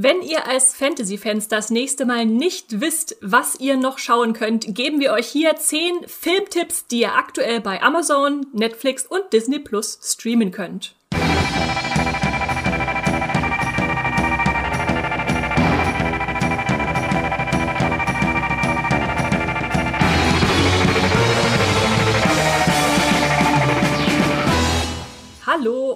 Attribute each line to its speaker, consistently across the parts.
Speaker 1: Wenn ihr als Fantasy-Fans das nächste Mal nicht wisst, was ihr noch schauen könnt, geben wir euch hier 10 Filmtipps, die ihr aktuell bei Amazon, Netflix und Disney Plus streamen könnt.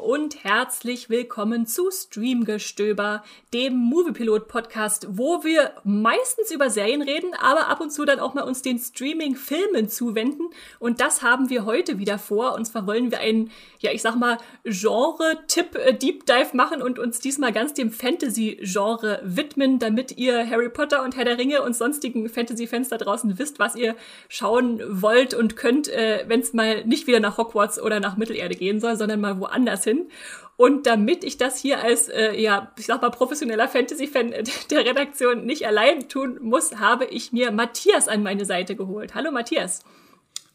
Speaker 1: Und herzlich willkommen zu Streamgestöber, dem Moviepilot Podcast, wo wir meistens über Serien reden, aber ab und zu dann auch mal uns den Streaming Filmen zuwenden und das haben wir heute wieder vor und zwar wollen wir einen, ja, ich sag mal Genre Tipp äh, Deep Dive machen und uns diesmal ganz dem Fantasy Genre widmen, damit ihr Harry Potter und Herr der Ringe und sonstigen Fantasy Fans da draußen wisst, was ihr schauen wollt und könnt, äh, wenn es mal nicht wieder nach Hogwarts oder nach Mittelerde gehen soll, sondern mal woanders hin. Und damit ich das hier als, äh, ja, ich sag mal, professioneller Fantasy-Fan der Redaktion nicht allein tun muss, habe ich mir Matthias an meine Seite geholt. Hallo Matthias.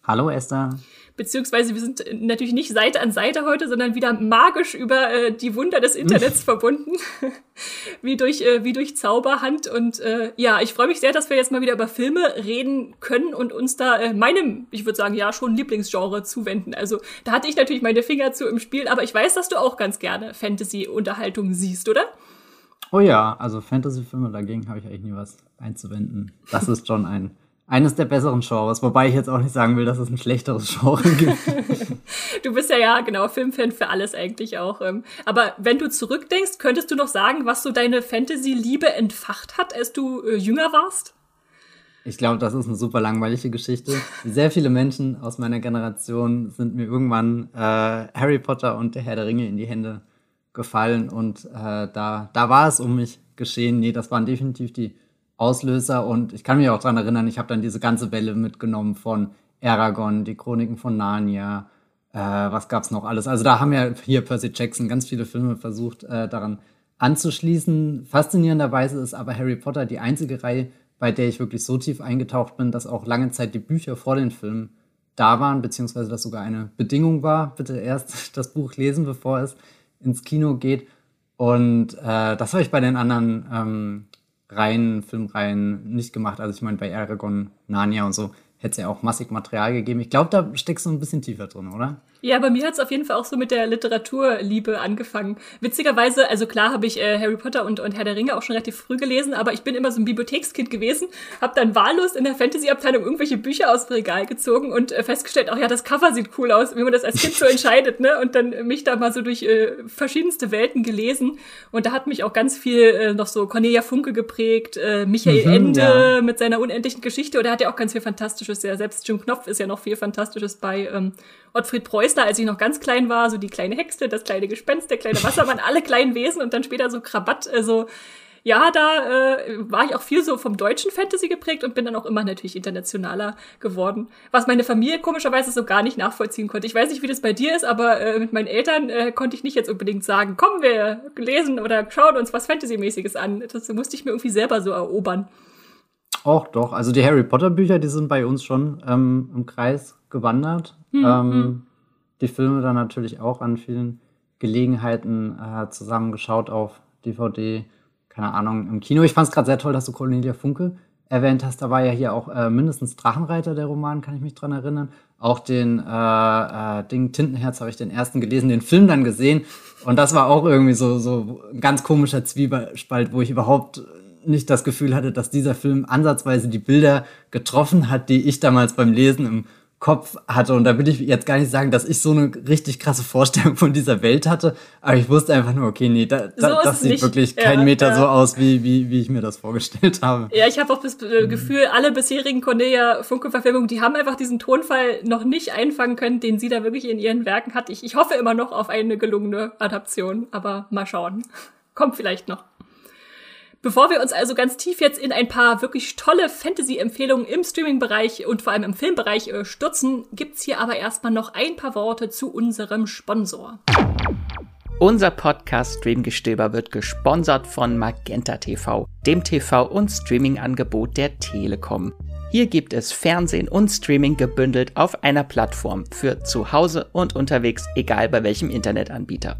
Speaker 2: Hallo Esther
Speaker 1: beziehungsweise wir sind natürlich nicht Seite an Seite heute, sondern wieder magisch über äh, die Wunder des Internets verbunden, wie durch äh, wie durch Zauberhand und äh, ja, ich freue mich sehr, dass wir jetzt mal wieder über Filme reden können und uns da äh, meinem, ich würde sagen, ja, schon Lieblingsgenre zuwenden. Also, da hatte ich natürlich meine Finger zu im Spiel, aber ich weiß, dass du auch ganz gerne Fantasy Unterhaltung siehst, oder?
Speaker 2: Oh ja, also Fantasy-Filme, dagegen habe ich eigentlich nie was einzuwenden. Das ist schon ein eines der besseren Genres, wobei ich jetzt auch nicht sagen will, dass es ein schlechteres Genre gibt.
Speaker 1: du bist ja ja genau Filmfan für alles eigentlich auch. Ähm. Aber wenn du zurückdenkst, könntest du noch sagen, was so deine Fantasy-Liebe entfacht hat, als du äh, jünger warst?
Speaker 2: Ich glaube, das ist eine super langweilige Geschichte. Sehr viele Menschen aus meiner Generation sind mir irgendwann äh, Harry Potter und der Herr der Ringe in die Hände gefallen und äh, da, da war es um mich geschehen. Nee, das waren definitiv die Auslöser und ich kann mich auch daran erinnern, ich habe dann diese ganze Welle mitgenommen von Aragon, die Chroniken von Narnia, äh, was gab's noch alles. Also da haben ja hier Percy Jackson ganz viele Filme versucht, äh, daran anzuschließen. Faszinierenderweise ist aber Harry Potter die einzige Reihe, bei der ich wirklich so tief eingetaucht bin, dass auch lange Zeit die Bücher vor den Filmen da waren, beziehungsweise das sogar eine Bedingung war, bitte erst das Buch lesen, bevor es ins Kino geht. Und äh, das habe ich bei den anderen ähm, Reihen, Filmreihen nicht gemacht. Also ich meine, bei Aragon, Narnia und so hätte es ja auch massig Material gegeben. Ich glaube, da steckst du ein bisschen tiefer drin, oder?
Speaker 1: Ja, bei mir hat es auf jeden Fall auch so mit der Literaturliebe angefangen. Witzigerweise, also klar habe ich äh, Harry Potter und, und Herr der Ringe auch schon relativ früh gelesen, aber ich bin immer so ein Bibliothekskind gewesen, habe dann wahllos in der Fantasy-Abteilung irgendwelche Bücher aus dem Regal gezogen und äh, festgestellt, ach ja, das Cover sieht cool aus, wie man das als Kind so entscheidet, ne? Und dann mich da mal so durch äh, verschiedenste Welten gelesen. Und da hat mich auch ganz viel äh, noch so Cornelia Funke geprägt, äh, Michael mhm, Ende ja. mit seiner unendlichen Geschichte. Oder hat ja auch ganz viel Fantastisches, ja, selbst Jim Knopf ist ja noch viel Fantastisches bei ähm, Ottfried Preußler, als ich noch ganz klein war, so die kleine Hexe, das kleine Gespenst, der kleine Wassermann, alle kleinen Wesen und dann später so Krabatt, also ja, da äh, war ich auch viel so vom deutschen Fantasy geprägt und bin dann auch immer natürlich internationaler geworden. Was meine Familie komischerweise so gar nicht nachvollziehen konnte. Ich weiß nicht, wie das bei dir ist, aber äh, mit meinen Eltern äh, konnte ich nicht jetzt unbedingt sagen, komm, wir lesen oder schauen uns was Fantasy-mäßiges an. Das musste ich mir irgendwie selber so erobern.
Speaker 2: Och, doch. Also die Harry Potter Bücher, die sind bei uns schon ähm, im Kreis gewandert. Mhm. Ähm, hm. die Filme dann natürlich auch an vielen Gelegenheiten äh, zusammengeschaut auf DVD, keine Ahnung, im Kino. Ich fand es gerade sehr toll, dass du Cornelia Funke erwähnt hast. Da war ja hier auch äh, mindestens Drachenreiter, der Roman, kann ich mich dran erinnern. Auch den äh, äh, Ding Tintenherz habe ich den ersten gelesen, den Film dann gesehen. Und das war auch irgendwie so, so ein ganz komischer Zwiebelspalt, wo ich überhaupt nicht das Gefühl hatte, dass dieser Film ansatzweise die Bilder getroffen hat, die ich damals beim Lesen im Kopf hatte. Und da will ich jetzt gar nicht sagen, dass ich so eine richtig krasse Vorstellung von dieser Welt hatte. Aber ich wusste einfach nur, okay, nee, da, da, so das sieht nicht. wirklich kein ja, Meter ja. so aus, wie, wie, wie ich mir das vorgestellt habe.
Speaker 1: Ja, ich habe auch das äh, Gefühl, alle bisherigen Cornelia Funke-Verfilmungen, die haben einfach diesen Tonfall noch nicht einfangen können, den sie da wirklich in ihren Werken hat. Ich, ich hoffe immer noch auf eine gelungene Adaption, aber mal schauen. Kommt vielleicht noch. Bevor wir uns also ganz tief jetzt in ein paar wirklich tolle Fantasy-Empfehlungen im Streaming-Bereich und vor allem im Filmbereich äh, stürzen, gibt's hier aber erstmal noch ein paar Worte zu unserem Sponsor.
Speaker 3: Unser Podcast Streamgestöber wird gesponsert von Magenta TV, dem TV- und Streaming-Angebot der Telekom. Hier gibt es Fernsehen und Streaming gebündelt auf einer Plattform für zu Hause und unterwegs, egal bei welchem Internetanbieter.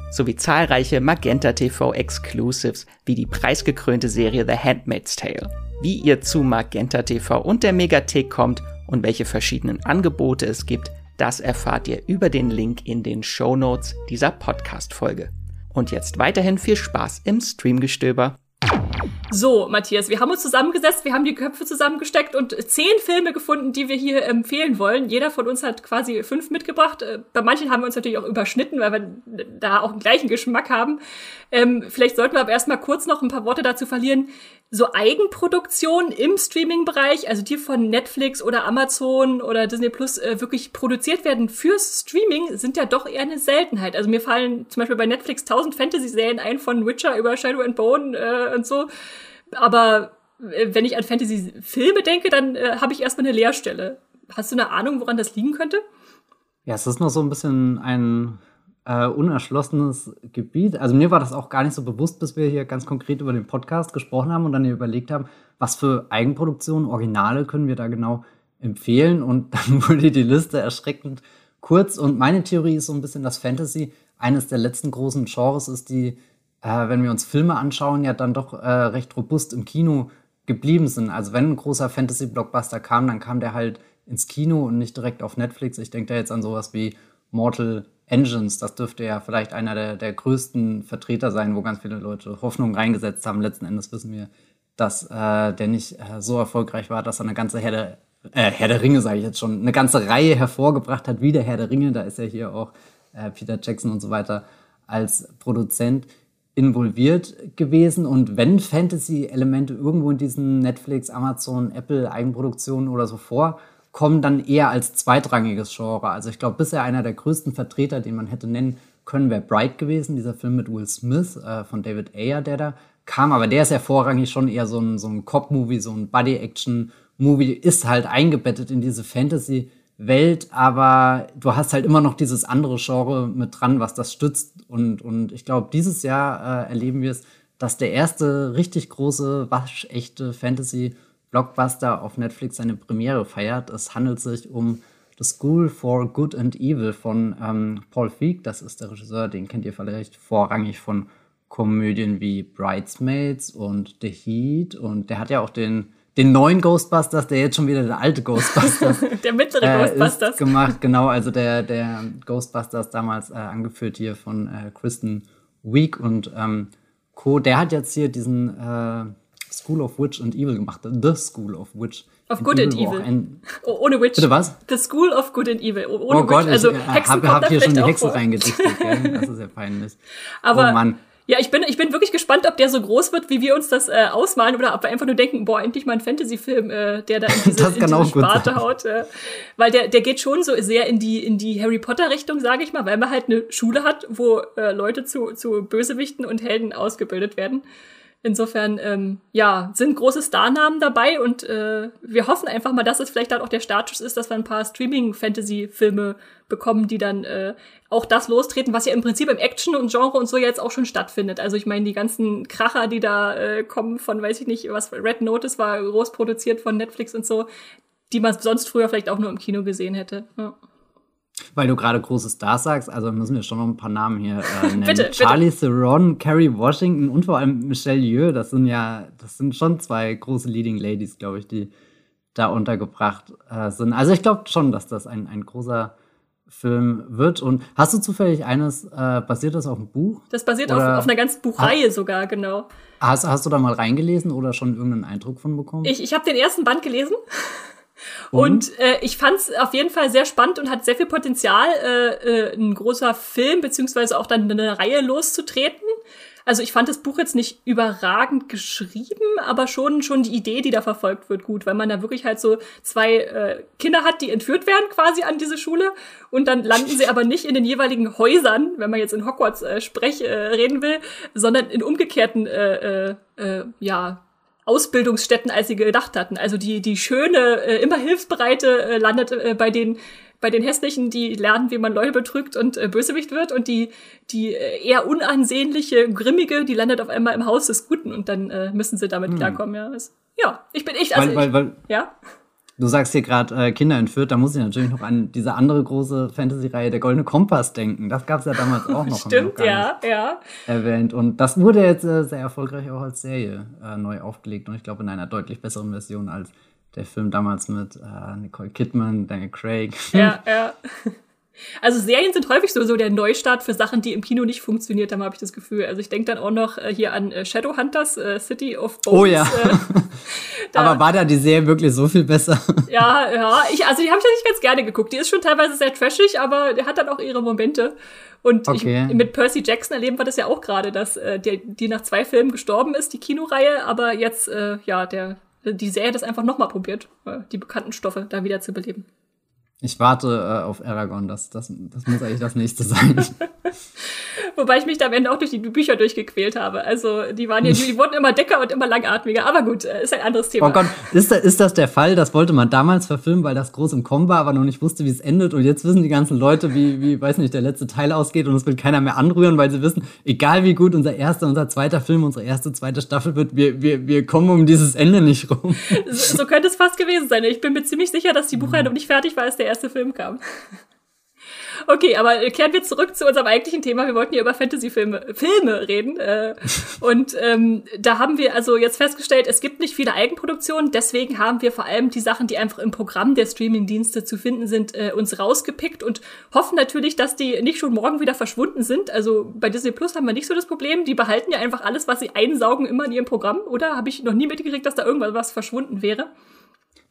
Speaker 3: sowie zahlreiche Magenta TV Exclusives wie die preisgekrönte Serie The Handmaid's Tale. Wie ihr zu Magenta TV und der Megathek kommt und welche verschiedenen Angebote es gibt, das erfahrt ihr über den Link in den Show Notes dieser Podcast-Folge. Und jetzt weiterhin viel Spaß im Streamgestöber.
Speaker 1: So, Matthias, wir haben uns zusammengesetzt, wir haben die Köpfe zusammengesteckt und zehn Filme gefunden, die wir hier empfehlen wollen. Jeder von uns hat quasi fünf mitgebracht. Äh, bei manchen haben wir uns natürlich auch überschnitten, weil wir da auch den gleichen Geschmack haben. Ähm, vielleicht sollten wir aber erstmal kurz noch ein paar Worte dazu verlieren. So Eigenproduktionen im Streaming-Bereich, also die von Netflix oder Amazon oder Disney Plus äh, wirklich produziert werden fürs Streaming, sind ja doch eher eine Seltenheit. Also mir fallen zum Beispiel bei Netflix tausend Fantasy-Serien ein, von Witcher über Shadow and Bone äh, und so aber äh, wenn ich an Fantasy-Filme denke, dann äh, habe ich erstmal eine Leerstelle. Hast du eine Ahnung, woran das liegen könnte?
Speaker 2: Ja, es ist noch so ein bisschen ein äh, unerschlossenes Gebiet. Also mir war das auch gar nicht so bewusst, bis wir hier ganz konkret über den Podcast gesprochen haben und dann überlegt haben, was für Eigenproduktionen, Originale können wir da genau empfehlen. Und dann wurde die Liste erschreckend kurz. Und meine Theorie ist so ein bisschen, dass Fantasy eines der letzten großen Genres ist, die äh, wenn wir uns Filme anschauen, ja dann doch äh, recht robust im Kino geblieben sind. Also wenn ein großer Fantasy-Blockbuster kam, dann kam der halt ins Kino und nicht direkt auf Netflix. Ich denke da jetzt an sowas wie Mortal Engines. Das dürfte ja vielleicht einer der, der größten Vertreter sein, wo ganz viele Leute Hoffnung reingesetzt haben. Letzten Endes wissen wir, dass äh, der nicht äh, so erfolgreich war, dass er eine ganze Herr äh, Herr der Ringe, sage ich jetzt schon, eine ganze Reihe hervorgebracht hat, wie der Herr der Ringe. Da ist ja hier auch äh, Peter Jackson und so weiter als Produzent involviert gewesen und wenn Fantasy-Elemente irgendwo in diesen Netflix, Amazon, Apple Eigenproduktionen oder so vorkommen, dann eher als zweitrangiges Genre. Also ich glaube, bisher einer der größten Vertreter, den man hätte nennen können, wäre Bright gewesen, dieser Film mit Will Smith äh, von David Ayer, der da kam. Aber der ist ja vorrangig schon eher so ein, so ein Cop-Movie, so ein Body-Action-Movie, ist halt eingebettet in diese Fantasy- Welt, aber du hast halt immer noch dieses andere Genre mit dran, was das stützt. Und, und ich glaube, dieses Jahr äh, erleben wir es, dass der erste richtig große, waschechte Fantasy-Blockbuster auf Netflix seine Premiere feiert. Es handelt sich um The School for Good and Evil von ähm, Paul Feig. Das ist der Regisseur, den kennt ihr vielleicht vorrangig von Komödien wie Bridesmaids und The Heat. Und der hat ja auch den den neuen Ghostbusters, der jetzt schon wieder der alte Ghostbusters.
Speaker 1: der mittlere äh, Ghostbusters.
Speaker 2: gemacht, genau, also der, der Ghostbusters damals äh, angeführt hier von äh, Kristen Week und ähm, Co. Der hat jetzt hier diesen äh, School of Witch and Evil gemacht. The School of Witch.
Speaker 1: Of Good and Evil. Ein, oh, ohne Witch.
Speaker 2: Bitte was?
Speaker 1: The School of Good and Evil.
Speaker 2: Ohne oh Gott, Witch. also ich, äh, Hexen hab, hab hier schon die Hexen reingedichtet. Das ist ja peinlich.
Speaker 1: Aber oh Mann. Ja, ich bin, ich bin wirklich gespannt, ob der so groß wird, wie wir uns das äh, ausmalen oder ob wir einfach nur denken, boah, endlich mal ein Fantasy-Film, äh, der da in diese, in diese Sparte haut. Äh, weil der, der geht schon so sehr in die, in die Harry Potter-Richtung, sage ich mal, weil man halt eine Schule hat, wo äh, Leute zu, zu Bösewichten und Helden ausgebildet werden. Insofern, ähm, ja, sind große Starnamen dabei und äh, wir hoffen einfach mal, dass es vielleicht dann auch der Status ist, dass wir ein paar Streaming-Fantasy-Filme bekommen, die dann äh, auch das lostreten, was ja im Prinzip im Action und Genre und so jetzt auch schon stattfindet. Also ich meine, die ganzen Kracher, die da äh, kommen von, weiß ich nicht, was Red Notice war groß produziert von Netflix und so, die man sonst früher vielleicht auch nur im Kino gesehen hätte. Ja.
Speaker 2: Weil du gerade große Stars sagst, also müssen wir schon noch ein paar Namen hier äh, nennen. bitte, Charlie bitte. Theron, Kerry Washington und vor allem Michelle Yeoh, das sind ja, das sind schon zwei große Leading Ladies, glaube ich, die da untergebracht äh, sind. Also ich glaube schon, dass das ein, ein großer Film wird. Und hast du zufällig eines, äh, basiert das auf einem Buch?
Speaker 1: Das basiert auf, auf, einer ganzen Buchreihe ha sogar, genau.
Speaker 2: Hast, hast du da mal reingelesen oder schon irgendeinen Eindruck von bekommen?
Speaker 1: Ich, ich habe den ersten Band gelesen. Und, und äh, ich fand es auf jeden Fall sehr spannend und hat sehr viel Potenzial, äh, äh, ein großer Film beziehungsweise auch dann eine Reihe loszutreten. Also ich fand das Buch jetzt nicht überragend geschrieben, aber schon schon die Idee, die da verfolgt wird, gut, weil man da wirklich halt so zwei äh, Kinder hat, die entführt werden quasi an diese Schule und dann landen sie aber nicht in den jeweiligen Häusern, wenn man jetzt in Hogwarts äh, sprech äh, reden will, sondern in umgekehrten äh, äh, äh, ja Ausbildungsstätten, als sie gedacht hatten. Also die, die schöne, äh, immer hilfsbereite äh, landet äh, bei den bei den hässlichen, die lernen, wie man Leute betrügt und äh, Bösewicht wird und die die äh, eher unansehnliche, grimmige, die landet auf einmal im Haus des Guten und dann äh, müssen sie damit hm. klarkommen, ja. Ja, ich bin ich also
Speaker 2: weil, weil, weil,
Speaker 1: ja.
Speaker 2: Du sagst hier gerade äh, Kinder entführt, da muss ich natürlich noch an diese andere große Fantasy-Reihe, der Goldene Kompass, denken. Das gab es ja damals auch noch.
Speaker 1: Stimmt, ja, ja.
Speaker 2: Erwähnt. Und das wurde jetzt äh, sehr erfolgreich auch als Serie äh, neu aufgelegt und ich glaube in einer deutlich besseren Version als der Film damals mit äh, Nicole Kidman, Daniel Craig.
Speaker 1: Ja, ja. Also Serien sind häufig so, so der Neustart für Sachen, die im Kino nicht funktioniert haben, habe ich das Gefühl. Also ich denke dann auch noch äh, hier an äh, Shadowhunters, äh, City of Bones.
Speaker 2: Oh ja. Äh, Aber war da die Serie wirklich so viel besser?
Speaker 1: Ja, ja. Ich, also die habe ich ja nicht ganz gerne geguckt. Die ist schon teilweise sehr trashig, aber die hat dann auch ihre Momente. Und okay. ich, mit Percy Jackson erleben wir das ja auch gerade, dass äh, die, die nach zwei Filmen gestorben ist, die Kinoreihe, aber jetzt, äh, ja, der, die Serie das einfach nochmal probiert, äh, die bekannten Stoffe da wieder zu beleben.
Speaker 2: Ich warte äh, auf Aragon, das, das, das muss eigentlich das nächste sein.
Speaker 1: Wobei ich mich da am Ende auch durch die Bücher durchgequält habe. Also die waren ja, die wurden immer dicker und immer langatmiger. Aber gut, äh, ist ein anderes Thema.
Speaker 2: Oh Gott, ist, da, ist das der Fall? Das wollte man damals verfilmen, weil das groß im Kommen war, aber noch nicht wusste, wie es endet. Und jetzt wissen die ganzen Leute, wie, wie, weiß nicht, der letzte Teil ausgeht und es will keiner mehr anrühren, weil sie wissen, egal wie gut unser erster, unser zweiter Film, unsere erste, zweite Staffel wird, wir, wir, wir kommen um dieses Ende nicht rum.
Speaker 1: So, so könnte es fast gewesen sein. Ich bin mir ziemlich sicher, dass die Buchhandlung nicht fertig war, als der erste Film kam. Okay, aber kehren wir zurück zu unserem eigentlichen Thema. Wir wollten hier über Fantasy-Filme Filme reden. Äh, und ähm, da haben wir also jetzt festgestellt, es gibt nicht viele Eigenproduktionen. Deswegen haben wir vor allem die Sachen, die einfach im Programm der Streaming-Dienste zu finden sind, äh, uns rausgepickt und hoffen natürlich, dass die nicht schon morgen wieder verschwunden sind. Also bei Disney Plus haben wir nicht so das Problem. Die behalten ja einfach alles, was sie einsaugen, immer in ihrem Programm. Oder habe ich noch nie mitgekriegt, dass da irgendwas was verschwunden wäre?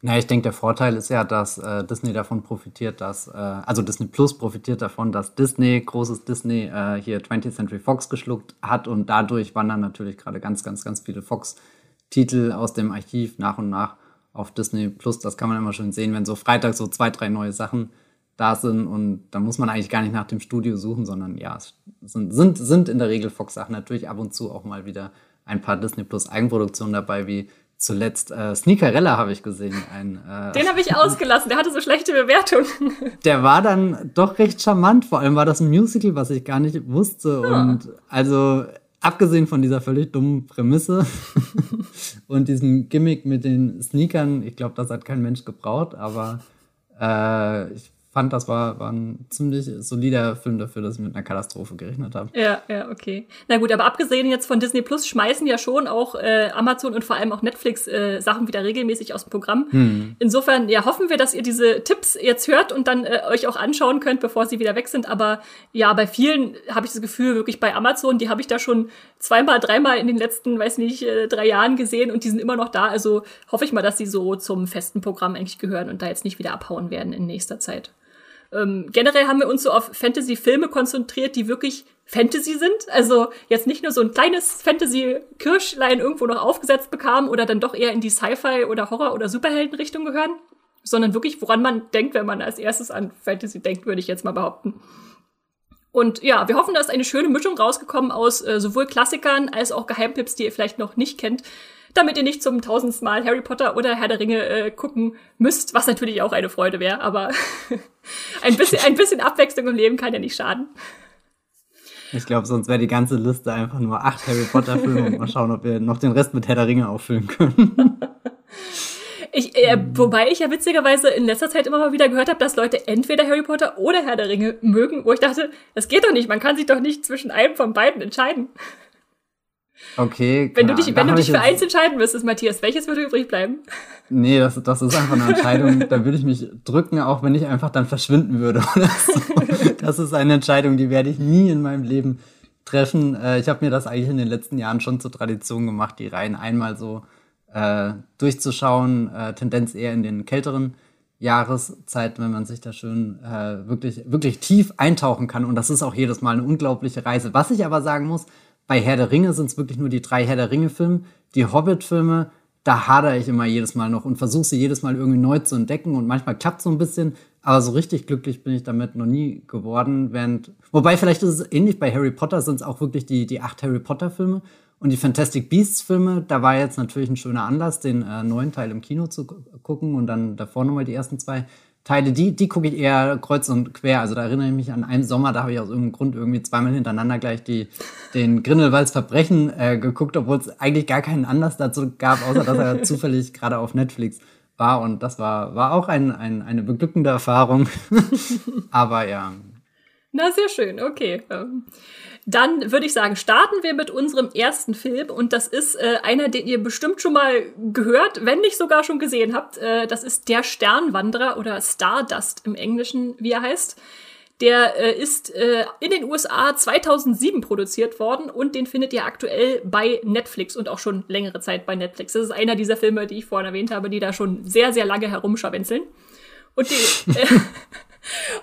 Speaker 2: Na, ich denke, der Vorteil ist ja, dass äh, Disney davon profitiert, dass, äh, also Disney Plus profitiert davon, dass Disney, großes Disney, äh, hier 20th Century Fox geschluckt hat und dadurch wandern natürlich gerade ganz, ganz, ganz viele Fox-Titel aus dem Archiv nach und nach auf Disney Plus. Das kann man immer schon sehen, wenn so Freitag so zwei, drei neue Sachen da sind und dann muss man eigentlich gar nicht nach dem Studio suchen, sondern ja, es sind, sind, sind in der Regel Fox-Sachen natürlich ab und zu auch mal wieder ein paar Disney Plus Eigenproduktionen dabei, wie Zuletzt äh, Sneakerella habe ich gesehen. Ein,
Speaker 1: äh, Den habe ich ausgelassen, der hatte so schlechte Bewertungen.
Speaker 2: Der war dann doch recht charmant, vor allem war das ein Musical, was ich gar nicht wusste. Ja. Und also, abgesehen von dieser völlig dummen Prämisse und diesem Gimmick mit den Sneakern, ich glaube, das hat kein Mensch gebraucht, aber äh, ich fand, das war, war ein ziemlich solider Film dafür, dass ich mit einer Katastrophe gerechnet habe.
Speaker 1: Ja, ja, okay. Na gut, aber abgesehen jetzt von Disney Plus schmeißen ja schon auch äh, Amazon und vor allem auch Netflix äh, Sachen wieder regelmäßig aus dem Programm. Hm. Insofern, ja, hoffen wir, dass ihr diese Tipps jetzt hört und dann äh, euch auch anschauen könnt, bevor sie wieder weg sind. Aber ja, bei vielen habe ich das Gefühl, wirklich bei Amazon, die habe ich da schon zweimal, dreimal in den letzten, weiß nicht, äh, drei Jahren gesehen und die sind immer noch da. Also hoffe ich mal, dass sie so zum festen Programm eigentlich gehören und da jetzt nicht wieder abhauen werden in nächster Zeit. Ähm, generell haben wir uns so auf Fantasy-Filme konzentriert, die wirklich Fantasy sind. Also jetzt nicht nur so ein kleines Fantasy-Kirschlein irgendwo noch aufgesetzt bekamen oder dann doch eher in die Sci-Fi oder Horror- oder Superhelden-Richtung gehören, sondern wirklich, woran man denkt, wenn man als erstes an Fantasy denkt, würde ich jetzt mal behaupten. Und ja, wir hoffen, da ist eine schöne Mischung rausgekommen aus äh, sowohl Klassikern als auch Geheimtipps, die ihr vielleicht noch nicht kennt damit ihr nicht zum tausendsten Mal Harry Potter oder Herr der Ringe äh, gucken müsst, was natürlich auch eine Freude wäre, aber ein, bisschen, ein bisschen Abwechslung im Leben kann ja nicht schaden.
Speaker 2: Ich glaube, sonst wäre die ganze Liste einfach nur acht Harry Potter-Filme und mal schauen, ob wir noch den Rest mit Herr der Ringe auffüllen können.
Speaker 1: Ich, äh, wobei ich ja witzigerweise in letzter Zeit immer mal wieder gehört habe, dass Leute entweder Harry Potter oder Herr der Ringe mögen, wo ich dachte, das geht doch nicht, man kann sich doch nicht zwischen einem von beiden entscheiden.
Speaker 2: Okay.
Speaker 1: Wenn du dich, wenn du dich für eins entscheiden müsstest, Matthias, welches würde übrig bleiben?
Speaker 2: Nee, das, das ist einfach eine Entscheidung, da würde ich mich drücken, auch wenn ich einfach dann verschwinden würde so. Das ist eine Entscheidung, die werde ich nie in meinem Leben treffen. Äh, ich habe mir das eigentlich in den letzten Jahren schon zur Tradition gemacht, die Reihen einmal so äh, durchzuschauen, äh, Tendenz eher in den kälteren Jahreszeiten, wenn man sich da schön äh, wirklich, wirklich tief eintauchen kann. Und das ist auch jedes Mal eine unglaubliche Reise. Was ich aber sagen muss, bei Herr der Ringe sind es wirklich nur die drei Herr der Ringe-Filme. Die Hobbit-Filme, da hadere ich immer jedes Mal noch und versuche sie jedes Mal irgendwie neu zu entdecken. Und manchmal klappt so ein bisschen, aber so richtig glücklich bin ich damit noch nie geworden. Während, wobei vielleicht ist es ähnlich bei Harry Potter, sind es auch wirklich die, die acht Harry Potter-Filme. Und die Fantastic Beasts Filme, da war jetzt natürlich ein schöner Anlass, den äh, neuen Teil im Kino zu gucken und dann davor nochmal die ersten zwei Teile. Die, die gucke ich eher kreuz und quer. Also da erinnere ich mich an einen Sommer, da habe ich aus irgendeinem Grund irgendwie zweimal hintereinander gleich die, den Grindelwalds Verbrechen äh, geguckt, obwohl es eigentlich gar keinen Anlass dazu gab, außer dass er zufällig gerade auf Netflix war. Und das war, war auch ein, ein, eine beglückende Erfahrung. Aber ja.
Speaker 1: Na, sehr schön, okay. Dann würde ich sagen, starten wir mit unserem ersten Film und das ist äh, einer, den ihr bestimmt schon mal gehört, wenn nicht sogar schon gesehen habt. Äh, das ist Der Sternwanderer oder Stardust im Englischen, wie er heißt. Der äh, ist äh, in den USA 2007 produziert worden und den findet ihr aktuell bei Netflix und auch schon längere Zeit bei Netflix. Das ist einer dieser Filme, die ich vorhin erwähnt habe, die da schon sehr, sehr lange herumscharwenzeln. Und die, äh,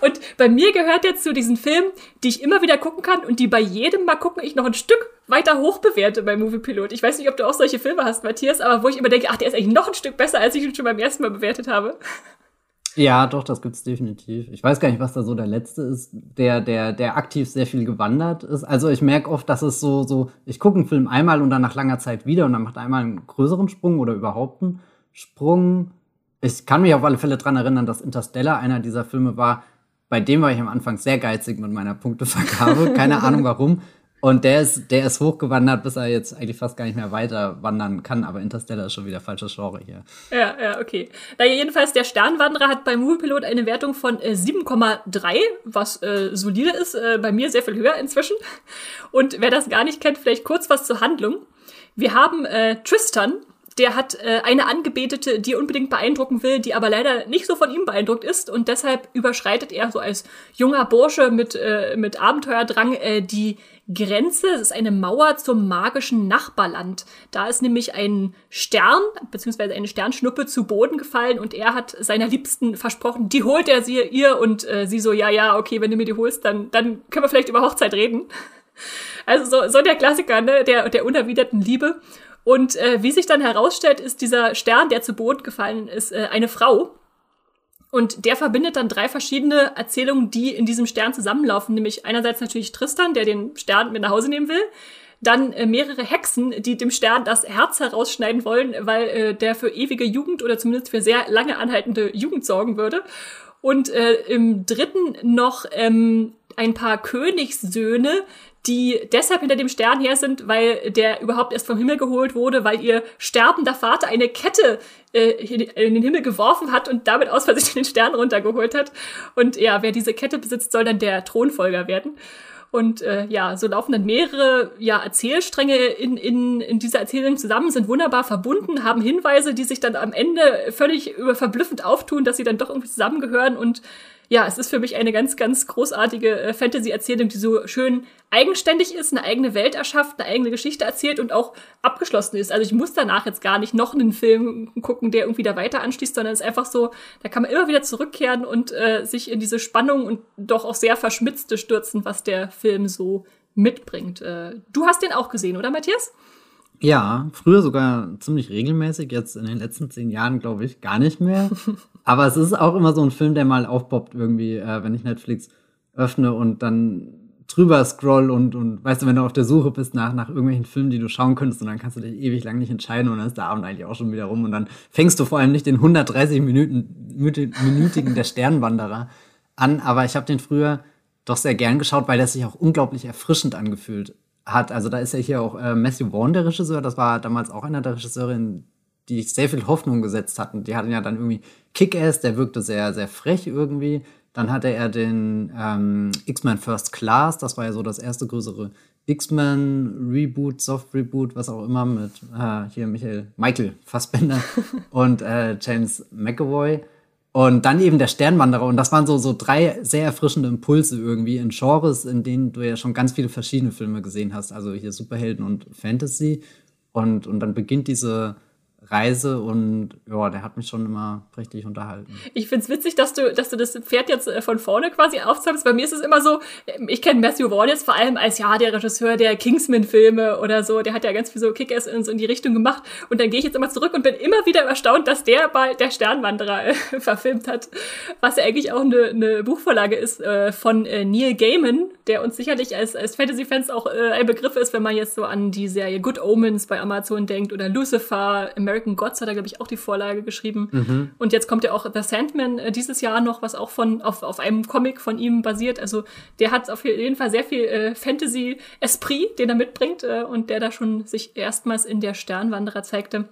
Speaker 1: Und bei mir gehört jetzt zu diesen Filmen, die ich immer wieder gucken kann und die bei jedem Mal gucken ich noch ein Stück weiter hoch bewerte bei Movie Pilot. Ich weiß nicht, ob du auch solche Filme hast, Matthias, aber wo ich immer denke, ach, der ist eigentlich noch ein Stück besser, als ich ihn schon beim ersten Mal bewertet habe.
Speaker 2: Ja, doch, das gibt's definitiv. Ich weiß gar nicht, was da so der letzte ist, der, der, der aktiv sehr viel gewandert ist. Also ich merke oft, dass es so, so, ich gucke einen Film einmal und dann nach langer Zeit wieder und dann macht er einmal einen größeren Sprung oder überhaupt einen Sprung ich kann mich auf alle Fälle dran erinnern, dass Interstellar einer dieser Filme war, bei dem war ich am Anfang sehr geizig mit meiner Punktevergabe. Keine Ahnung warum. Und der ist, der ist hochgewandert, bis er jetzt eigentlich fast gar nicht mehr weiter wandern kann. Aber Interstellar ist schon wieder falsches Genre hier.
Speaker 1: Ja, ja, okay. Na, jedenfalls, der Sternwanderer hat bei Moviepilot eine Wertung von äh, 7,3, was äh, solide ist. Äh, bei mir sehr viel höher inzwischen. Und wer das gar nicht kennt, vielleicht kurz was zur Handlung. Wir haben äh, Tristan, der hat äh, eine Angebetete, die er unbedingt beeindrucken will, die aber leider nicht so von ihm beeindruckt ist und deshalb überschreitet er so als junger Bursche mit, äh, mit Abenteuerdrang äh, die Grenze. Es ist eine Mauer zum magischen Nachbarland. Da ist nämlich ein Stern, beziehungsweise eine Sternschnuppe zu Boden gefallen und er hat seiner Liebsten versprochen, die holt er sie ihr und äh, sie so, ja, ja, okay, wenn du mir die holst, dann, dann können wir vielleicht über Hochzeit reden. Also so, so der Klassiker, ne, der, der unerwiderten Liebe. Und äh, wie sich dann herausstellt, ist dieser Stern, der zu Boden gefallen ist, äh, eine Frau. Und der verbindet dann drei verschiedene Erzählungen, die in diesem Stern zusammenlaufen. Nämlich einerseits natürlich Tristan, der den Stern mit nach Hause nehmen will. Dann äh, mehrere Hexen, die dem Stern das Herz herausschneiden wollen, weil äh, der für ewige Jugend oder zumindest für sehr lange anhaltende Jugend sorgen würde. Und äh, im dritten noch ähm, ein paar Königssöhne, die deshalb hinter dem Stern her sind, weil der überhaupt erst vom Himmel geholt wurde, weil ihr sterbender Vater eine Kette äh, in den Himmel geworfen hat und damit aus Versehen den Stern runtergeholt hat. Und ja, wer diese Kette besitzt, soll dann der Thronfolger werden. Und äh, ja, so laufen dann mehrere ja, Erzählstränge in, in, in dieser Erzählung zusammen, sind wunderbar verbunden, haben Hinweise, die sich dann am Ende völlig über verblüffend auftun, dass sie dann doch irgendwie zusammengehören und ja, es ist für mich eine ganz, ganz großartige äh, Fantasy-Erzählung, die so schön eigenständig ist, eine eigene Welt erschafft, eine eigene Geschichte erzählt und auch abgeschlossen ist. Also ich muss danach jetzt gar nicht noch einen Film gucken, der irgendwie da weiter anschließt, sondern es ist einfach so, da kann man immer wieder zurückkehren und äh, sich in diese Spannung und doch auch sehr verschmitzte stürzen, was der Film so mitbringt. Äh, du hast den auch gesehen, oder Matthias?
Speaker 2: Ja, früher sogar ziemlich regelmäßig, jetzt in den letzten zehn Jahren glaube ich gar nicht mehr. Aber es ist auch immer so ein Film, der mal aufpoppt irgendwie, äh, wenn ich Netflix öffne und dann drüber scroll und, und weißt du, wenn du auf der Suche bist nach, nach irgendwelchen Filmen, die du schauen könntest und dann kannst du dich ewig lang nicht entscheiden und dann ist der Abend eigentlich auch schon wieder rum und dann fängst du vor allem nicht den 130 Minuten, minütigen Der Sternwanderer an, aber ich habe den früher doch sehr gern geschaut, weil der sich auch unglaublich erfrischend angefühlt hat. Also da ist ja hier auch äh, Matthew Vaughn der Regisseur, das war damals auch einer der Regisseurinnen, die sehr viel Hoffnung gesetzt hatten. Die hatten ja dann irgendwie Kick-Ass, der wirkte sehr, sehr frech irgendwie. Dann hatte er den ähm, X-Men First Class, das war ja so das erste größere X-Men Reboot, Soft Reboot, was auch immer mit äh, hier Michael, Michael Fassbender und äh, James McAvoy. Und dann eben der Sternwanderer. Und das waren so, so drei sehr erfrischende Impulse irgendwie in Genres, in denen du ja schon ganz viele verschiedene Filme gesehen hast. Also hier Superhelden und Fantasy. Und, und dann beginnt diese Reise und ja, der hat mich schon immer richtig unterhalten.
Speaker 1: Ich find's witzig, dass du, dass du das Pferd jetzt äh, von vorne quasi aufzahlst. Bei mir ist es immer so, ich kenne Matthew Vaughn jetzt vor allem als ja der Regisseur der Kingsman-Filme oder so. Der hat ja ganz viel so Kick-Ass in, so in die Richtung gemacht. Und dann gehe ich jetzt immer zurück und bin immer wieder erstaunt, dass der bei der Sternwanderer äh, verfilmt hat, was ja eigentlich auch eine, eine Buchvorlage ist äh, von äh, Neil Gaiman, der uns sicherlich als, als Fantasy-Fans auch äh, ein Begriff ist, wenn man jetzt so an die Serie Good Omens bei Amazon denkt oder Lucifer, American Gods hat er, glaube ich, auch die Vorlage geschrieben. Mhm. Und jetzt kommt ja auch The Sandman äh, dieses Jahr noch, was auch von auf, auf einem Comic von ihm basiert. Also der hat auf jeden Fall sehr viel äh, Fantasy-Esprit, den er mitbringt äh, und der da schon sich erstmals in der Sternwanderer zeigte.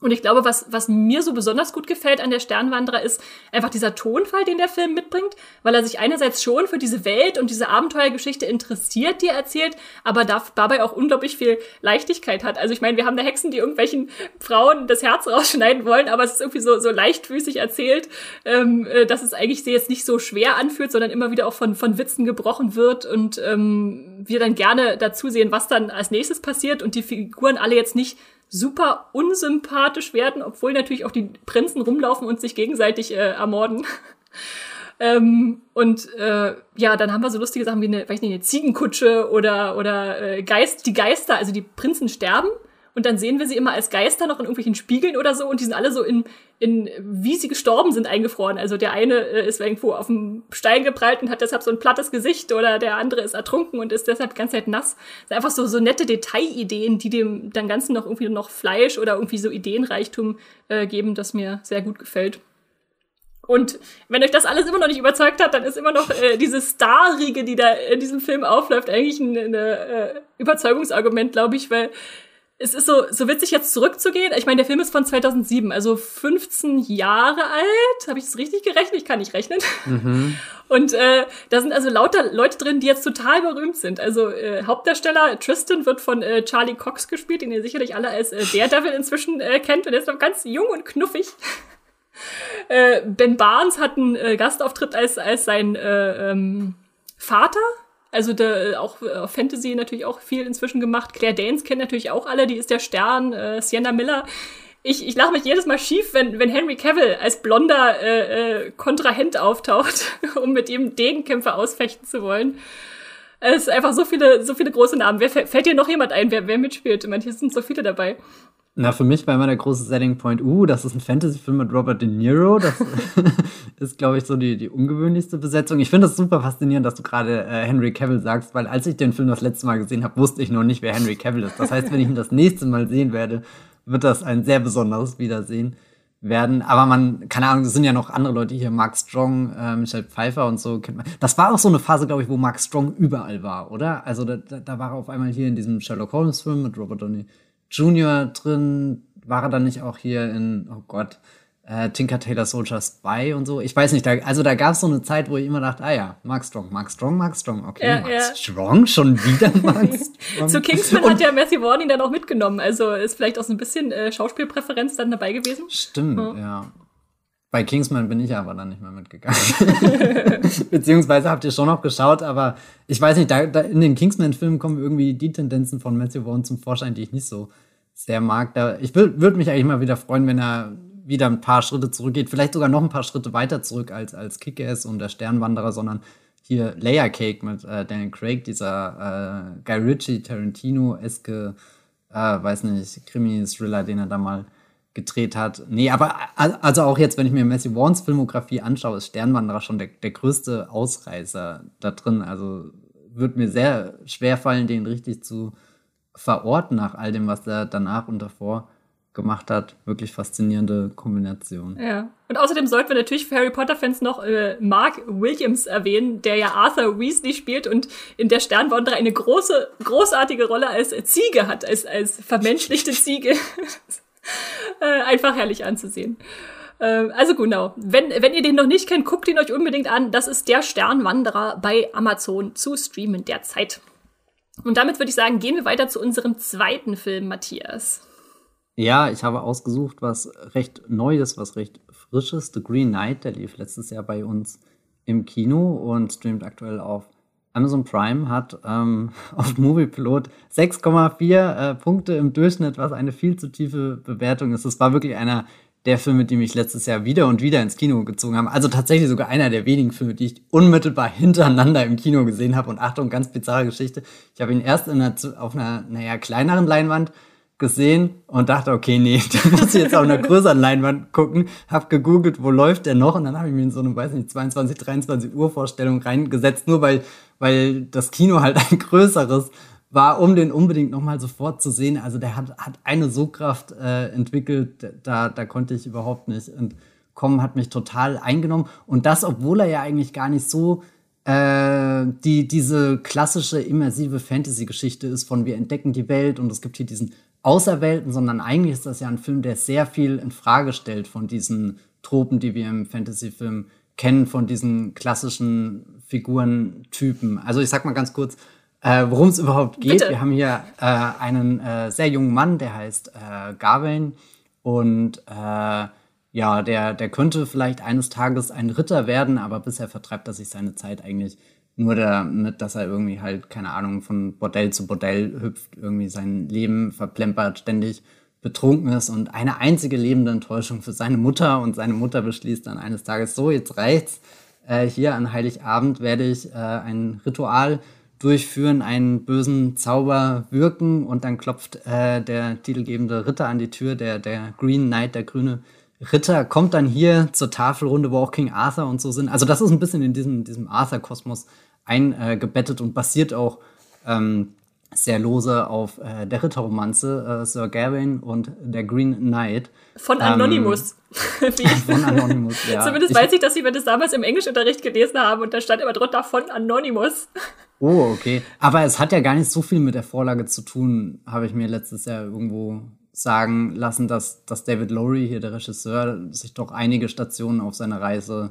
Speaker 1: Und ich glaube, was, was mir so besonders gut gefällt an der Sternwanderer ist einfach dieser Tonfall, den der Film mitbringt, weil er sich einerseits schon für diese Welt und diese Abenteuergeschichte interessiert, die er erzählt, aber dabei auch unglaublich viel Leichtigkeit hat. Also ich meine, wir haben da Hexen, die irgendwelchen Frauen das Herz rausschneiden wollen, aber es ist irgendwie so, so leichtfüßig erzählt, ähm, äh, dass es eigentlich jetzt nicht so schwer anfühlt, sondern immer wieder auch von, von Witzen gebrochen wird und ähm, wir dann gerne dazu sehen, was dann als nächstes passiert und die Figuren alle jetzt nicht super unsympathisch werden, obwohl natürlich auch die Prinzen rumlaufen und sich gegenseitig äh, ermorden. ähm, und äh, ja, dann haben wir so lustige Sachen wie eine, weiß nicht, eine Ziegenkutsche oder, oder äh, Geist, die Geister, also die Prinzen sterben und dann sehen wir sie immer als Geister noch in irgendwelchen Spiegeln oder so und die sind alle so in, in wie sie gestorben sind, eingefroren. Also der eine äh, ist irgendwo auf dem Stein geprallt und hat deshalb so ein plattes Gesicht oder der andere ist ertrunken und ist deshalb die ganze Zeit nass. Das sind einfach so, so nette Detailideen, die dem dann Ganzen noch irgendwie noch Fleisch oder irgendwie so Ideenreichtum äh, geben, das mir sehr gut gefällt. Und wenn euch das alles immer noch nicht überzeugt hat, dann ist immer noch äh, diese Starriege, die da in diesem Film aufläuft, eigentlich ein, ein äh, Überzeugungsargument, glaube ich, weil es ist so, so witzig jetzt zurückzugehen. Ich meine, der Film ist von 2007, also 15 Jahre alt. Habe ich das richtig gerechnet? Ich kann nicht rechnen. Mhm. Und äh, da sind also lauter Leute drin, die jetzt total berühmt sind. Also äh, Hauptdarsteller Tristan wird von äh, Charlie Cox gespielt, den ihr sicherlich alle als äh, Daredevil inzwischen äh, kennt. Und er ist noch ganz jung und knuffig. äh, ben Barnes hat einen äh, Gastauftritt als, als sein äh, ähm, Vater also da, äh, auch äh, Fantasy natürlich auch viel inzwischen gemacht. Claire Danes kennt natürlich auch alle, die ist der Stern, äh, Sienna Miller. Ich, ich lache mich jedes Mal schief, wenn, wenn Henry Cavill als blonder äh, äh, Kontrahent auftaucht, um mit ihm Degenkämpfe ausfechten zu wollen. Es ist einfach so viele, so viele große Namen. Wer, fällt dir noch jemand ein, wer, wer mitspielt? Manche sind so viele dabei.
Speaker 2: Na, für mich war immer der große Setting Point, uh, das ist ein Fantasy-Film mit Robert De Niro. Das ist, glaube ich, so die, die ungewöhnlichste Besetzung. Ich finde es super faszinierend, dass du gerade äh, Henry Cavill sagst, weil als ich den Film das letzte Mal gesehen habe, wusste ich noch nicht, wer Henry Cavill ist. Das heißt, wenn ich ihn das nächste Mal sehen werde, wird das ein sehr besonderes Wiedersehen werden. Aber man, keine Ahnung, es sind ja noch andere Leute hier, Mark Strong, äh, Michelle Pfeiffer und so kennt man. Das war auch so eine Phase, glaube ich, wo Mark Strong überall war, oder? Also da, da, da war er auf einmal hier in diesem Sherlock Holmes-Film mit Robert Downey Junior drin? War er dann nicht auch hier in, oh Gott, äh, Tinker Taylor Soldier Spy und so? Ich weiß nicht, da, also da gab es so eine Zeit, wo ich immer dachte, ah ja, Mark Strong, Mark Strong, Mark Strong, okay, ja, Mark ja. Strong, schon wieder Mark Strong.
Speaker 1: Zu Kingsman und, hat ja Matthew ihn dann auch mitgenommen, also ist vielleicht auch so ein bisschen äh, Schauspielpräferenz dann dabei gewesen.
Speaker 2: Stimmt, ja. ja. Bei Kingsman bin ich aber dann nicht mehr mitgegangen. Beziehungsweise habt ihr schon noch geschaut, aber ich weiß nicht, da, da in den Kingsman-Filmen kommen irgendwie die Tendenzen von Matthew Vaughn zum Vorschein, die ich nicht so sehr mag. Da, ich würde mich eigentlich mal wieder freuen, wenn er wieder ein paar Schritte zurückgeht, vielleicht sogar noch ein paar Schritte weiter zurück als, als Kick-Ass und der Sternwanderer, sondern hier Layer Cake mit äh, Daniel Craig, dieser äh, Guy Ritchie, Tarantino-eske, äh, weiß nicht, Krimi-Thriller, den er da mal gedreht hat. Nee, aber also auch jetzt, wenn ich mir Messi Warns Filmografie anschaue, ist Sternwanderer schon der, der größte Ausreißer da drin. Also wird mir sehr schwer fallen, den richtig zu verorten nach all dem, was er danach und davor gemacht hat. Wirklich faszinierende Kombination.
Speaker 1: Ja. Und außerdem sollten wir natürlich für Harry Potter-Fans noch äh, Mark Williams erwähnen, der ja Arthur Weasley spielt und in der Sternwanderer eine große, großartige Rolle als Ziege hat, als, als vermenschlichte Ziege. äh, einfach herrlich anzusehen. Äh, also genau, wenn, wenn ihr den noch nicht kennt, guckt ihn euch unbedingt an. Das ist der Sternwanderer bei Amazon zu streamen derzeit. Und damit würde ich sagen, gehen wir weiter zu unserem zweiten Film, Matthias.
Speaker 2: Ja, ich habe ausgesucht, was recht Neues, was recht Frisches. The Green Knight, der lief letztes Jahr bei uns im Kino und streamt aktuell auf Amazon Prime hat ähm, auf Moviepilot 6,4 äh, Punkte im Durchschnitt, was eine viel zu tiefe Bewertung ist. Das war wirklich einer der Filme, die mich letztes Jahr wieder und wieder ins Kino gezogen haben. Also tatsächlich sogar einer der wenigen Filme, die ich unmittelbar hintereinander im Kino gesehen habe. Und Achtung, ganz bizarre Geschichte. Ich habe ihn erst einer, auf einer, naja, kleineren Leinwand gesehen und dachte, okay, nee, da muss ich jetzt auf einer größeren Leinwand gucken. Hab gegoogelt, wo läuft der noch? Und dann habe ich mir in so eine, weiß nicht, 22, 23 Uhr Vorstellung reingesetzt, nur weil, weil das Kino halt ein größeres war, um den unbedingt nochmal sofort zu sehen. Also der hat, hat eine Sogkraft äh, entwickelt, da, da konnte ich überhaupt nicht entkommen, hat mich total eingenommen. Und das, obwohl er ja eigentlich gar nicht so äh, die, diese klassische immersive Fantasy-Geschichte ist von wir entdecken die Welt und es gibt hier diesen Außerwelten, sondern eigentlich ist das ja ein Film, der sehr viel in Frage stellt von diesen Tropen, die wir im Fantasy-Film kennen, von diesen klassischen Figurentypen. Also ich sag mal ganz kurz, äh, worum es überhaupt geht. Bitte. Wir haben hier äh, einen äh, sehr jungen Mann, der heißt äh, Gawain und äh, ja, der, der könnte vielleicht eines Tages ein Ritter werden, aber bisher vertreibt er sich seine Zeit eigentlich nur damit, dass er irgendwie halt, keine Ahnung, von Bordell zu Bordell hüpft, irgendwie sein Leben verplempert, ständig betrunken ist und eine einzige lebende Enttäuschung für seine Mutter und seine Mutter beschließt dann eines Tages, so, jetzt reicht's, äh, hier an Heiligabend werde ich äh, ein Ritual durchführen, einen bösen Zauber wirken und dann klopft äh, der titelgebende Ritter an die Tür, der, der Green Knight, der grüne Ritter, kommt dann hier zur Tafelrunde, wo auch King Arthur und so sind. Also das ist ein bisschen in diesem, diesem Arthur-Kosmos eingebettet und basiert auch ähm, sehr lose auf äh, der Ritterromanze äh, Sir Gawain und der Green Knight.
Speaker 1: Von Anonymous.
Speaker 2: Ähm, von Anonymous, ja.
Speaker 1: Zumindest weiß ich, dass ich mir das damals im Englischunterricht gelesen habe und da stand immer drunter von Anonymous.
Speaker 2: Oh, okay. Aber es hat ja gar nicht so viel mit der Vorlage zu tun, habe ich mir letztes Jahr irgendwo sagen lassen, dass, dass David Lowry, hier der Regisseur, sich doch einige Stationen auf seiner Reise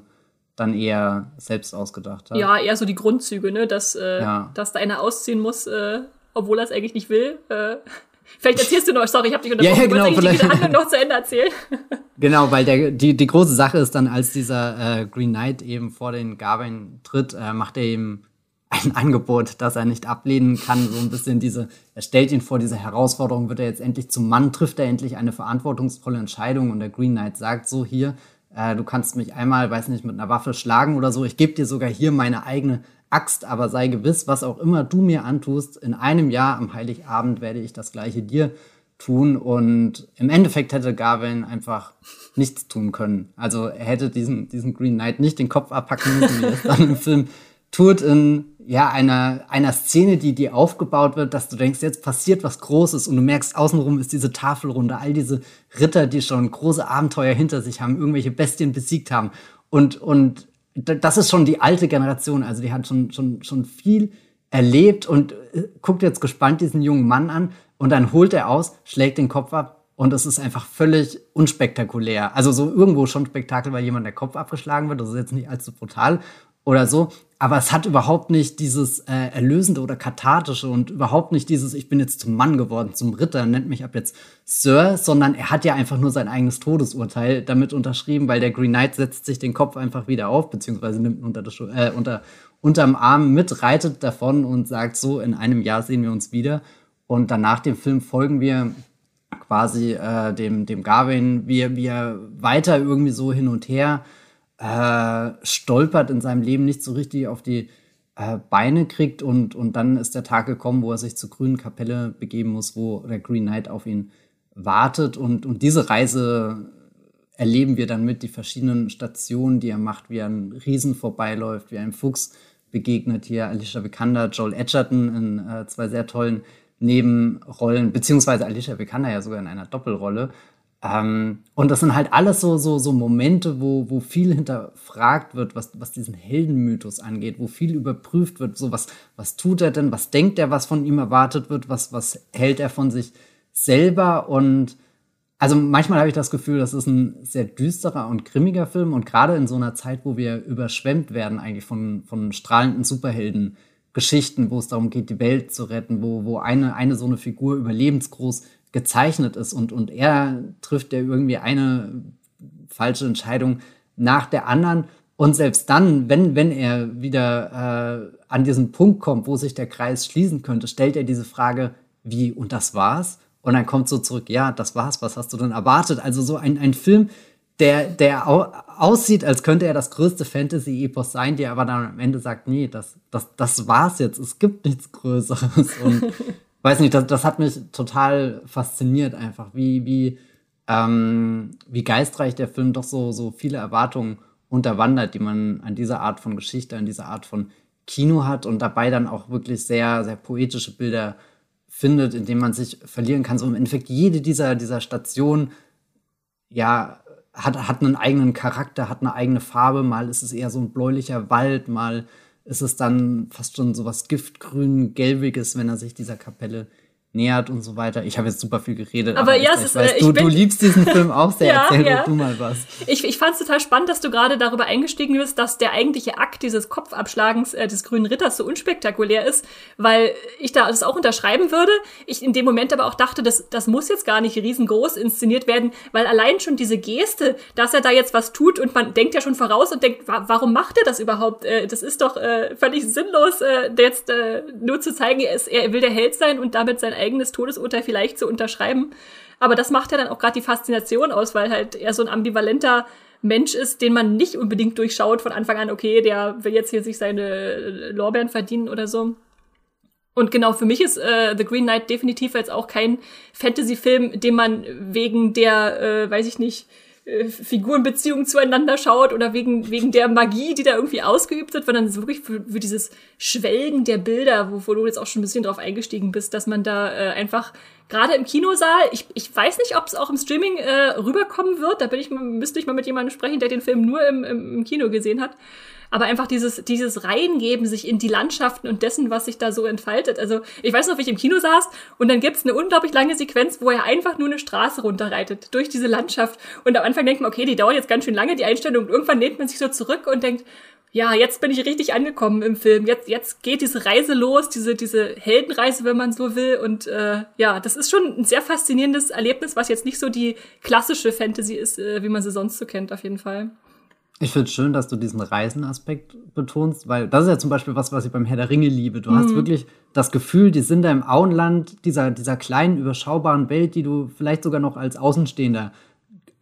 Speaker 2: dann eher selbst ausgedacht hat.
Speaker 1: Ja, eher so die Grundzüge, ne? Dass, äh, ja. dass da einer ausziehen muss, äh, obwohl er es eigentlich nicht will. Äh, vielleicht erzählst du noch, sorry, ich habe dich unterbrochen,
Speaker 2: ja, ja, genau,
Speaker 1: vielleicht. die Handlung noch zu Ende erzählen.
Speaker 2: genau, weil der, die, die große Sache ist dann, als dieser äh, Green Knight eben vor den Gawain tritt, äh, macht er ihm ein Angebot, das er nicht ablehnen kann. So ein bisschen diese, er stellt ihn vor diese Herausforderung, wird er jetzt endlich zum Mann, trifft er endlich eine verantwortungsvolle Entscheidung und der Green Knight sagt so, hier, äh, du kannst mich einmal, weiß nicht, mit einer Waffe schlagen oder so, ich gebe dir sogar hier meine eigene Axt, aber sei gewiss, was auch immer du mir antust, in einem Jahr am Heiligabend werde ich das gleiche dir tun und im Endeffekt hätte Garvin einfach nichts tun können. Also er hätte diesen, diesen Green Knight nicht den Kopf abpacken müssen, wie es dann im Film tut, in ja, einer, einer Szene, die, die aufgebaut wird, dass du denkst, jetzt passiert was Großes und du merkst, außenrum ist diese Tafelrunde, all diese Ritter, die schon große Abenteuer hinter sich haben, irgendwelche Bestien besiegt haben. Und, und das ist schon die alte Generation, also die hat schon, schon, schon viel erlebt und äh, guckt jetzt gespannt diesen jungen Mann an und dann holt er aus, schlägt den Kopf ab und es ist einfach völlig unspektakulär. Also so irgendwo schon Spektakel, weil jemand der Kopf abgeschlagen wird, das ist jetzt nicht allzu brutal oder so, aber es hat überhaupt nicht dieses äh, Erlösende oder Kathartische und überhaupt nicht dieses, ich bin jetzt zum Mann geworden, zum Ritter, nennt mich ab jetzt Sir, sondern er hat ja einfach nur sein eigenes Todesurteil damit unterschrieben, weil der Green Knight setzt sich den Kopf einfach wieder auf, beziehungsweise nimmt unter, das, äh, unter unterm Arm mit, reitet davon und sagt so, in einem Jahr sehen wir uns wieder. Und danach dem Film folgen wir quasi äh, dem, dem Garvin, wie er weiter irgendwie so hin und her äh, stolpert in seinem Leben nicht so richtig auf die äh, Beine kriegt und, und dann ist der Tag gekommen, wo er sich zur grünen Kapelle begeben muss, wo der Green Knight auf ihn wartet und, und diese Reise erleben wir dann mit die verschiedenen Stationen, die er macht, wie er ein Riesen vorbeiläuft, wie ein Fuchs begegnet hier Alicia Vikander, Joel Edgerton in äh, zwei sehr tollen Nebenrollen, beziehungsweise Alicia Vikander ja sogar in einer Doppelrolle. Ähm, und das sind halt alles so, so, so Momente, wo, wo viel hinterfragt wird, was, was diesen Heldenmythos angeht, wo viel überprüft wird, so was, was tut er denn, was denkt er, was von ihm erwartet wird, was, was hält er von sich selber. Und also manchmal habe ich das Gefühl, das ist ein sehr düsterer und grimmiger Film. Und gerade in so einer Zeit, wo wir überschwemmt werden eigentlich von, von strahlenden Superhelden-Geschichten, wo es darum geht, die Welt zu retten, wo, wo eine, eine so eine Figur überlebensgroß gezeichnet ist und, und er trifft ja irgendwie eine falsche Entscheidung nach der anderen Und selbst dann, wenn, wenn er wieder äh, an diesen Punkt kommt, wo sich der Kreis schließen könnte, stellt er diese Frage, wie, und das war's? Und dann kommt so zurück, ja, das war's, was hast du denn erwartet? Also so ein, ein Film, der, der au aussieht, als könnte er das größte Fantasy-Epos sein, der aber dann am Ende sagt, nee, das, das, das war's jetzt, es gibt nichts Größeres. Und weiß nicht, das, das hat mich total fasziniert einfach, wie, wie, ähm, wie geistreich der Film doch so, so viele Erwartungen unterwandert, die man an dieser Art von Geschichte, an dieser Art von Kino hat und dabei dann auch wirklich sehr, sehr poetische Bilder findet, in denen man sich verlieren kann. So im Endeffekt jede dieser, dieser Stationen, ja, hat, hat einen eigenen Charakter, hat eine eigene Farbe. Mal ist es eher so ein bläulicher Wald, mal ist es dann fast schon so was Giftgrün-Gelbiges, wenn er sich dieser Kapelle nähert und so weiter. Ich habe jetzt super viel geredet.
Speaker 1: Aber, aber ja, es ist, weiß,
Speaker 2: äh, du, du liebst diesen Film auch sehr. ja, Erzähl ja. du mal was.
Speaker 1: Ich, ich fand es total spannend, dass du gerade darüber eingestiegen bist, dass der eigentliche Akt dieses Kopfabschlagens äh, des grünen Ritters so unspektakulär ist, weil ich da das auch unterschreiben würde. Ich in dem Moment aber auch dachte, das, das muss jetzt gar nicht riesengroß inszeniert werden, weil allein schon diese Geste, dass er da jetzt was tut und man denkt ja schon voraus und denkt, wa warum macht er das überhaupt? Äh, das ist doch äh, völlig sinnlos, äh, jetzt äh, nur zu zeigen, er, ist, er will der Held sein und damit sein eigenes Todesurteil vielleicht zu unterschreiben. Aber das macht ja dann auch gerade die Faszination aus, weil halt er so ein ambivalenter Mensch ist, den man nicht unbedingt durchschaut von Anfang an, okay, der will jetzt hier sich seine Lorbeeren verdienen oder so. Und genau für mich ist äh, The Green Knight definitiv jetzt auch kein Fantasy-Film, den man wegen der, äh, weiß ich nicht, äh, Figurenbeziehungen zueinander schaut oder wegen, wegen der Magie, die da irgendwie ausgeübt wird, sondern wirklich für, für dieses Schwelgen der Bilder, wo, wo du jetzt auch schon ein bisschen drauf eingestiegen bist, dass man da äh, einfach gerade im Kinosaal, ich, ich weiß nicht, ob es auch im Streaming äh, rüberkommen wird, da bin ich, müsste ich mal mit jemandem sprechen, der den Film nur im, im, im Kino gesehen hat aber einfach dieses, dieses Reingeben sich in die Landschaften und dessen, was sich da so entfaltet. Also ich weiß noch, wie ich im Kino saß und dann gibt's eine unglaublich lange Sequenz, wo er einfach nur eine Straße runterreitet durch diese Landschaft. Und am Anfang denkt man, okay, die dauert jetzt ganz schön lange, die Einstellung. Und irgendwann lehnt man sich so zurück und denkt, ja, jetzt bin ich richtig angekommen im Film. Jetzt, jetzt geht diese Reise los, diese, diese Heldenreise, wenn man so will. Und äh, ja, das ist schon ein sehr faszinierendes Erlebnis, was jetzt nicht so die klassische Fantasy ist, äh, wie man sie sonst so kennt, auf jeden Fall.
Speaker 2: Ich finde es schön, dass du diesen Reisenaspekt betonst, weil das ist ja zum Beispiel was, was ich beim Herr der Ringe liebe. Du mhm. hast wirklich das Gefühl, die sind da im Auenland dieser, dieser kleinen, überschaubaren Welt, die du vielleicht sogar noch als Außenstehender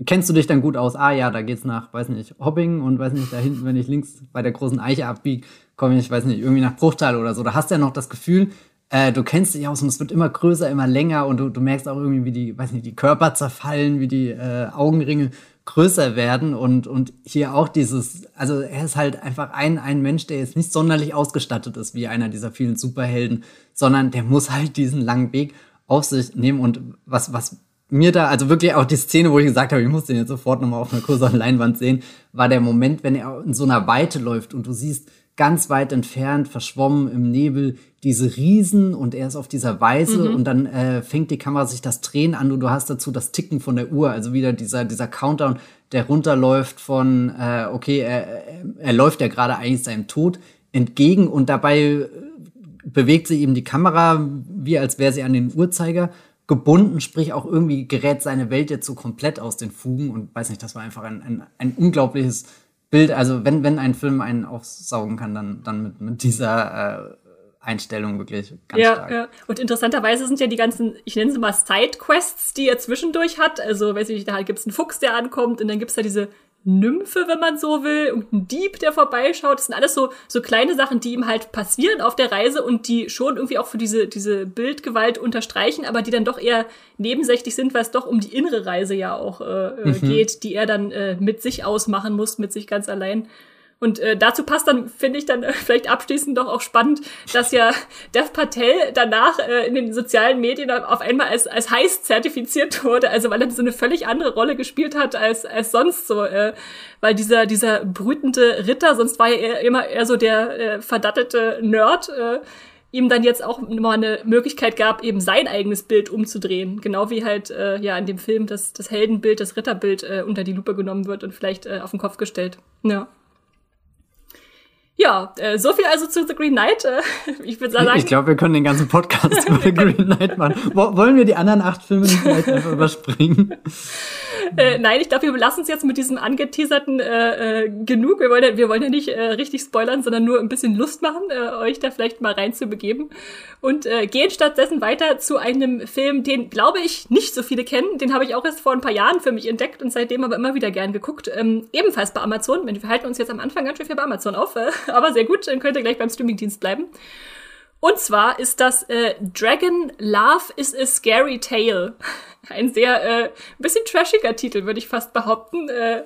Speaker 2: kennst du dich dann gut aus. Ah ja, da geht's nach, weiß nicht, Hobbing und weiß nicht, da hinten, wenn ich links bei der großen Eiche abbiege, komme ich, weiß nicht, irgendwie nach Bruchtal oder so. Da hast du ja noch das Gefühl, äh, du kennst dich aus und es wird immer größer, immer länger und du, du merkst auch irgendwie, wie die, weiß nicht, die Körper zerfallen, wie die äh, Augenringe größer werden und, und hier auch dieses, also er ist halt einfach ein, ein Mensch, der jetzt nicht sonderlich ausgestattet ist wie einer dieser vielen Superhelden, sondern der muss halt diesen langen Weg auf sich nehmen. Und was, was mir da, also wirklich auch die Szene, wo ich gesagt habe, ich muss den jetzt sofort nochmal auf einer größeren Leinwand sehen, war der Moment, wenn er in so einer Weite läuft und du siehst ganz weit entfernt, verschwommen im Nebel, diese Riesen und er ist auf dieser Weise mhm. und dann äh, fängt die Kamera sich das Drehen an und du hast dazu das Ticken von der Uhr, also wieder dieser, dieser Countdown, der runterläuft von, äh, okay, er, er läuft ja gerade eigentlich seinem Tod entgegen und dabei äh, bewegt sich eben die Kamera, wie als wäre sie an den Uhrzeiger gebunden, sprich auch irgendwie gerät seine Welt jetzt so komplett aus den Fugen und weiß nicht, das war einfach ein, ein, ein unglaubliches Bild. Also wenn, wenn ein Film einen aufsaugen kann, dann, dann mit, mit dieser äh, Einstellung wirklich ganz
Speaker 1: ja,
Speaker 2: stark.
Speaker 1: Ja, und interessanterweise sind ja die ganzen, ich nenne sie mal Sidequests, die er zwischendurch hat. Also, weiß ich, da gibt's einen Fuchs, der ankommt und dann gibt's da diese Nymphe, wenn man so will, und ein Dieb, der vorbeischaut. Das sind alles so, so kleine Sachen, die ihm halt passieren auf der Reise und die schon irgendwie auch für diese, diese Bildgewalt unterstreichen, aber die dann doch eher nebensächlich sind, weil es doch um die innere Reise ja auch äh, äh mhm. geht, die er dann äh, mit sich ausmachen muss, mit sich ganz allein. Und äh, dazu passt dann, finde ich dann äh, vielleicht abschließend doch auch spannend, dass ja Dev Patel danach äh, in den sozialen Medien auf einmal als, als heiß zertifiziert wurde, also weil er so eine völlig andere Rolle gespielt hat als, als sonst so. Äh, weil dieser, dieser brütende Ritter, sonst war er immer eher so der äh, verdattete Nerd, äh, ihm dann jetzt auch mal eine Möglichkeit gab, eben sein eigenes Bild umzudrehen. Genau wie halt äh, ja in dem Film das, das Heldenbild, das Ritterbild äh, unter die Lupe genommen wird und vielleicht äh, auf den Kopf gestellt. Ja. Ja, äh, so viel also zu The Green Knight. Äh, ich würde sagen.
Speaker 2: Ich glaube, wir können den ganzen Podcast über The Green Knight machen. wollen wir die anderen acht Filme nicht vielleicht einfach überspringen?
Speaker 1: äh, nein, ich glaube, wir lassen es jetzt mit diesem angeteaserten äh, äh, genug. Wir wollen ja, wir wollen ja nicht äh, richtig spoilern, sondern nur ein bisschen Lust machen, äh, euch da vielleicht mal reinzubegeben. Und äh, gehen stattdessen weiter zu einem Film, den, glaube ich, nicht so viele kennen. Den habe ich auch erst vor ein paar Jahren für mich entdeckt und seitdem aber immer wieder gern geguckt. Ähm, ebenfalls bei Amazon. Wir halten uns jetzt am Anfang ganz schön viel bei Amazon auf, äh, aber sehr gut, dann könnt ihr gleich beim Streamingdienst bleiben. Und zwar ist das äh, Dragon Love is a Scary Tale. Ein sehr äh, bisschen trashiger Titel, würde ich fast behaupten. Äh,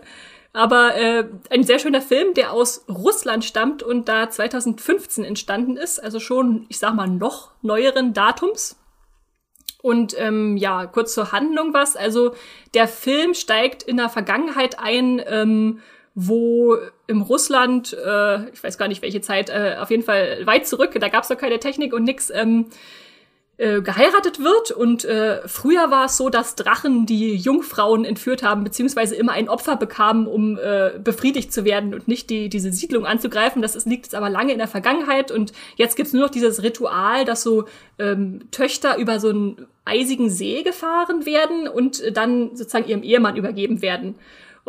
Speaker 1: aber äh, ein sehr schöner Film, der aus Russland stammt und da 2015 entstanden ist. Also schon, ich sag mal, noch neueren Datums. Und ähm, ja, kurz zur Handlung was. Also der Film steigt in der Vergangenheit ein, ähm, wo im Russland, äh, ich weiß gar nicht welche Zeit, äh, auf jeden Fall weit zurück, da gab es noch keine Technik und nix, ähm, äh, geheiratet wird. Und äh, früher war es so, dass Drachen die Jungfrauen entführt haben, beziehungsweise immer ein Opfer bekamen, um äh, befriedigt zu werden und nicht die, diese Siedlung anzugreifen. Das ist, liegt jetzt aber lange in der Vergangenheit. Und jetzt gibt's nur noch dieses Ritual, dass so ähm, Töchter über so einen eisigen See gefahren werden und dann sozusagen ihrem Ehemann übergeben werden.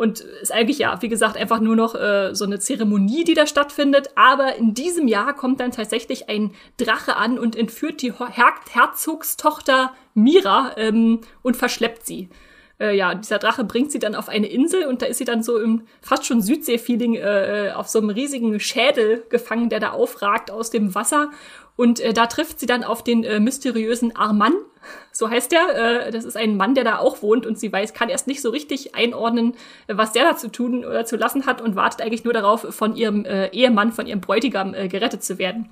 Speaker 1: Und ist eigentlich ja, wie gesagt, einfach nur noch äh, so eine Zeremonie, die da stattfindet. Aber in diesem Jahr kommt dann tatsächlich ein Drache an und entführt die Her Herzogstochter Mira ähm, und verschleppt sie. Äh, ja, dieser Drache bringt sie dann auf eine Insel und da ist sie dann so im fast schon Südsee-Feeling äh, äh auf so einem riesigen Schädel gefangen, der da aufragt aus dem Wasser. Und äh, da trifft sie dann auf den äh, mysteriösen Armand, so heißt der. Äh, das ist ein Mann, der da auch wohnt und sie weiß, kann erst nicht so richtig einordnen, was der da zu tun oder zu lassen hat und wartet eigentlich nur darauf, von ihrem äh, Ehemann, von ihrem Bräutigam äh, gerettet zu werden.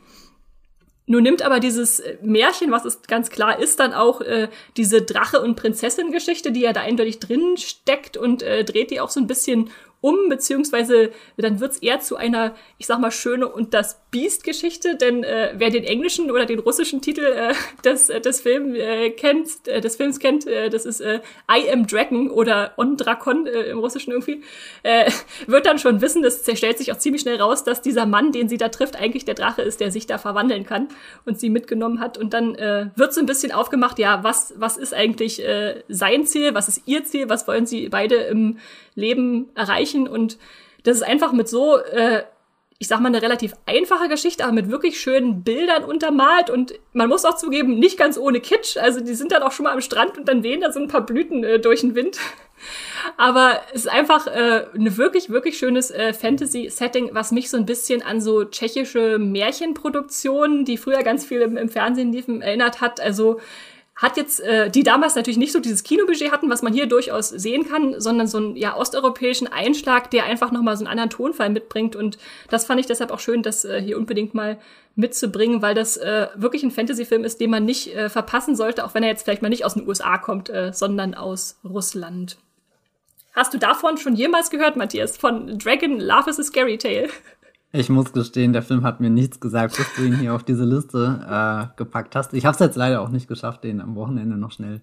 Speaker 1: Nun nimmt aber dieses äh, Märchen, was es ganz klar ist, dann auch äh, diese Drache- und Prinzessin-Geschichte, die ja da eindeutig drin steckt und äh, dreht die auch so ein bisschen um, beziehungsweise dann wird's eher zu einer, ich sag mal, schöne und das Biest-Geschichte, denn äh, wer den englischen oder den russischen Titel äh, des, äh, des, Film, äh, kennt, äh, des Films kennt, äh, das ist äh, I Am Dragon oder On Drakon äh, im Russischen irgendwie, äh, wird dann schon wissen, das stellt sich auch ziemlich schnell raus, dass dieser Mann, den sie da trifft, eigentlich der Drache ist, der sich da verwandeln kann und sie mitgenommen hat. Und dann äh, wird so ein bisschen aufgemacht, ja, was, was ist eigentlich äh, sein Ziel, was ist ihr Ziel, was wollen sie beide im Leben erreichen. Und das ist einfach mit so, äh, ich sag mal, eine relativ einfache Geschichte, aber mit wirklich schönen Bildern untermalt. Und man muss auch zugeben, nicht ganz ohne Kitsch. Also die sind dann auch schon mal am Strand und dann wehen da so ein paar Blüten äh, durch den Wind. Aber es ist einfach äh, eine wirklich, wirklich schönes äh, Fantasy-Setting, was mich so ein bisschen an so tschechische Märchenproduktionen, die früher ganz viel im, im Fernsehen liefen, erinnert hat. Also hat jetzt, äh, die damals natürlich nicht so dieses Kinobudget hatten, was man hier durchaus sehen kann, sondern so einen ja, osteuropäischen Einschlag, der einfach nochmal so einen anderen Tonfall mitbringt. Und das fand ich deshalb auch schön, das äh, hier unbedingt mal mitzubringen, weil das äh, wirklich ein Fantasy-Film ist, den man nicht äh, verpassen sollte, auch wenn er jetzt vielleicht mal nicht aus den USA kommt, äh, sondern aus Russland. Hast du davon schon jemals gehört, Matthias? Von Dragon Love is a Scary Tale?
Speaker 2: Ich muss gestehen, der Film hat mir nichts gesagt, bis du ihn hier auf diese Liste äh, gepackt hast. Ich habe es jetzt leider auch nicht geschafft, den am Wochenende noch schnell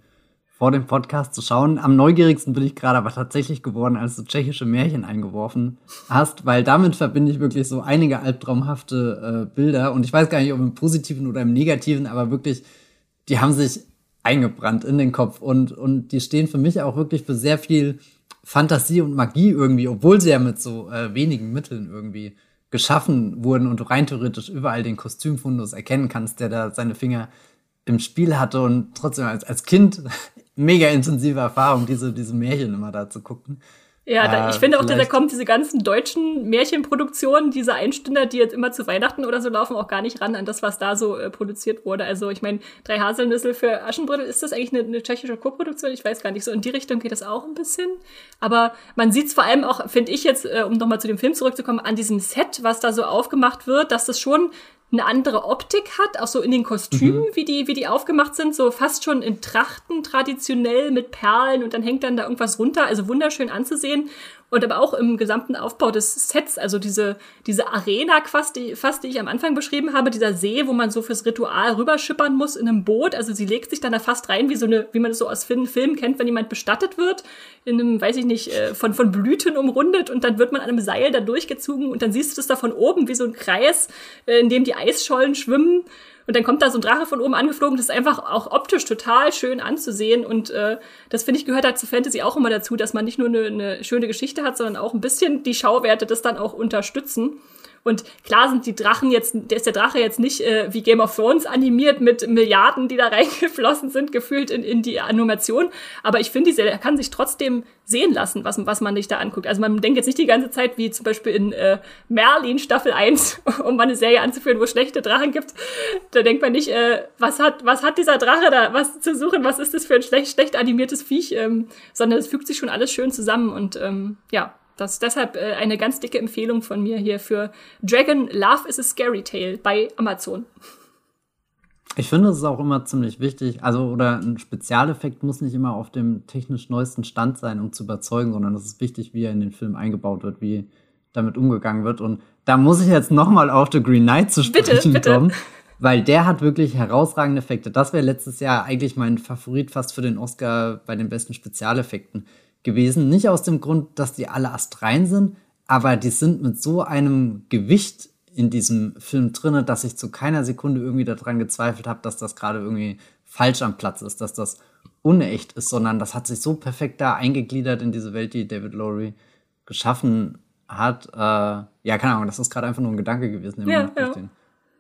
Speaker 2: vor dem Podcast zu schauen. Am neugierigsten bin ich gerade aber tatsächlich geworden, als du tschechische Märchen eingeworfen hast, weil damit verbinde ich wirklich so einige albtraumhafte äh, Bilder. Und ich weiß gar nicht, ob im positiven oder im negativen, aber wirklich, die haben sich eingebrannt in den Kopf und, und die stehen für mich auch wirklich für sehr viel Fantasie und Magie irgendwie, obwohl sie ja mit so äh, wenigen Mitteln irgendwie geschaffen wurden und du rein theoretisch überall den Kostümfundus erkennen kannst, der da seine Finger im Spiel hatte und trotzdem als, als Kind mega intensive Erfahrung, diese, diese Märchen immer da zu gucken.
Speaker 1: Ja, da, ich finde auch, da kommen diese ganzen deutschen Märchenproduktionen, diese Einstünder, die jetzt immer zu Weihnachten oder so laufen, auch gar nicht ran an das, was da so äh, produziert wurde. Also ich meine, drei Haselnüssel für Aschenbrödel, ist das eigentlich eine, eine tschechische Co-Produktion? Ich weiß gar nicht. So in die Richtung geht das auch ein bisschen. Aber man sieht es vor allem auch, finde ich jetzt, äh, um nochmal zu dem Film zurückzukommen, an diesem Set, was da so aufgemacht wird, dass das schon eine andere Optik hat, auch so in den Kostümen, mhm. wie die, wie die aufgemacht sind, so fast schon in Trachten traditionell mit Perlen und dann hängt dann da irgendwas runter, also wunderschön anzusehen und aber auch im gesamten Aufbau des Sets, also diese, diese Arena fast die, fast, die ich am Anfang beschrieben habe, dieser See, wo man so fürs Ritual rüberschippern muss in einem Boot, also sie legt sich dann da fast rein, wie so eine, wie man es so aus Filmen kennt, wenn jemand bestattet wird, in einem, weiß ich nicht, äh, von, von Blüten umrundet und dann wird man an einem Seil da durchgezogen und dann siehst du das da von oben wie so ein Kreis, äh, in dem die Eisschollen schwimmen Und dann kommt da so ein Drache von oben angeflogen. Das ist einfach auch optisch total schön anzusehen. Und äh, das finde ich gehört halt zu Fantasy auch immer dazu, dass man nicht nur eine, eine schöne Geschichte hat, sondern auch ein bisschen die Schauwerte das dann auch unterstützen. Und klar sind die Drachen jetzt, der ist der Drache jetzt nicht äh, wie Game of Thrones animiert mit Milliarden, die da reingeflossen sind, gefühlt in, in die Animation. Aber ich finde, er kann sich trotzdem sehen lassen, was, was man sich da anguckt. Also man denkt jetzt nicht die ganze Zeit, wie zum Beispiel in äh, Merlin Staffel 1, um mal eine Serie anzuführen, wo es schlechte Drachen gibt. Da denkt man nicht, äh, was hat, was hat dieser Drache da, was zu suchen, was ist das für ein schlecht, schlecht animiertes Viech, ähm, sondern es fügt sich schon alles schön zusammen und ähm, ja, das deshalb äh, eine ganz dicke Empfehlung von mir hier für Dragon Love is a Scary Tale bei Amazon.
Speaker 2: Ich finde, es ist auch immer ziemlich wichtig. Also, oder ein Spezialeffekt muss nicht immer auf dem technisch neuesten Stand sein, um zu überzeugen, sondern es ist wichtig, wie er in den Film eingebaut wird, wie damit umgegangen wird. Und da muss ich jetzt nochmal auf The Green Knight zu sprechen bitte, bitte. kommen. Weil der hat wirklich herausragende Effekte. Das wäre letztes Jahr eigentlich mein Favorit fast für den Oscar bei den besten Spezialeffekten gewesen. Nicht aus dem Grund, dass die alle astrein sind, aber die sind mit so einem Gewicht in diesem Film drinne, dass ich zu keiner Sekunde irgendwie daran gezweifelt habe, dass das gerade irgendwie falsch am Platz ist, dass das unecht ist, sondern das hat sich so perfekt da eingegliedert in diese Welt, die David Lowry geschaffen hat. Äh, ja, keine Ahnung, das ist gerade einfach nur ein Gedanke gewesen, ja, ja. den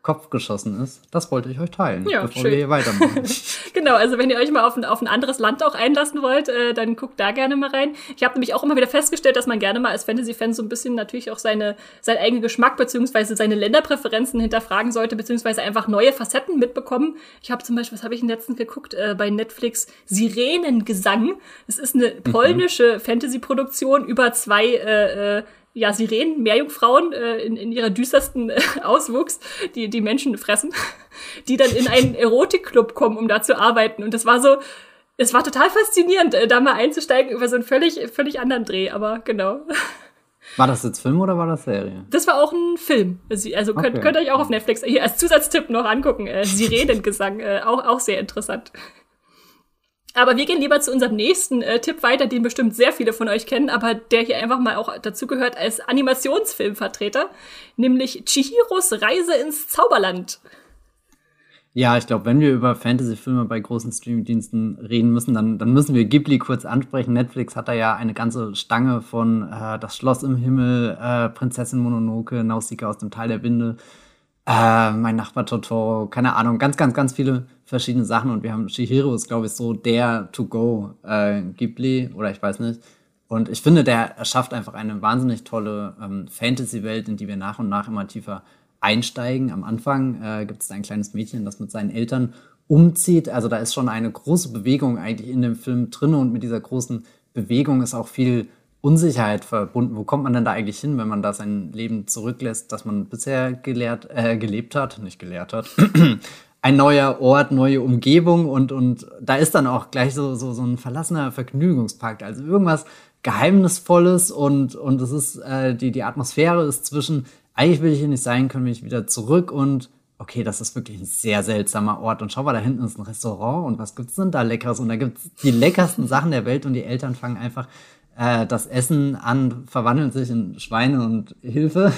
Speaker 2: Kopf geschossen ist. Das wollte ich euch teilen, ja, bevor schön. wir hier weitermachen.
Speaker 1: genau, also wenn ihr euch mal auf ein, auf ein anderes Land auch einlassen wollt, äh, dann guckt da gerne mal rein. Ich habe nämlich auch immer wieder festgestellt, dass man gerne mal als Fantasy-Fan so ein bisschen natürlich auch seine, seinen eigenen Geschmack beziehungsweise seine Länderpräferenzen hinterfragen sollte, beziehungsweise einfach neue Facetten mitbekommen. Ich habe zum Beispiel, was habe ich in letzten geguckt, äh, bei Netflix Sirenengesang. Das ist eine mhm. polnische mhm. Fantasy-Produktion über zwei äh, äh, ja, Sirenen, Meerjungfrauen äh, in, in ihrer düstersten äh, Auswuchs, die die Menschen fressen, die dann in einen Erotikclub kommen, um da zu arbeiten. Und das war so, es war total faszinierend, äh, da mal einzusteigen über so einen völlig, völlig anderen Dreh, aber genau.
Speaker 2: War das jetzt Film oder war das Serie?
Speaker 1: Das war auch ein Film. Also könnt, okay. könnt ihr euch auch auf Netflix hier als Zusatztipp noch angucken. Äh, Sirenengesang, äh, auch, auch sehr interessant. Aber wir gehen lieber zu unserem nächsten äh, Tipp weiter, den bestimmt sehr viele von euch kennen, aber der hier einfach mal auch dazu gehört als Animationsfilmvertreter, nämlich Chihiros Reise ins Zauberland.
Speaker 2: Ja, ich glaube, wenn wir über Fantasy-Filme bei großen Streamingdiensten reden müssen, dann, dann müssen wir Ghibli kurz ansprechen. Netflix hat da ja eine ganze Stange von äh, Das Schloss im Himmel, äh, Prinzessin Mononoke, Nausicaa aus dem Tal der Winde, äh, mein Nachbar Totoro, keine Ahnung, ganz, ganz, ganz viele verschiedene Sachen und wir haben Shihiro ist, glaube ich, so der To-Go äh, Ghibli oder ich weiß nicht. Und ich finde, der erschafft einfach eine wahnsinnig tolle ähm, Fantasy-Welt, in die wir nach und nach immer tiefer einsteigen. Am Anfang äh, gibt es ein kleines Mädchen, das mit seinen Eltern umzieht. Also da ist schon eine große Bewegung eigentlich in dem Film drin und mit dieser großen Bewegung ist auch viel Unsicherheit verbunden. Wo kommt man denn da eigentlich hin, wenn man da sein Leben zurücklässt, das man bisher gelehrt, äh, gelebt hat, nicht gelehrt hat? ein neuer Ort, neue Umgebung und, und da ist dann auch gleich so, so, so ein verlassener Vergnügungspark. Also irgendwas Geheimnisvolles und, und es ist, äh, die, die Atmosphäre ist zwischen, eigentlich will ich hier nicht sein, können nicht wieder zurück und okay, das ist wirklich ein sehr seltsamer Ort. Und schau mal, da hinten ist ein Restaurant und was gibt's denn da Leckeres? Und da gibt's die leckersten Sachen der Welt und die Eltern fangen einfach äh, das Essen an verwandelt sich in Schweine und Hilfe.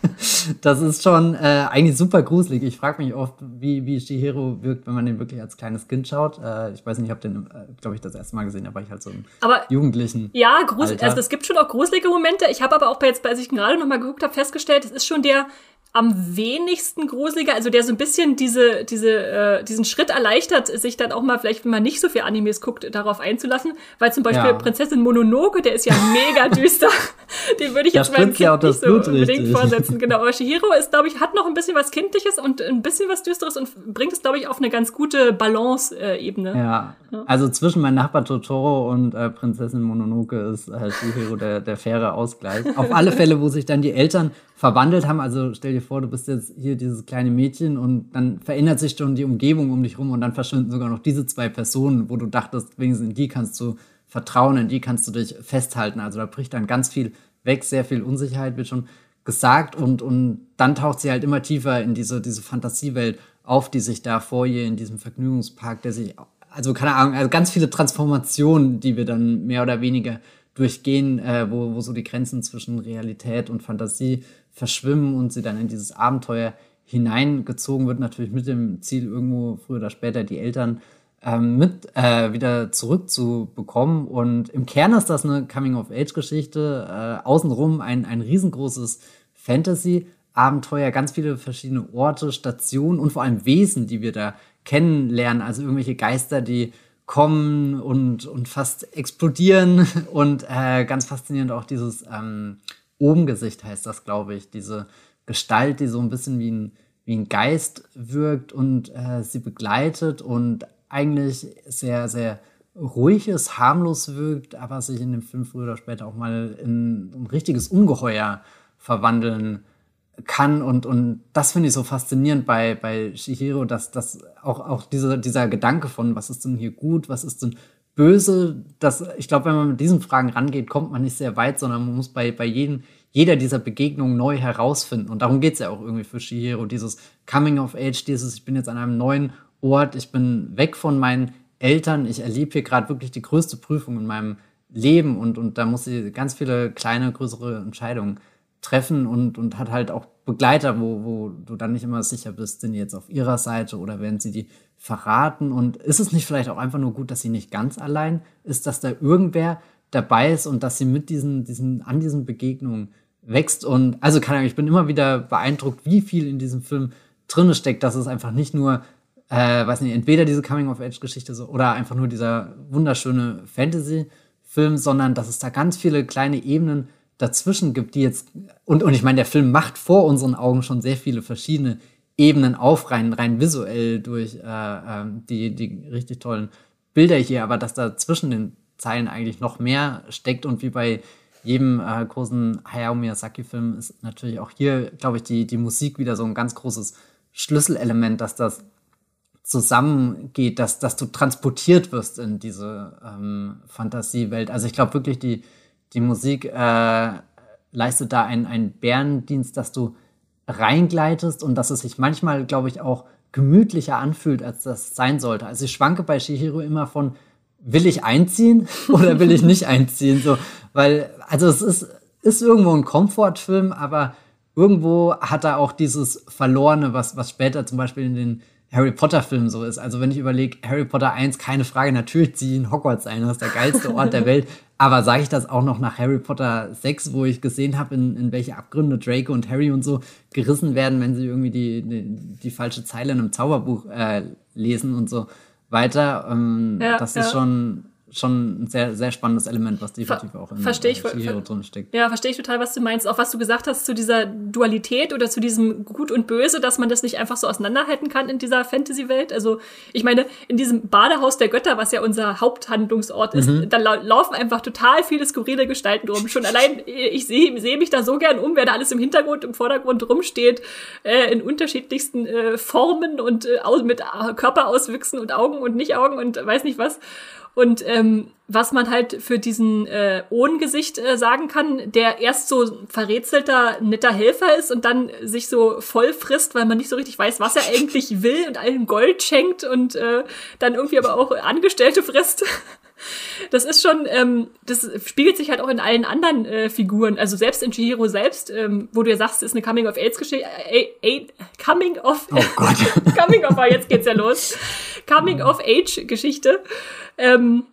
Speaker 2: das ist schon äh, eigentlich super gruselig. Ich frage mich oft, wie, wie Shihiro wirkt, wenn man den wirklich als kleines Kind schaut. Äh, ich weiß nicht, ich habe den, äh, glaube ich, das erste Mal gesehen, da war ich halt so im aber, Jugendlichen.
Speaker 1: Ja, gruselig. Also es gibt schon auch gruselige Momente. Ich habe aber auch jetzt, als ich gerade noch mal geguckt habe, festgestellt, es ist schon der am wenigsten gruseliger, also der so ein bisschen diese, diese, äh, diesen Schritt erleichtert, sich dann auch mal vielleicht, wenn man nicht so viel Animes guckt, darauf einzulassen, weil zum Beispiel ja. Prinzessin Mononoke, der ist ja mega düster, den würde ich jetzt meinem Kind ja nicht so unbedingt richtig. vorsetzen. Genau, aber Shihiro ist, glaube ich, hat noch ein bisschen was Kindliches und ein bisschen was Düsteres und bringt es, glaube ich, auf eine ganz gute Balance-Ebene.
Speaker 2: Ja. ja. also zwischen mein Nachbar Totoro und äh, Prinzessin Mononoke ist äh, Shihiro der, der faire Ausgleich. auf alle Fälle, wo sich dann die Eltern verwandelt haben. Also stell dir vor, du bist jetzt hier dieses kleine Mädchen und dann verändert sich schon die Umgebung um dich rum und dann verschwinden sogar noch diese zwei Personen, wo du dachtest, wenigstens in die kannst du vertrauen, in die kannst du dich festhalten. Also da bricht dann ganz viel weg, sehr viel Unsicherheit wird schon gesagt und, und dann taucht sie halt immer tiefer in diese, diese Fantasiewelt auf, die sich da vor ihr in diesem Vergnügungspark, der sich, also keine Ahnung, also ganz viele Transformationen, die wir dann mehr oder weniger durchgehen, äh, wo, wo so die Grenzen zwischen Realität und Fantasie verschwimmen und sie dann in dieses Abenteuer hineingezogen wird, natürlich mit dem Ziel, irgendwo früher oder später die Eltern ähm, mit äh, wieder zurückzubekommen. Und im Kern ist das eine Coming-of-Age-Geschichte. Äh, außenrum ein, ein riesengroßes Fantasy-Abenteuer, ganz viele verschiedene Orte, Stationen und vor allem Wesen, die wir da kennenlernen. Also irgendwelche Geister, die kommen und, und fast explodieren. Und äh, ganz faszinierend auch dieses ähm, Obengesicht heißt das, glaube ich. Diese Gestalt, die so ein bisschen wie ein, wie ein Geist wirkt und äh, sie begleitet und eigentlich sehr, sehr ruhig ist, harmlos wirkt, aber sich in dem Film früher oder später auch mal in ein richtiges Ungeheuer verwandeln kann. Und, und das finde ich so faszinierend bei, bei Shihiro, dass, dass auch, auch dieser, dieser Gedanke von, was ist denn hier gut, was ist denn böse, dass ich glaube, wenn man mit diesen Fragen rangeht, kommt man nicht sehr weit, sondern man muss bei, bei jedem, jeder dieser Begegnungen neu herausfinden. Und darum geht es ja auch irgendwie für Shihiro, dieses Coming of Age, dieses, ich bin jetzt an einem neuen Ort, ich bin weg von meinen Eltern, ich erlebe hier gerade wirklich die größte Prüfung in meinem Leben und, und da muss sie ganz viele kleine, größere Entscheidungen treffen und, und hat halt auch Begleiter, wo, wo du dann nicht immer sicher bist, sind die jetzt auf ihrer Seite oder werden sie die verraten? Und ist es nicht vielleicht auch einfach nur gut, dass sie nicht ganz allein ist, dass da irgendwer dabei ist und dass sie mit diesen, diesen, an diesen Begegnungen wächst? Und also kann ich bin immer wieder beeindruckt, wie viel in diesem Film drinne steckt, dass es einfach nicht nur äh, weiß nicht, entweder diese Coming-of-Age-Geschichte so, oder einfach nur dieser wunderschöne Fantasy-Film, sondern dass es da ganz viele kleine Ebenen dazwischen gibt, die jetzt, und, und ich meine, der Film macht vor unseren Augen schon sehr viele verschiedene Ebenen auf, rein, rein visuell durch äh, äh, die, die richtig tollen Bilder hier, aber dass da zwischen den Zeilen eigentlich noch mehr steckt und wie bei jedem äh, großen Hayao Miyazaki-Film ist natürlich auch hier, glaube ich, die, die Musik wieder so ein ganz großes Schlüsselelement, dass das zusammengeht, dass, dass du transportiert wirst in diese ähm, Fantasiewelt. Also ich glaube wirklich, die, die Musik äh, leistet da einen, einen Bärendienst, dass du reingleitest und dass es sich manchmal, glaube ich, auch gemütlicher anfühlt, als das sein sollte. Also ich schwanke bei Shihiro immer von, will ich einziehen oder will ich nicht einziehen? So, weil, also es ist, ist irgendwo ein Komfortfilm, aber irgendwo hat er auch dieses Verlorene, was, was später zum Beispiel in den Harry Potter-Film so ist. Also wenn ich überlege, Harry Potter 1, keine Frage, natürlich ziehe ich in Hogwarts ein, das ist der geilste Ort der Welt. Aber sage ich das auch noch nach Harry Potter 6, wo ich gesehen habe, in, in welche Abgründe Draco und Harry und so gerissen werden, wenn sie irgendwie die, die, die falsche Zeile in einem Zauberbuch äh, lesen und so weiter. Ähm, ja, das ist ja. schon schon ein sehr, sehr spannendes Element, was definitiv Ver auch in
Speaker 1: versteh ich,
Speaker 2: Shihiro drin steckt.
Speaker 1: Ja, verstehe ich total, was du meinst. Auch was du gesagt hast zu dieser Dualität oder zu diesem Gut und Böse, dass man das nicht einfach so auseinanderhalten kann in dieser Fantasy-Welt. Also, ich meine, in diesem Badehaus der Götter, was ja unser Haupthandlungsort ist, mhm. da la laufen einfach total viele skurrile Gestalten rum. Schon allein, ich sehe seh mich da so gern um, wer da alles im Hintergrund, im Vordergrund rumsteht, äh, in unterschiedlichsten äh, Formen und äh, mit Körperauswüchsen und Augen und Nicht-Augen und weiß nicht was. Und ähm, was man halt für diesen äh, Ohnengesicht äh, sagen kann, der erst so verrätselter, netter Helfer ist und dann sich so voll frisst, weil man nicht so richtig weiß, was er eigentlich will und allen Gold schenkt und äh, dann irgendwie aber auch Angestellte frisst. Das ist schon, ähm, das spiegelt sich halt auch in allen anderen äh, Figuren. Also selbst in Chihiro selbst, ähm, wo du ja sagst, ist eine Coming of Age Geschichte, äh, äh, Coming of,
Speaker 2: oh Gott.
Speaker 1: Coming of, jetzt geht's ja los. Coming of Age Geschichte. Ähm,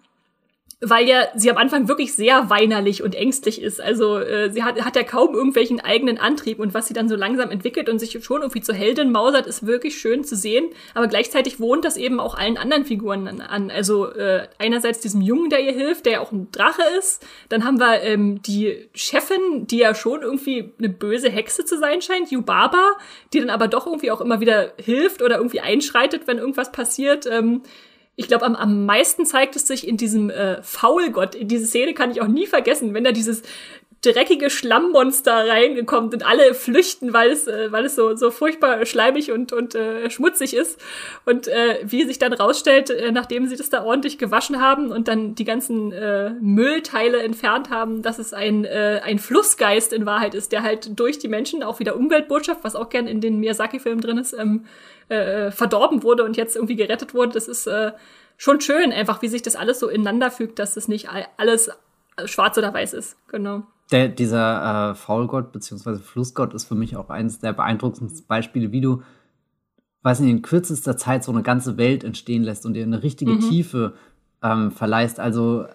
Speaker 1: weil ja sie am Anfang wirklich sehr weinerlich und ängstlich ist. Also äh, sie hat, hat ja kaum irgendwelchen eigenen Antrieb und was sie dann so langsam entwickelt und sich schon irgendwie zur Heldin mausert, ist wirklich schön zu sehen. Aber gleichzeitig wohnt das eben auch allen anderen Figuren an. Also äh, einerseits diesem Jungen, der ihr hilft, der ja auch ein Drache ist. Dann haben wir ähm, die Chefin, die ja schon irgendwie eine böse Hexe zu sein scheint, Yubaba, die dann aber doch irgendwie auch immer wieder hilft oder irgendwie einschreitet, wenn irgendwas passiert. Ähm, ich glaube, am, am meisten zeigt es sich in diesem äh, Faulgott. In diese Szene kann ich auch nie vergessen, wenn da dieses dreckige Schlammmonster reingekommen und alle flüchten, weil es, äh, weil es so, so furchtbar schleimig und, und äh, schmutzig ist. Und äh, wie sich dann rausstellt, äh, nachdem sie das da ordentlich gewaschen haben und dann die ganzen äh, Müllteile entfernt haben, dass es ein, äh, ein Flussgeist in Wahrheit ist, der halt durch die Menschen, auch wieder Umweltbotschaft, was auch gern in den Miyazaki-Filmen drin ist, ähm, äh, verdorben wurde und jetzt irgendwie gerettet wurde. Das ist äh, schon schön, einfach wie sich das alles so ineinander fügt, dass es nicht alles schwarz oder weiß ist. Genau.
Speaker 2: der, dieser äh, Faulgott bzw. Flussgott ist für mich auch eines der beeindruckendsten Beispiele, wie du, weiß nicht, in kürzester Zeit so eine ganze Welt entstehen lässt und dir eine richtige mhm. Tiefe ähm, verleihst. Also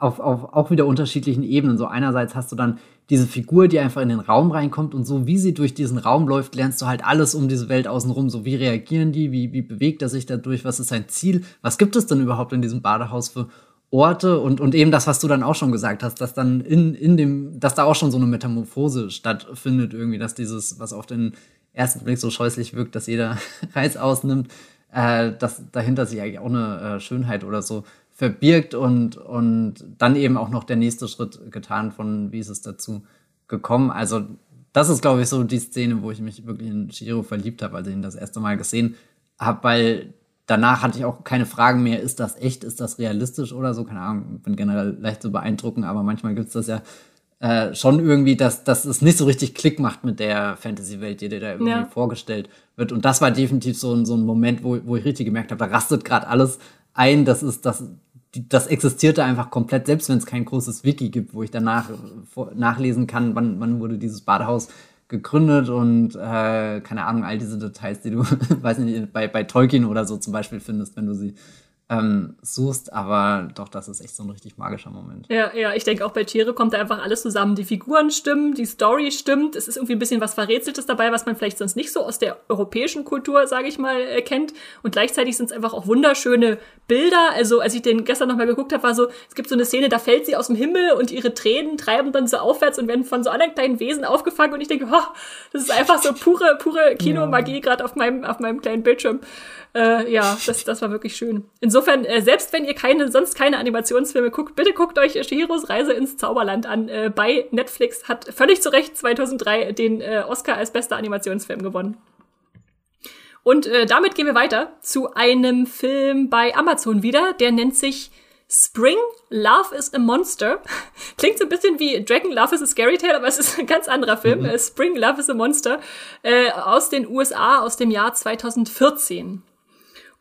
Speaker 2: auf, auf auch wieder unterschiedlichen Ebenen. So einerseits hast du dann diese Figur, die einfach in den Raum reinkommt und so wie sie durch diesen Raum läuft, lernst du halt alles um diese Welt außenrum. So wie reagieren die, wie, wie bewegt er sich dadurch, was ist sein Ziel, was gibt es denn überhaupt in diesem Badehaus für Orte und, und eben das, was du dann auch schon gesagt hast, dass dann in, in dem, dass da auch schon so eine Metamorphose stattfindet, irgendwie, dass dieses, was auf den ersten Blick so scheußlich wirkt, dass jeder Reiz ausnimmt, äh, dass dahinter sich eigentlich auch eine äh, Schönheit oder so verbirgt und, und dann eben auch noch der nächste Schritt getan von, wie ist es dazu gekommen. Also, das ist, glaube ich, so die Szene, wo ich mich wirklich in Shiro verliebt habe, als ich ihn das erste Mal gesehen habe, weil danach hatte ich auch keine Fragen mehr, ist das echt, ist das realistisch oder so, keine Ahnung, bin generell leicht zu beeindrucken, aber manchmal gibt es das ja äh, schon irgendwie, dass, dass es nicht so richtig Klick macht mit der Fantasy-Welt, die dir da irgendwie ja. vorgestellt wird. Und das war definitiv so, ein so ein Moment, wo, wo ich richtig gemerkt habe, da rastet gerade alles ein, das ist, das, das existierte einfach komplett, selbst wenn es kein großes Wiki gibt, wo ich danach nachlesen kann, wann, wann wurde dieses Badehaus gegründet und äh, keine Ahnung, all diese Details, die du, weiß nicht, bei, bei Tolkien oder so zum Beispiel findest, wenn du sie ähm, suchst, aber doch, das ist echt so ein richtig magischer Moment.
Speaker 1: Ja, ja, ich denke auch bei Tiere kommt da einfach alles zusammen. Die Figuren stimmen, die Story stimmt, es ist irgendwie ein bisschen was Verrätseltes dabei, was man vielleicht sonst nicht so aus der europäischen Kultur, sage ich mal, äh, kennt. Und gleichzeitig sind es einfach auch wunderschöne Bilder. Also als ich den gestern nochmal geguckt habe, war so, es gibt so eine Szene, da fällt sie aus dem Himmel und ihre Tränen treiben dann so aufwärts und werden von so anderen kleinen Wesen aufgefangen und ich denke, oh, das ist einfach so pure, pure Kinomagie ja. gerade auf meinem, auf meinem kleinen Bildschirm. Äh, ja, das, das war wirklich schön. Insofern, äh, selbst wenn ihr keine, sonst keine Animationsfilme guckt, bitte guckt euch Shihiros Reise ins Zauberland an. Äh, bei Netflix hat völlig zu Recht 2003 den äh, Oscar als bester Animationsfilm gewonnen. Und äh, damit gehen wir weiter zu einem Film bei Amazon wieder, der nennt sich Spring, Love is a Monster. Klingt so ein bisschen wie Dragon Love is a Scary Tale, aber es ist ein ganz anderer Film. Mhm. Spring, Love is a Monster äh, aus den USA aus dem Jahr 2014.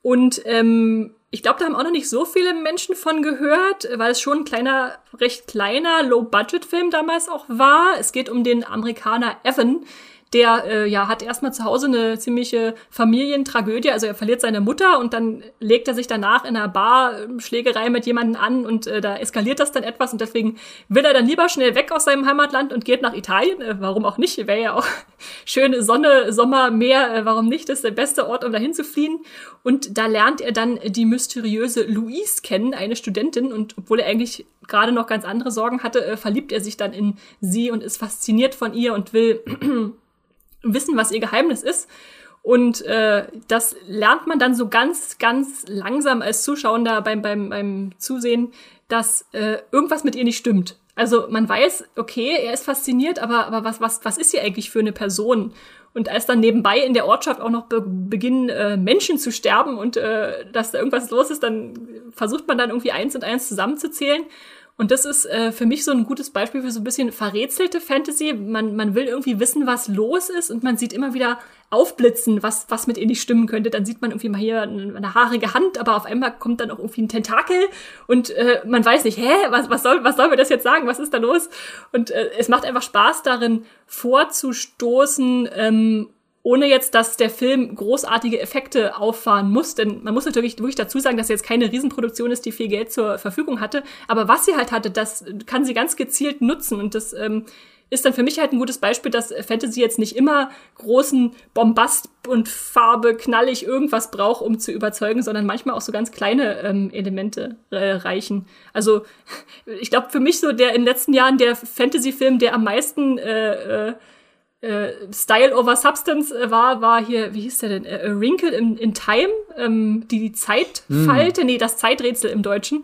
Speaker 1: Und ähm, ich glaube, da haben auch noch nicht so viele Menschen von gehört, weil es schon ein kleiner, recht kleiner Low-Budget-Film damals auch war. Es geht um den Amerikaner Evan, der äh, ja hat erstmal zu Hause eine ziemliche Familientragödie. Also er verliert seine Mutter und dann legt er sich danach in einer Bar ähm, Schlägerei mit jemandem an und äh, da eskaliert das dann etwas und deswegen will er dann lieber schnell weg aus seinem Heimatland und geht nach Italien. Äh, warum auch nicht? Wäre ja auch schöne Sonne, Sommer, Meer. Äh, warum nicht? Das ist der beste Ort, um dahin zu fliehen. Und da lernt er dann die mysteriöse Louise kennen, eine Studentin. Und obwohl er eigentlich gerade noch ganz andere Sorgen hatte, äh, verliebt er sich dann in sie und ist fasziniert von ihr und will wissen, was ihr Geheimnis ist. Und äh, das lernt man dann so ganz, ganz langsam als Zuschauer beim, beim, beim Zusehen, dass äh, irgendwas mit ihr nicht stimmt. Also man weiß, okay, er ist fasziniert, aber, aber was, was, was ist sie eigentlich für eine Person? Und als dann nebenbei in der Ortschaft auch noch be beginnen, äh, Menschen zu sterben und äh, dass da irgendwas los ist, dann versucht man dann irgendwie eins und eins zusammenzuzählen. Und das ist äh, für mich so ein gutes Beispiel für so ein bisschen verrätselte Fantasy. Man, man will irgendwie wissen, was los ist und man sieht immer wieder aufblitzen, was, was mit ihr nicht stimmen könnte. Dann sieht man irgendwie mal hier eine, haarige Hand, aber auf einmal kommt dann auch irgendwie ein Tentakel und äh, man weiß nicht, hä, was, was, soll, was soll mir das jetzt sagen? Was ist da los? Und äh, es macht einfach Spaß darin, vorzustoßen, ähm, ohne jetzt, dass der Film großartige Effekte auffahren muss. Denn man muss natürlich wirklich dazu sagen, dass jetzt keine Riesenproduktion ist, die viel Geld zur Verfügung hatte. Aber was sie halt hatte, das kann sie ganz gezielt nutzen. Und das ähm, ist dann für mich halt ein gutes Beispiel, dass Fantasy jetzt nicht immer großen Bombast und Farbe, knallig irgendwas braucht, um zu überzeugen, sondern manchmal auch so ganz kleine ähm, Elemente äh, reichen. Also ich glaube, für mich so der in den letzten Jahren der Fantasy-Film, der am meisten äh, äh, äh, Style over Substance äh, war, war hier, wie hieß der denn? Äh, A Wrinkle in, in Time, ähm, die Zeitfalte, mm. nee, das Zeiträtsel im Deutschen.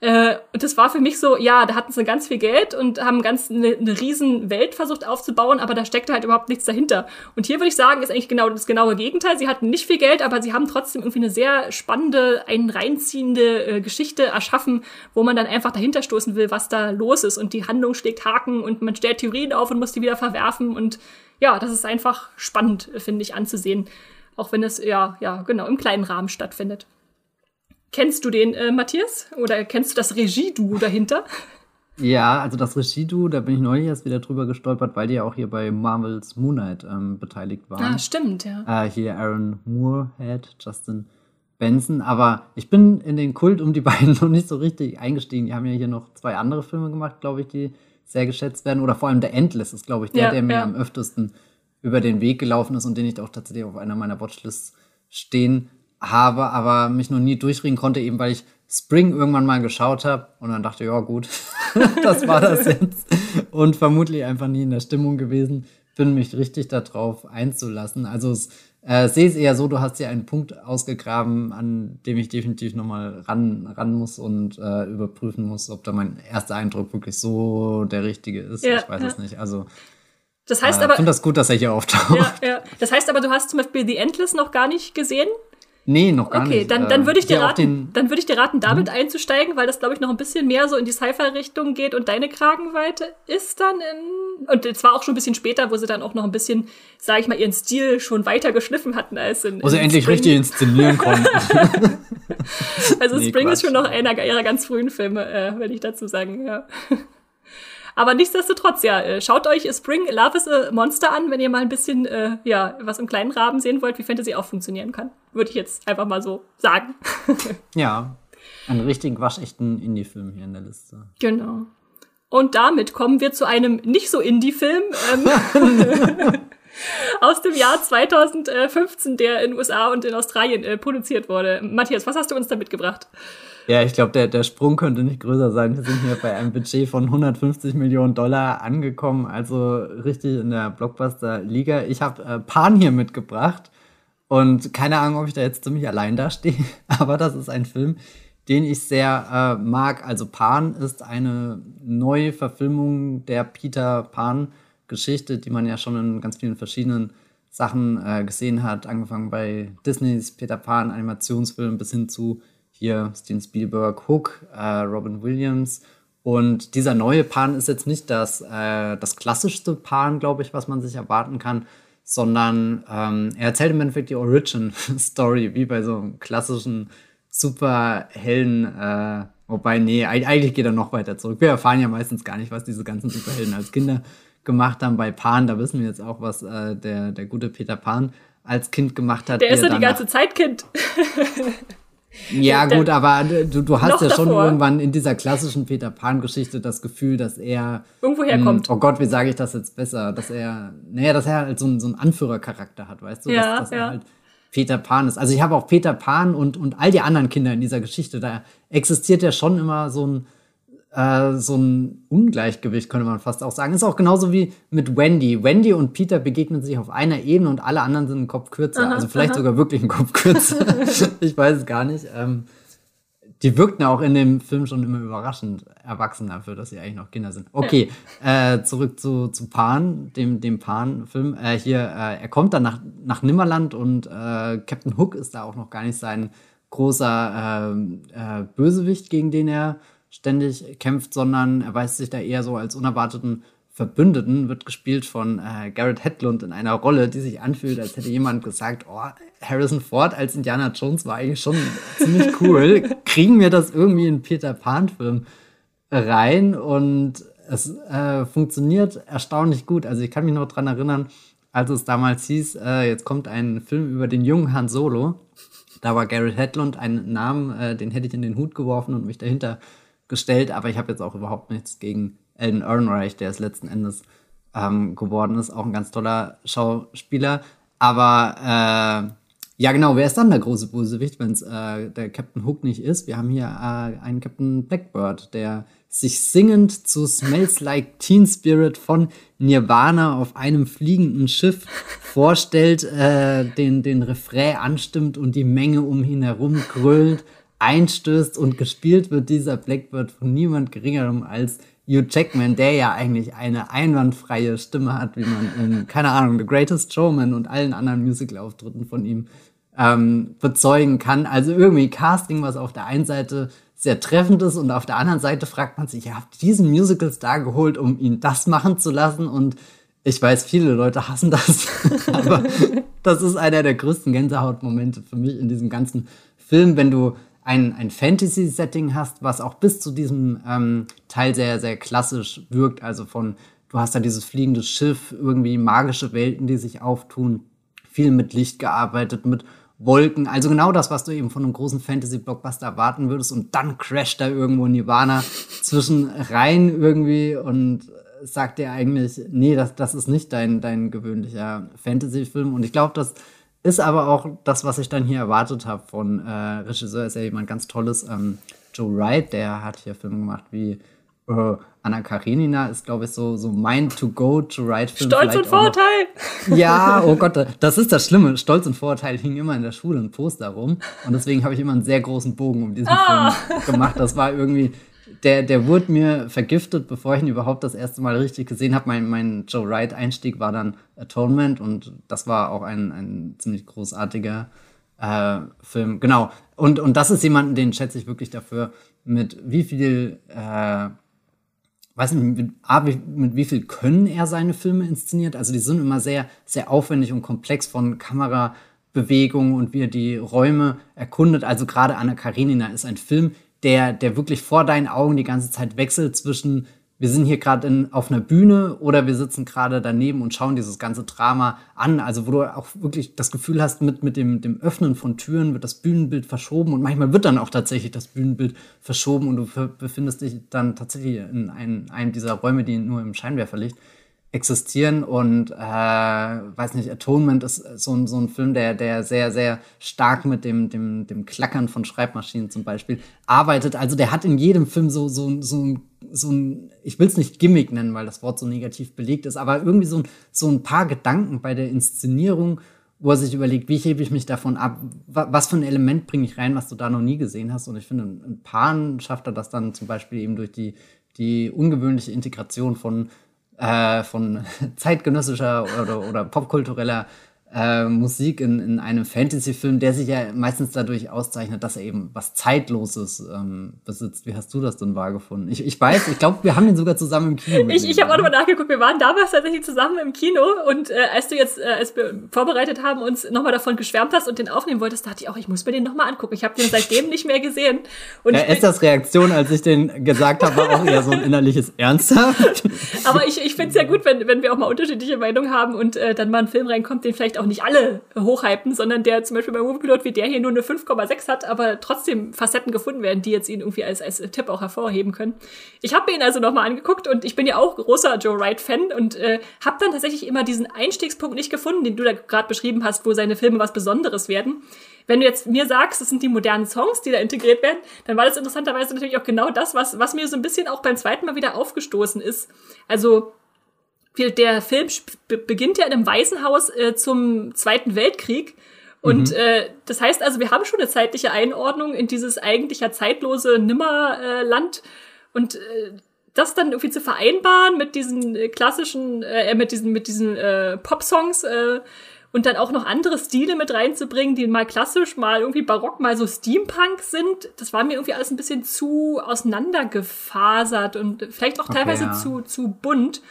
Speaker 1: Äh, und das war für mich so, ja, da hatten sie ganz viel Geld und haben ganz eine, eine riesen Welt versucht aufzubauen, aber da steckte halt überhaupt nichts dahinter. Und hier würde ich sagen, ist eigentlich genau das genaue Gegenteil. Sie hatten nicht viel Geld, aber sie haben trotzdem irgendwie eine sehr spannende, einen reinziehende äh, Geschichte erschaffen, wo man dann einfach dahinter stoßen will, was da los ist. Und die Handlung schlägt Haken und man stellt Theorien auf und muss die wieder verwerfen. Und ja, das ist einfach spannend, finde ich, anzusehen. Auch wenn es ja, ja, genau, im kleinen Rahmen stattfindet. Kennst du den, äh, Matthias? Oder kennst du das Regie-Duo dahinter?
Speaker 2: Ja, also das Regie-Du, da bin ich neulich erst wieder drüber gestolpert, weil die ja auch hier bei Marvels Moon Knight ähm, beteiligt waren.
Speaker 1: Ah, stimmt, ja.
Speaker 2: Äh, hier Aaron Moorhead, Justin Benson. Aber ich bin in den Kult um die beiden noch nicht so richtig eingestiegen. Die haben ja hier noch zwei andere Filme gemacht, glaube ich, die sehr geschätzt werden. Oder vor allem The Endless ist, glaube ich, der,
Speaker 1: Ja,
Speaker 2: der mir
Speaker 1: ja.
Speaker 2: am öftesten über den Weg gelaufen ist und den ich auch tatsächlich auf einer meiner Watchlists stehen habe, aber mich noch nie durchringen konnte, eben weil ich Spring irgendwann mal geschaut habe und dann dachte, ja gut, das war das jetzt. Und vermutlich einfach nie in der Stimmung gewesen, bin mich richtig darauf einzulassen. Also äh, sehe es eher so, du hast hier einen Punkt ausgegraben, an dem ich definitiv nochmal ran, ran muss und äh, überprüfen muss, ob da mein erster Eindruck wirklich so der richtige ist.
Speaker 1: Ja,
Speaker 2: ich weiß
Speaker 1: ja.
Speaker 2: es nicht. Also
Speaker 1: Das
Speaker 2: äh,
Speaker 1: heißt
Speaker 2: ich
Speaker 1: aber,
Speaker 2: finde das gut, dass er hier auftaucht.
Speaker 1: ja, ja. Das heißt aber, du hast zum Beispiel The Endless noch gar nicht gesehen?
Speaker 2: Nee, noch gar
Speaker 1: Okay,
Speaker 2: nicht.
Speaker 1: dann,
Speaker 2: Äh,
Speaker 1: dann würde ich dir raten, dann würde ich dir raten, damit einzusteigen, weil das, glaube ich, noch ein bisschen mehr so in die Sci-Fi-Richtung geht und deine Kragenweite ist dann in, und zwar auch schon ein bisschen später, wo sie dann auch noch ein bisschen, sage ich mal, ihren Stil schon weiter geschliffen hatten als in,
Speaker 2: Wo sie endlich
Speaker 1: Spring.
Speaker 2: richtig inszenieren konnten.
Speaker 1: Also
Speaker 2: Nee,
Speaker 1: Spring ist
Speaker 2: Quatsch.
Speaker 1: schon noch einer ihrer ganz frühen Filme, äh, will ich dazu sagen, ja. Aber nichtsdestotrotz, ja, äh, schaut euch Spring Love is a Monster an, wenn ihr mal ein bisschen, äh, ja, was im kleinen Rahmen sehen wollt, wie Fantasy auch funktionieren kann. Würde ich jetzt einfach mal so sagen.
Speaker 2: ja, einen richtig waschechten Indie-Film hier in der Liste.
Speaker 1: Genau. Und damit kommen wir zu einem nicht so Indie-Film ähm, aus dem Jahr 2015, der in USA und in Australien äh, produziert wurde. Matthias, was hast du uns da mitgebracht?
Speaker 2: Ja, ich glaube, der, der Sprung könnte nicht größer sein. Wir sind hier bei einem Budget von 150 Millionen Dollar angekommen, also richtig in der Blockbuster-Liga. Ich habe äh, Pan hier mitgebracht und keine Ahnung, ob ich da jetzt ziemlich allein dastehe, aber das ist ein Film, den ich sehr äh, mag. Also Pan ist eine neue Verfilmung der Peter Pan-Geschichte, die man ja schon in ganz vielen verschiedenen Sachen äh, gesehen hat, angefangen bei Disneys Peter Pan Animationsfilm bis hin zu hier Steven Spielberg, Hook, äh, Robin Williams. Und dieser neue Pan ist jetzt nicht das, äh, das klassischste Pan, glaube ich, was man sich erwarten kann, sondern ähm, er erzählt im Endeffekt die Origin-Story, wie bei so einem klassischen Superhelden. Äh, wobei, nee, eig- eigentlich geht er noch weiter zurück. Wir erfahren ja meistens gar nicht, was diese ganzen Superhelden als Kinder gemacht haben. Bei Pan, da wissen wir jetzt auch, was äh, der, der gute Peter Pan als Kind gemacht hat.
Speaker 1: Der ist ja die ganze Zeit Kind.
Speaker 2: ja, gut, aber du, du hast ja schon
Speaker 1: davor.
Speaker 2: irgendwann in dieser klassischen Peter Pan-Geschichte das Gefühl, dass er.
Speaker 1: Irgendwo
Speaker 2: mh,
Speaker 1: herkommt.
Speaker 2: Oh Gott, wie sage ich das jetzt besser? Dass er. Naja, dass er halt so, einen- so einen Anführercharakter hat, weißt du?
Speaker 1: Ja,
Speaker 2: dass, dass
Speaker 1: ja.
Speaker 2: er halt Peter Pan ist. Also ich habe auch Peter Pan und, und all die anderen Kinder in dieser Geschichte. Da existiert ja schon immer so ein äh, so ein Ungleichgewicht, könnte man fast auch sagen. Ist auch genauso wie mit Wendy. Wendy und Peter begegnen sich auf einer Ebene und alle anderen sind einen Kopf kürzer. also vielleicht sogar wirklich einen Kopf kürzer. ich weiß es gar nicht. Ähm, die wirkten auch in dem Film schon immer überraschend erwachsen dafür, dass sie eigentlich noch Kinder sind. Okay, äh, zurück zu, zu Pan, dem, dem Pan-Film. Äh, hier, äh, er kommt dann nach, nach Nimmerland und äh, Captain Hook ist da auch noch gar nicht sein großer ähm, äh, Bösewicht, gegen den er ständig kämpft, sondern er weist sich da eher so als unerwarteten Verbündeten, wird gespielt von äh, Garrett Hedlund in einer Rolle, die sich anfühlt, als hätte jemand gesagt, oh, Harrison Ford als Indiana Jones war eigentlich schon ziemlich cool. Kriegen wir das irgendwie in Peter Pan-Film rein und es äh, funktioniert erstaunlich gut. Also ich kann mich noch dran erinnern, als es damals hieß, äh, jetzt kommt ein Film über den jungen Han Solo. Da war Garrett Hedlund ein Name, äh, den hätte ich in den Hut geworfen und mich dahinter gestellt, aber ich habe jetzt auch überhaupt nichts gegen Alden Ehrenreich, der es letzten Endes ähm, geworden ist, auch ein ganz toller Schauspieler. Aber äh, ja, genau, wer ist dann der große Bösewicht, wenn es äh, der Captain Hook nicht ist? Wir haben hier äh, einen Captain Blackbird, der sich singend zu Smells Like Teen Spirit von Nirvana auf einem fliegenden Schiff vorstellt, äh, den, den Refrain anstimmt und die Menge um ihn herum grölt, einstößt und gespielt wird dieser Blackbird von niemand geringerem als Hugh Jackman, der ja eigentlich eine einwandfreie Stimme hat, wie man in, keine Ahnung, The Greatest Showman und allen anderen Musical-Auftritten von ihm ähm, bezeugen kann. Also irgendwie Casting, was auf der einen Seite sehr treffend ist und auf der anderen Seite fragt man sich, ihr habt diesen Musical-Star geholt, um ihn das machen zu lassen und ich weiß, viele Leute hassen das, aber das ist einer der größten Gänsehautmomente für mich in diesem ganzen Film, wenn du ein, ein Fantasy-Setting hast, was auch bis zu diesem ähm, Teil sehr, sehr klassisch wirkt. Also von, du hast da dieses fliegende Schiff, irgendwie magische Welten, die sich auftun, viel mit Licht gearbeitet, mit Wolken, also genau das, was du eben von einem großen Fantasy-Blockbuster erwarten würdest. Und dann crasht da irgendwo Nirvana zwischen rein irgendwie und sagt dir eigentlich, nee, das, das ist nicht dein, dein gewöhnlicher Fantasy-Film. Und ich glaube, das ist aber auch das, was ich dann hier erwartet habe von äh, Regisseur, ist ja jemand ganz Tolles, ähm, Joe Wright, der hat hier Filme gemacht wie äh, Anna Karenina ist, glaube ich, so, so mein To-Go-to-Write-Film.
Speaker 1: Stolz und Vorurteil!
Speaker 2: Ja, oh Gott, das ist das Schlimme. Stolz und Vorurteil hing immer in der Schule ein Poster rum. Und deswegen habe ich immer einen sehr großen Bogen um diesen ah. Film gemacht. Das war irgendwie, der, der wurde mir vergiftet, bevor ich ihn überhaupt das erste Mal richtig gesehen habe. Mein, mein Joe Wright-Einstieg war dann Atonement und das war auch ein, ein ziemlich großartiger äh, Film. Genau. Und, und das ist jemanden, den schätze ich wirklich dafür, mit wie viel, äh, weiß nicht, mit, mit wie viel Können er seine Filme inszeniert. Also die sind immer sehr, sehr aufwendig und komplex von Kamerabewegungen und wie er die Räume erkundet. Also gerade Anna Karenina ist ein Film, der, der wirklich vor deinen Augen die ganze Zeit wechselt zwischen, wir sind hier gerade auf einer Bühne oder wir sitzen gerade daneben und schauen dieses ganze Drama an. Also wo du auch wirklich das Gefühl hast, mit, mit dem, dem Öffnen von Türen wird das Bühnenbild verschoben und manchmal wird dann auch tatsächlich das Bühnenbild verschoben und du befindest dich dann tatsächlich in einem, einem dieser Räume, die nur im Scheinwerferlicht existieren und äh, weiß nicht, Atonement ist so ein, so ein Film, der, der sehr, sehr stark mit dem, dem, dem Klackern von Schreibmaschinen zum Beispiel arbeitet. Also der hat in jedem Film so, so, so, so ein, ich will es nicht Gimmick nennen, weil das Wort so negativ belegt ist, aber irgendwie so, so ein paar Gedanken bei der Inszenierung, wo er sich überlegt, wie hebe ich mich davon ab, was für ein Element bringe ich rein, was du da noch nie gesehen hast. Und ich finde, in Paaren schafft er das dann zum Beispiel eben durch die, die ungewöhnliche Integration von äh, von zeitgenössischer oder, oder popkultureller äh, Musik in, in einem Fantasy-Film, der sich ja meistens dadurch auszeichnet, dass er eben was Zeitloses ähm, besitzt. Wie hast du das denn wahrgefunden? Ich, ich weiß, ich glaube, wir haben ihn sogar zusammen im Kino.
Speaker 1: ich ich habe auch nochmal nachgeguckt, wir waren damals tatsächlich zusammen im Kino und äh, als du jetzt, äh, als wir vorbereitet haben, uns nochmal davon geschwärmt hast und den aufnehmen wolltest, dachte ich auch, ich muss mir den nochmal angucken. Ich habe den seitdem nicht mehr gesehen. Und
Speaker 2: ja, Esthers Reaktion, als ich den gesagt habe, war auch eher so ein innerliches Ernsthaft.
Speaker 1: Aber ich, ich finde es ja gut, wenn, wenn wir auch mal unterschiedliche Meinungen haben und äh, dann mal ein Film reinkommt, den vielleicht vielleicht auch nicht alle hochhypen, sondern der zum Beispiel bei Moviepilot wie der hier nur eine 5,6 hat, aber trotzdem Facetten gefunden werden, die jetzt ihn irgendwie als, als Tipp auch hervorheben können. Ich habe mir ihn also nochmal angeguckt und ich bin ja auch großer Joe Wright-Fan und äh, habe dann tatsächlich immer diesen Einstiegspunkt nicht gefunden, den du da gerade beschrieben hast, wo seine Filme was Besonderes werden. Wenn du jetzt mir sagst, das sind die modernen Songs, die da integriert werden, dann war das interessanterweise natürlich auch genau das, was, was mir so ein bisschen auch beim zweiten Mal wieder aufgestoßen ist. Also der Film beginnt ja in einem Waisenhaus äh, zum Zweiten Weltkrieg. Und mhm. äh, das heißt also, wir haben schon eine zeitliche Einordnung in dieses eigentlich ja zeitlose Nimmerland. Und äh, das dann irgendwie zu vereinbaren mit diesen äh, klassischen, äh, mit diesen, mit diesen äh, Pop-Songs äh, und dann auch noch andere Stile mit reinzubringen, die mal klassisch, mal irgendwie barock, mal so Steampunk sind, das war mir irgendwie alles ein bisschen zu auseinandergefasert und vielleicht auch okay, teilweise ja. zu, zu bunt.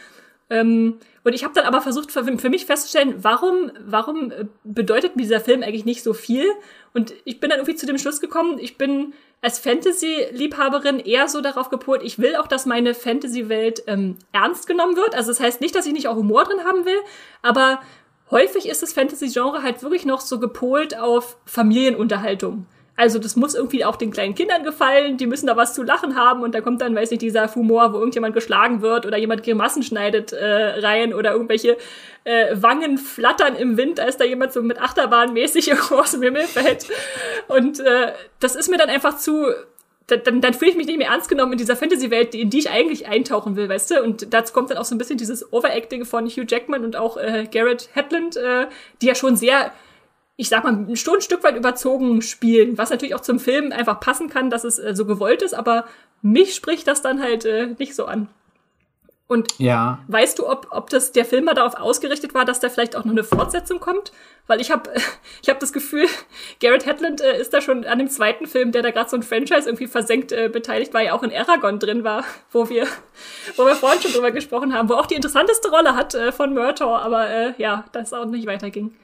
Speaker 1: Ähm, und ich habe dann aber versucht für, für, mich festzustellen, warum, warum äh, bedeutet mir dieser Film eigentlich nicht so viel? Und ich bin dann irgendwie zu dem Schluss gekommen, ich bin als Fantasy-Liebhaberin eher so darauf gepolt, ich will auch, dass meine Fantasy-Welt ähm, ernst genommen wird. Also das heißt nicht, dass ich nicht auch Humor drin haben will, aber häufig ist das Fantasy-Genre halt wirklich noch so gepolt auf Familienunterhaltung. Also das muss irgendwie auch den kleinen Kindern gefallen, die müssen da was zu lachen haben und da kommt dann, weiß nicht, dieser Humor, wo irgendjemand geschlagen wird oder jemand Grimassen schneidet äh, rein oder irgendwelche äh, Wangen flattern im Wind, als da jemand so mit Achterbahn mäßig irgendwo aus dem Himmel fällt. Und äh, das ist mir dann einfach zu dann, dann fühle ich mich nicht mehr ernst genommen in dieser Fantasy-Welt, in die ich eigentlich eintauchen will, weißt du? Und dazu kommt dann auch so ein bisschen dieses Overacting von Hugh Jackman und auch äh, Garrett Hedlund, äh, die ja schon sehr ich sag mal, ein Stück weit überzogen spielen, was natürlich auch zum Film einfach passen kann, dass es äh, so gewollt ist, aber mich spricht das dann halt äh, nicht so an. Und ja. weißt du, ob, ob das der Film mal darauf ausgerichtet war, dass da vielleicht auch noch eine Fortsetzung kommt? Weil ich habe ich hab das Gefühl, Garrett Hedlund äh, ist da schon an dem zweiten Film, der da gerade so ein Franchise irgendwie versenkt äh, beteiligt, weil ja auch in Aragon drin war, wo wir, wo wir vorhin schon drüber gesprochen haben, wo auch die interessanteste Rolle hat äh, von Murtaugh, aber äh, ja, das auch nicht weiterging.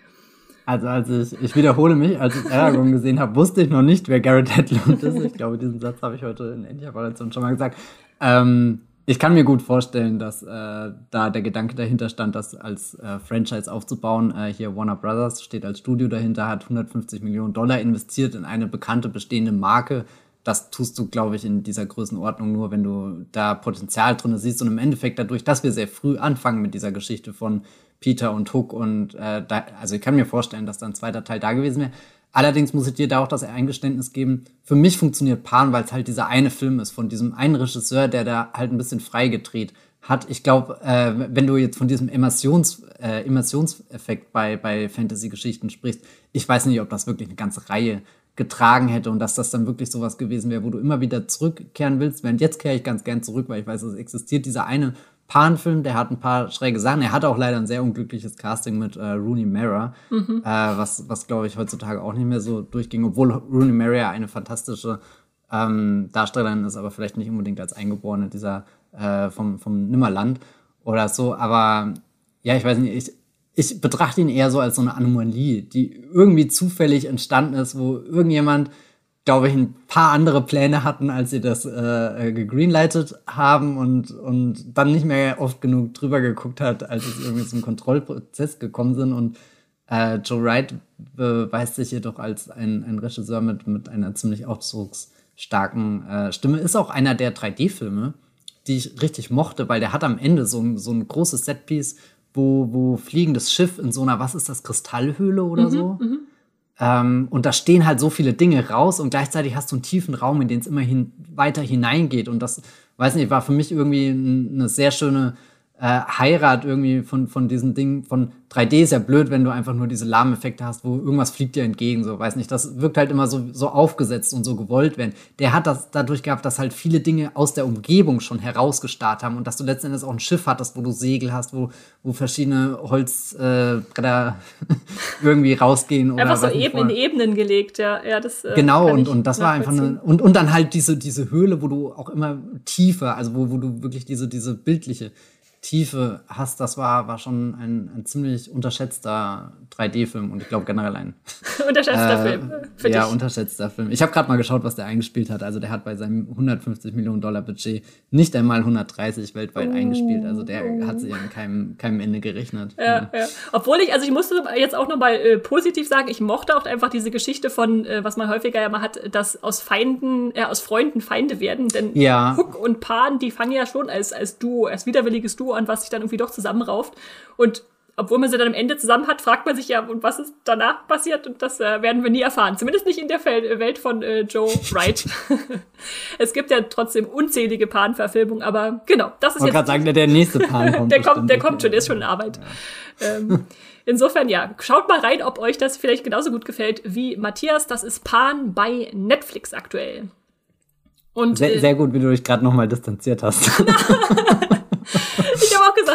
Speaker 2: Also als ich, ich wiederhole mich, als ich Aragorn gesehen habe, wusste ich noch nicht, wer Garrett Hedlund ist. Ich glaube, diesen Satz habe ich heute in ähnlicher Variation schon mal gesagt. Ähm, ich kann mir gut vorstellen, dass äh, da der Gedanke dahinter stand, das als äh, Franchise aufzubauen. Äh, hier Warner Brothers steht als Studio dahinter, hat 150 Millionen Dollar investiert in eine bekannte bestehende Marke. Das tust du, glaube ich, in dieser Größenordnung nur, wenn du da Potenzial drin siehst. Und im Endeffekt dadurch, dass wir sehr früh anfangen mit dieser Geschichte von Peter und Hook und äh, da, also ich kann mir vorstellen, dass da ein zweiter Teil da gewesen wäre. Allerdings muss ich dir da auch das Eingeständnis geben. Für mich funktioniert Pan, weil es halt dieser eine Film ist von diesem einen Regisseur, der da halt ein bisschen frei gedreht hat. Ich glaube, äh, wenn du jetzt von diesem Immersions, äh, Immersionseffekt bei, bei Fantasy-Geschichten sprichst, ich weiß nicht, ob das wirklich eine ganze Reihe getragen hätte und dass das dann wirklich sowas gewesen wäre, wo du immer wieder zurückkehren willst. Während jetzt kehre ich ganz gern zurück, weil ich weiß, es existiert dieser eine Pan-Film, der hat ein paar schräge Sachen. Er hatte auch leider ein sehr unglückliches Casting mit äh, Rooney Mara, mhm. äh, was, was glaube ich heutzutage auch nicht mehr so durchging, obwohl Rooney Mara eine fantastische ähm, Darstellerin ist, aber vielleicht nicht unbedingt als Eingeborene dieser äh, vom, vom Nimmerland oder so. Aber ja, ich weiß nicht, ich, ich betrachte ihn eher so als so eine Anomalie, die irgendwie zufällig entstanden ist, wo irgendjemand glaube ich, ein paar andere Pläne hatten, als sie das äh, äh, gegreenlightet haben und, und dann nicht mehr oft genug drüber geguckt hat, als es irgendwie zum Kontrollprozess gekommen sind. Und äh, Joe Wright beweist sich jedoch als ein, ein Regisseur mit, mit einer ziemlich ausdrucksstarken äh, Stimme. Ist auch einer der 3D-Filme, die ich richtig mochte, weil der hat am Ende so ein, so ein großes Setpiece, wo, wo fliegendes Schiff in so einer, was ist das, Kristallhöhle oder mhm, so? Mhm ähm, und da stehen halt so viele Dinge raus und gleichzeitig hast du einen tiefen Raum, in den es immer hin, weiter hineingeht. Und das, weiß nicht, war für mich irgendwie eine sehr schöne äh, Heirat irgendwie von, von diesen Dingen, von 3D ist ja blöd, wenn du einfach nur diese Lahmeffekte hast, wo irgendwas fliegt dir entgegen, so, weiß nicht. Das wirkt halt immer so, so aufgesetzt und so gewollt werden. Der hat das dadurch gehabt, dass halt viele Dinge aus der Umgebung schon herausgestarrt haben und dass du letzten Endes auch ein Schiff hattest, wo du Segel hast, wo, wo verschiedene Holzbretter äh, irgendwie rausgehen. Oder
Speaker 1: einfach so eben in Ebenen gelegt, ja. ja das,
Speaker 2: äh, genau, und, und das war einfach eine, und, und dann halt diese, diese Höhle, wo du auch immer tiefer, also wo, wo du wirklich diese, diese bildliche Tiefe hast, das war, war schon ein, ein ziemlich unterschätzter 3D-Film und ich glaube generell ein.
Speaker 1: unterschätzter äh, Film.
Speaker 2: Für ja, dich. unterschätzter Film. Ich habe gerade mal geschaut, was der eingespielt hat. Also der hat bei seinem 150 Millionen Dollar Budget nicht einmal 130 weltweit oh. eingespielt. Also der hat sich an keinem, keinem Ende gerechnet.
Speaker 1: Ja. ja. Obwohl ich, also ich musste jetzt auch nochmal äh, positiv sagen, ich mochte auch einfach diese Geschichte von, äh, was man häufiger ja mal hat, dass aus Feinden, äh, aus Freunden Feinde werden. Denn ja. Hook und Pan, die fangen ja schon als, als Duo, als widerwilliges Duo an, was sich dann irgendwie doch zusammenrauft. Und obwohl man sie dann am Ende zusammen hat, fragt man sich ja, und was ist danach passiert? Und das äh, werden wir nie erfahren. Zumindest nicht in der Fel Welt von äh, Joe Wright. es gibt ja trotzdem unzählige Pan-Verfilmungen, aber genau, das ist
Speaker 2: ich jetzt. Ich gerade sagen, der, der nächste Pan kommt.
Speaker 1: der kommt, der kommt schon, der ist schon in Arbeit. Ja. Ähm, insofern, ja, schaut mal rein, ob euch das vielleicht genauso gut gefällt wie Matthias. Das ist Pan bei Netflix aktuell.
Speaker 2: Und, sehr, äh, sehr gut, wie du dich gerade nochmal distanziert hast.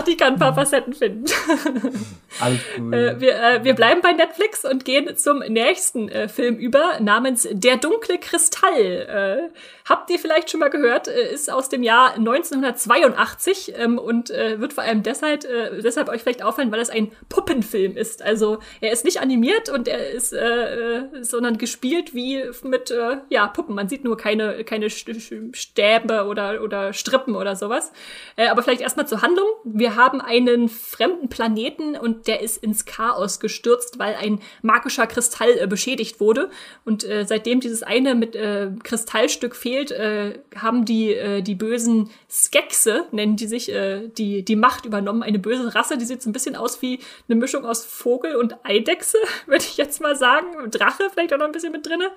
Speaker 1: ich kann ein paar Facetten finden. Alles cool. Äh, wir, äh, wir bleiben bei Netflix und gehen zum nächsten äh, Film über, namens Der dunkle Kristall. Habt ihr vielleicht schon mal gehört, äh, ist aus dem Jahr 1982 ähm, und äh, wird vor allem deshalb, äh, deshalb euch vielleicht auffallen, weil es ein Puppenfilm ist. Also er ist nicht animiert und er ist, äh, äh sondern gespielt wie mit äh, ja, Puppen. Man sieht nur keine, keine Stäbe oder, oder Strippen oder sowas. Aber vielleicht erstmal zur Handlung. Wir haben einen fremden Planeten und der ist ins Chaos gestürzt, weil ein magischer Kristall beschädigt wurde. Und seitdem dieses eine mit Kristallstück fehlt, äh, haben die, äh, die bösen Skexe, nennen die sich, äh, die, die Macht übernommen. Eine böse Rasse, die sieht so ein bisschen aus wie eine Mischung aus Vogel und Eidechse, würde ich jetzt mal sagen. Drache vielleicht auch noch ein bisschen mit drinne.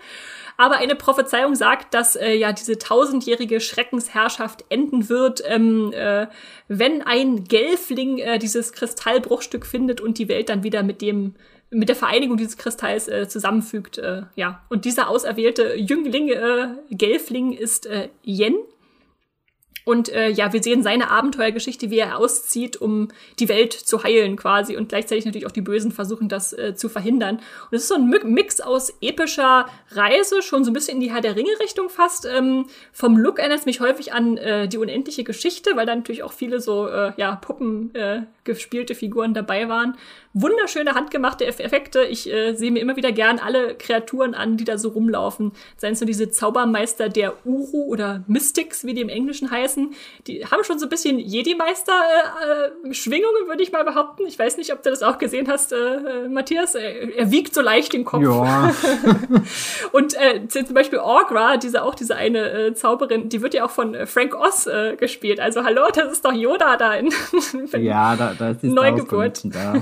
Speaker 1: Aber eine Prophezeiung sagt, dass äh, ja diese tausendjährige Schreckensherrschaft enden wird, ähm, äh, wenn ein Gelfling äh, dieses Kristallbruchstück findet und die Welt dann wieder mit dem mit der Vereinigung dieses Kristalls äh, zusammenfügt. Äh, ja, und dieser auserwählte Jüngling, äh, Gelfling, ist äh, Yen. Und äh, ja, wir sehen seine Abenteuergeschichte, wie er auszieht, um die Welt zu heilen quasi und gleichzeitig natürlich auch die Bösen versuchen, das äh, zu verhindern. Und es ist so ein Mix aus epischer Reise, schon so ein bisschen in die Herr der Ringe-Richtung fast. Ähm, vom Look erinnert es mich häufig an äh, die unendliche Geschichte, weil da natürlich auch viele so äh, ja, Puppen äh, gespielte Figuren dabei waren wunderschöne handgemachte Effekte. Ich äh, sehe mir immer wieder gern alle Kreaturen an, die da so rumlaufen. Seien es nur diese Zaubermeister der Uru oder Mystics, wie die im Englischen heißen. Die haben schon so ein bisschen Jedi-Meister-Schwingungen, äh, würde ich mal behaupten. Ich weiß nicht, ob du das auch gesehen hast, äh, äh Matthias. Er, er, wiegt so leicht den Kopf. Ja. Und äh, zum Beispiel Orgra, diese auch diese eine äh, Zauberin, die wird ja auch von äh, Frank Oz äh, gespielt. Also hallo, das ist doch Yoda da in
Speaker 2: Ja, da, da ist die
Speaker 1: Neugeburt. Da.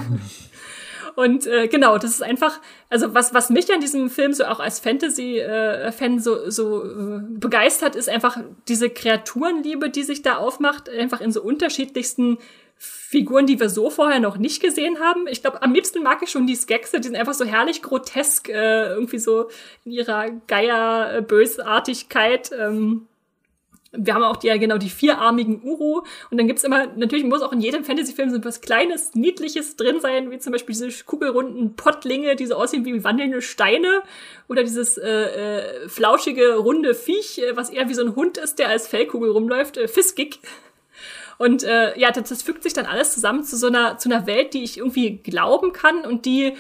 Speaker 1: Und äh, genau, das ist einfach, also was, was mich an diesem Film so auch als Fantasy-Fan äh, so, so äh, begeistert, ist einfach diese Kreaturenliebe, die sich da aufmacht, einfach in so unterschiedlichsten Figuren, die wir so vorher noch nicht gesehen haben. Ich glaube, am liebsten mag ich schon die Skexe, die sind einfach so herrlich grotesk, äh, irgendwie so in ihrer Geier-Bösartigkeit. Ähm, wir haben auch die, ja genau die vierarmigen Uru. Und dann gibt's immer, natürlich muss auch in jedem Fantasy-Film so was Kleines, Niedliches drin sein, wie zum Beispiel diese kugelrunden Pottlinge, die so aussehen wie wandelnde Steine. Oder dieses äh, äh, flauschige, runde Viech, äh, was eher wie so ein Hund ist, der als Fellkugel rumläuft, äh, Fiskig. Und äh, ja, das, das fügt sich dann alles zusammen zu so einer, zu einer Welt, die ich irgendwie glauben kann und die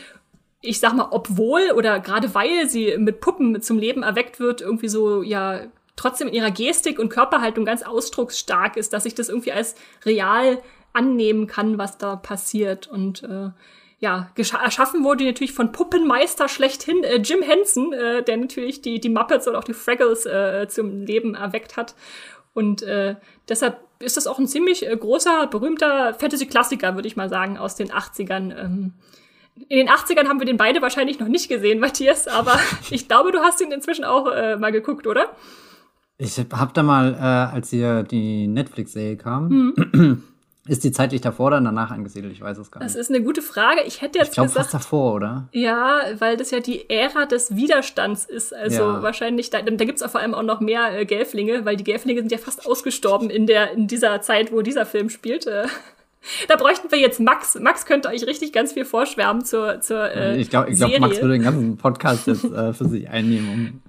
Speaker 1: ich sag mal, obwohl oder gerade weil sie mit Puppen zum Leben erweckt wird, irgendwie so, ja, trotzdem in ihrer Gestik und Körperhaltung ganz ausdrucksstark ist, dass ich das irgendwie als real annehmen kann, was da passiert. Und äh, ja, erschaffen wurde natürlich von Puppenmeister schlechthin äh, Jim Henson, äh, der natürlich die, die Muppets oder auch die Fraggles äh, zum Leben erweckt hat. Und äh, deshalb ist das auch ein ziemlich äh, großer, berühmter Fantasy-Klassiker, würde ich mal sagen, aus den 80ern. Ähm, in den 80ern haben wir den beide wahrscheinlich noch nicht gesehen, Matthias, aber ich glaube, du hast ihn inzwischen auch äh, mal geguckt, oder?
Speaker 2: Ich habe da mal, äh, als hier die Netflix-Serie kam, mhm. ist die zeitlich davor oder danach angesiedelt? Ich weiß es gar nicht.
Speaker 1: Das ist eine gute Frage. Ich hätte jetzt
Speaker 2: ich glaub, gesagt, fast davor, oder?
Speaker 1: Ja, weil das ja die Ära des Widerstands ist. Also ja. wahrscheinlich, da, da gibt es vor allem auch noch mehr äh, Gelflinge, weil die Gelflinge sind ja fast ausgestorben in der in dieser Zeit, wo dieser Film spielt. Äh. Da bräuchten wir jetzt Max. Max könnte euch richtig ganz viel vorschwärmen zur, zur äh,
Speaker 2: Ich glaube, glaub, Max würde den ganzen Podcast jetzt äh, für sich einnehmen,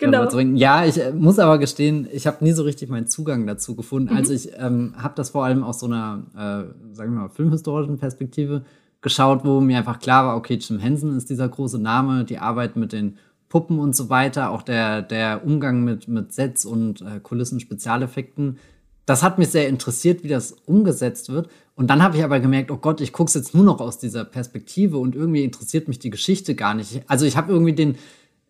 Speaker 2: Genau. Ja, ich äh, muss aber gestehen, ich habe nie so richtig meinen Zugang dazu gefunden. Mhm. Also ich ähm, habe das vor allem aus so einer, äh, sagen wir mal, filmhistorischen Perspektive geschaut, wo mir einfach klar war, okay, Jim Henson ist dieser große Name, die Arbeit mit den Puppen und so weiter, auch der, der Umgang mit, mit Sets und äh, Kulissen, Spezialeffekten. Das hat mich sehr interessiert, wie das umgesetzt wird. Und dann habe ich aber gemerkt, oh Gott, ich gucke es jetzt nur noch aus dieser Perspektive und irgendwie interessiert mich die Geschichte gar nicht. Also ich habe irgendwie den,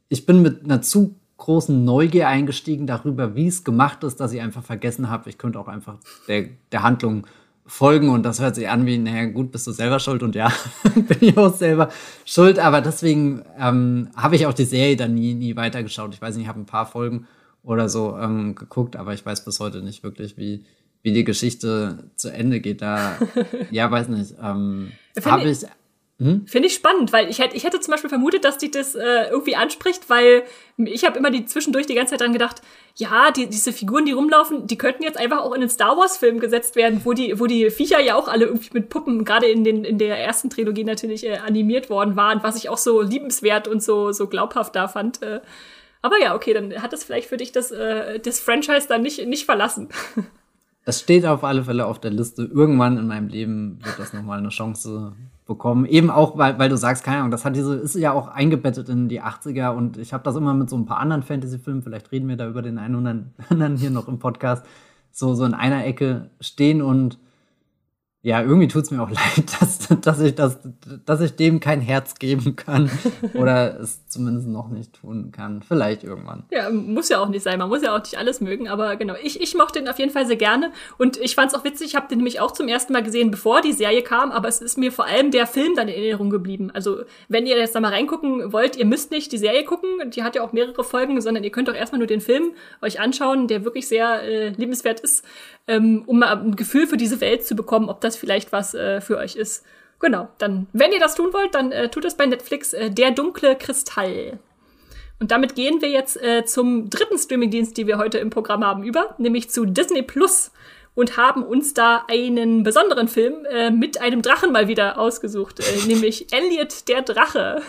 Speaker 2: ich bin mit einer zu großen Neugier eingestiegen darüber, wie es gemacht ist, dass ich einfach vergessen habe, ich könnte auch einfach der, der Handlung folgen und das hört sich an wie, naja, gut, bist du selber schuld und ja, bin ich auch selber schuld, aber deswegen ähm, habe ich auch die Serie dann nie, nie weitergeschaut. Ich weiß nicht, ich habe ein paar Folgen oder so ähm, geguckt, aber ich weiß bis heute nicht wirklich, wie, wie die Geschichte zu Ende geht. Da, ja, weiß nicht, ähm, habe ich
Speaker 1: hm? Finde ich spannend, weil ich hätte, ich hätte zum Beispiel vermutet, dass die das äh, irgendwie anspricht, weil ich habe immer die zwischendurch die ganze Zeit dran gedacht, ja, die, diese Figuren, die rumlaufen, die könnten jetzt einfach auch in den Star Wars-Film gesetzt werden, wo die, wo die Viecher ja auch alle irgendwie mit Puppen, gerade in, den, in der ersten Trilogie natürlich äh, animiert worden waren, was ich auch so liebenswert und so, so glaubhaft da fand. Äh. Aber ja, okay, dann hat das vielleicht für dich das, äh, das Franchise dann nicht, nicht verlassen.
Speaker 2: Das steht auf alle Fälle auf der Liste. Irgendwann in meinem Leben wird das nochmal eine Chance bekommen. Eben auch, weil, weil du sagst, keine Ahnung, das hat diese, ist ja auch eingebettet in die 80er und ich habe das immer mit so ein paar anderen Fantasy-Filmen, vielleicht reden wir da über den einen oder anderen hier noch im Podcast, so, so in einer Ecke stehen und ja, irgendwie tut es mir auch leid, dass, dass, ich das, dass ich dem kein Herz geben kann. Oder es zumindest noch nicht tun kann. Vielleicht irgendwann.
Speaker 1: Ja, muss ja auch nicht sein. Man muss ja auch nicht alles mögen. Aber genau, ich, ich mochte den auf jeden Fall sehr gerne. Und ich fand es auch witzig, ich habe den nämlich auch zum ersten Mal gesehen, bevor die Serie kam. Aber es ist mir vor allem der Film dann in Erinnerung geblieben. Also, wenn ihr jetzt da mal reingucken wollt, ihr müsst nicht die Serie gucken. Die hat ja auch mehrere Folgen, sondern ihr könnt auch erstmal nur den Film euch anschauen, der wirklich sehr äh, liebenswert ist ähm, um mal ein Gefühl für diese Welt zu bekommen, ob das vielleicht was äh, für euch ist. Genau, dann, wenn ihr das tun wollt, dann äh, tut es bei Netflix äh, Der dunkle Kristall. Und damit gehen wir jetzt äh, zum dritten Streamingdienst, die wir heute im Programm haben, über, nämlich zu Disney Plus und haben uns da einen besonderen Film äh, mit einem Drachen mal wieder ausgesucht, äh, nämlich Elliot der Drache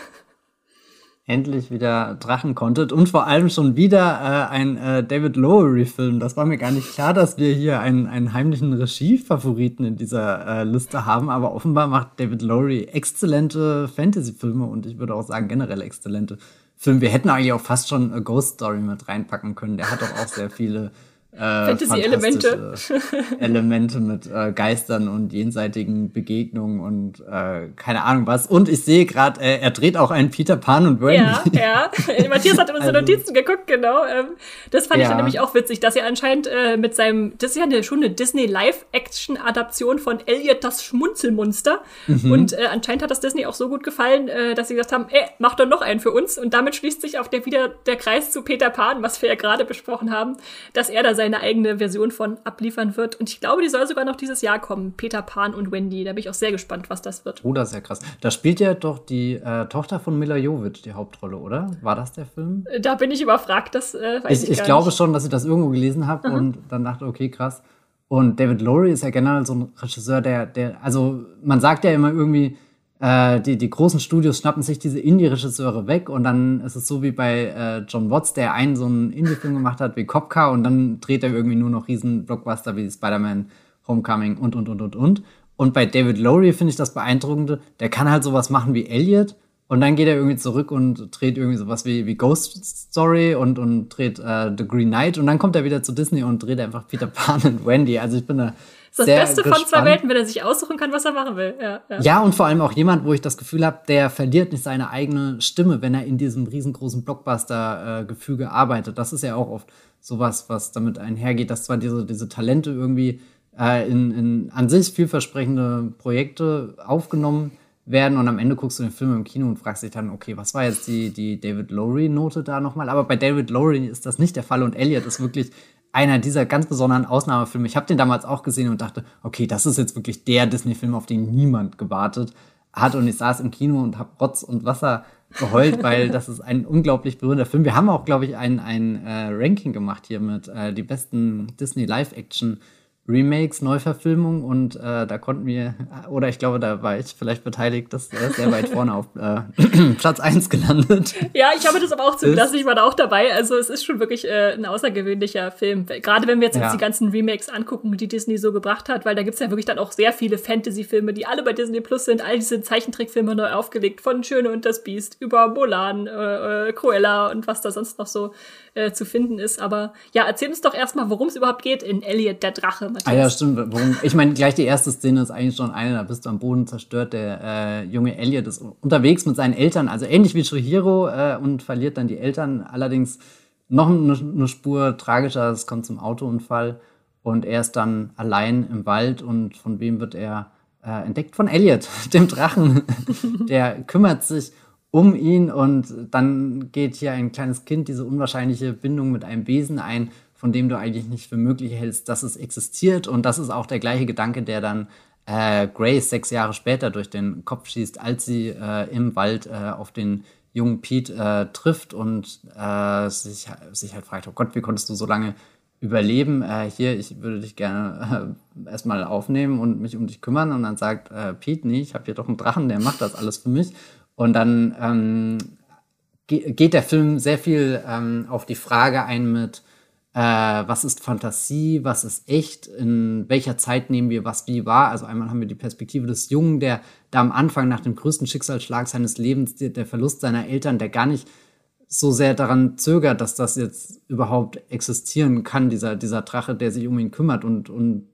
Speaker 2: endlich wieder Drachen-Content und vor allem schon wieder äh, ein äh, David Lowery-Film. Das war mir gar nicht klar, dass wir hier einen, einen heimlichen Regie-Favoriten in dieser äh, Liste haben, aber offenbar macht David Lowery exzellente Fantasy-Filme und ich würde auch sagen generell exzellente Filme. Wir hätten eigentlich auch fast schon A Ghost Story mit reinpacken können. Der hat doch auch sehr viele äh,
Speaker 1: Fantasy-Elemente.
Speaker 2: Elemente mit äh, Geistern und jenseitigen Begegnungen und äh, keine Ahnung was. Und ich sehe gerade, äh, er dreht auch einen Peter Pan und Wendy.
Speaker 1: Ja, ja. Matthias hat in unsere also, Notizen geguckt, genau. Ähm, das fand ja. ich dann nämlich auch witzig, dass er anscheinend äh, mit seinem, das ist ja eine, schon eine Disney Live-Action-Adaption von Elliot das Schmunzelmonster. Mhm. Und äh, anscheinend hat das Disney auch so gut gefallen, äh, dass sie gesagt haben, ey, mach doch noch einen für uns. Und damit schließt sich auch der, wieder der Kreis zu Peter Pan, was wir ja gerade besprochen haben, dass er da seine eigene Version von abliefern wird. Und ich glaube, die soll sogar noch dieses Jahr kommen. Peter Pan und Wendy. Da bin ich auch sehr gespannt, was das wird.
Speaker 2: Oh, das ist ja krass. Da spielt ja doch die äh, Tochter von Mila Jovic die Hauptrolle, oder? War das der Film?
Speaker 1: Äh, da bin ich überfragt. Das äh, weiß
Speaker 2: ich,
Speaker 1: ich,
Speaker 2: ich glaube nicht. schon, dass ich das irgendwo gelesen habe und dann dachte, okay, krass. Und David Lowry ist ja generell so ein Regisseur, der, der, also man sagt ja immer irgendwie, äh, die, die großen Studios schnappen sich diese Indie-Regisseure weg und dann ist es so wie bei äh, John Watts, der einen so einen Indie-Film gemacht hat wie Cop und dann dreht er irgendwie nur noch riesen Blockbuster wie Spider-Man, Homecoming und, und, und, und, und. Und bei David Lowry finde ich das Beeindruckende, der kann halt sowas machen wie Elliot und dann geht er irgendwie zurück und dreht irgendwie sowas wie, wie Ghost Story und, und dreht äh, The Green Knight und dann kommt er wieder zu Disney und dreht einfach Peter Pan und Wendy. Also ich bin da
Speaker 1: das sehr Beste gespannt. von zwei Welten, wenn er sich aussuchen kann, was er machen will. Ja,
Speaker 2: ja. ja und vor allem auch jemand, wo ich das Gefühl habe, der verliert nicht seine eigene Stimme, wenn er in diesem riesengroßen Blockbuster-Gefüge arbeitet. Das ist ja auch oft sowas, was damit einhergeht, dass zwar diese, diese Talente irgendwie äh, in, in an sich vielversprechende Projekte aufgenommen werden und am Ende guckst du den Film im Kino und fragst dich dann, okay, was war jetzt die, die David Lowry-Note da nochmal? Aber bei David Lowry ist das nicht der Fall und Elliot ist wirklich einer dieser ganz besonderen Ausnahmefilme. Ich habe den damals auch gesehen und dachte, okay, das ist jetzt wirklich der Disney-Film, auf den niemand gewartet hat. Und ich saß im Kino und habe Rotz und Wasser geheult, weil das ist ein unglaublich berührender Film. Wir haben auch, glaube ich, ein, ein äh, Ranking gemacht hier mit äh, die besten Disney Live-Action- Remakes, Neuverfilmungen und äh, da konnten wir, oder ich glaube, da war ich vielleicht beteiligt, das ist sehr weit vorne auf äh, Platz 1 gelandet.
Speaker 1: Ja, ich habe das aber auch zugelassen, ich war da auch dabei. Also es ist schon wirklich äh, ein außergewöhnlicher Film. Gerade wenn wir jetzt, ja. jetzt die ganzen Remakes angucken, die Disney so gebracht hat, weil da gibt's ja wirklich dann auch sehr viele Fantasy-Filme, die alle bei Disney Plus sind, all diese Zeichentrickfilme neu aufgelegt, von Schöne und das Biest über Mulan, äh, äh, Cruella und was da sonst noch so äh, zu finden ist. Aber ja, erzähl uns doch erstmal, worum es überhaupt geht in Elliot der Drache.
Speaker 2: Matthias. Ah ja, stimmt. Warum? Ich meine, gleich die erste Szene ist eigentlich schon eine, da bist du am Boden zerstört. Der äh, junge Elliot ist unterwegs mit seinen Eltern, also ähnlich wie Shihiro äh, und verliert dann die Eltern. Allerdings noch eine, eine Spur tragischer, es kommt zum Autounfall und er ist dann allein im Wald und von wem wird er äh, entdeckt? Von Elliot, dem Drachen. der kümmert sich um ihn und dann geht hier ein kleines Kind diese unwahrscheinliche Bindung mit einem Wesen ein, von dem du eigentlich nicht für möglich hältst, dass es existiert. Und das ist auch der gleiche Gedanke, der dann äh, Grace sechs Jahre später durch den Kopf schießt, als sie äh, im Wald äh, auf den jungen Pete äh, trifft und äh, sich, sich halt fragt, oh Gott, wie konntest du so lange überleben? Äh, hier, ich würde dich gerne erstmal aufnehmen und mich um dich kümmern. Und dann sagt Pete, nee, ich habe hier doch einen Drachen, der macht das alles für mich. Und dann ähm, geht der Film sehr viel ähm, auf die Frage ein mit, äh, was ist Fantasie, was ist echt, in welcher Zeit nehmen wir was wie wahr. Also einmal haben wir die Perspektive des Jungen, der da am Anfang nach dem größten Schicksalsschlag seines Lebens, der, Verlust seiner Eltern, der gar nicht so sehr daran zögert, dass das jetzt überhaupt existieren kann, dieser, dieser Drache, der sich um ihn kümmert. Und, und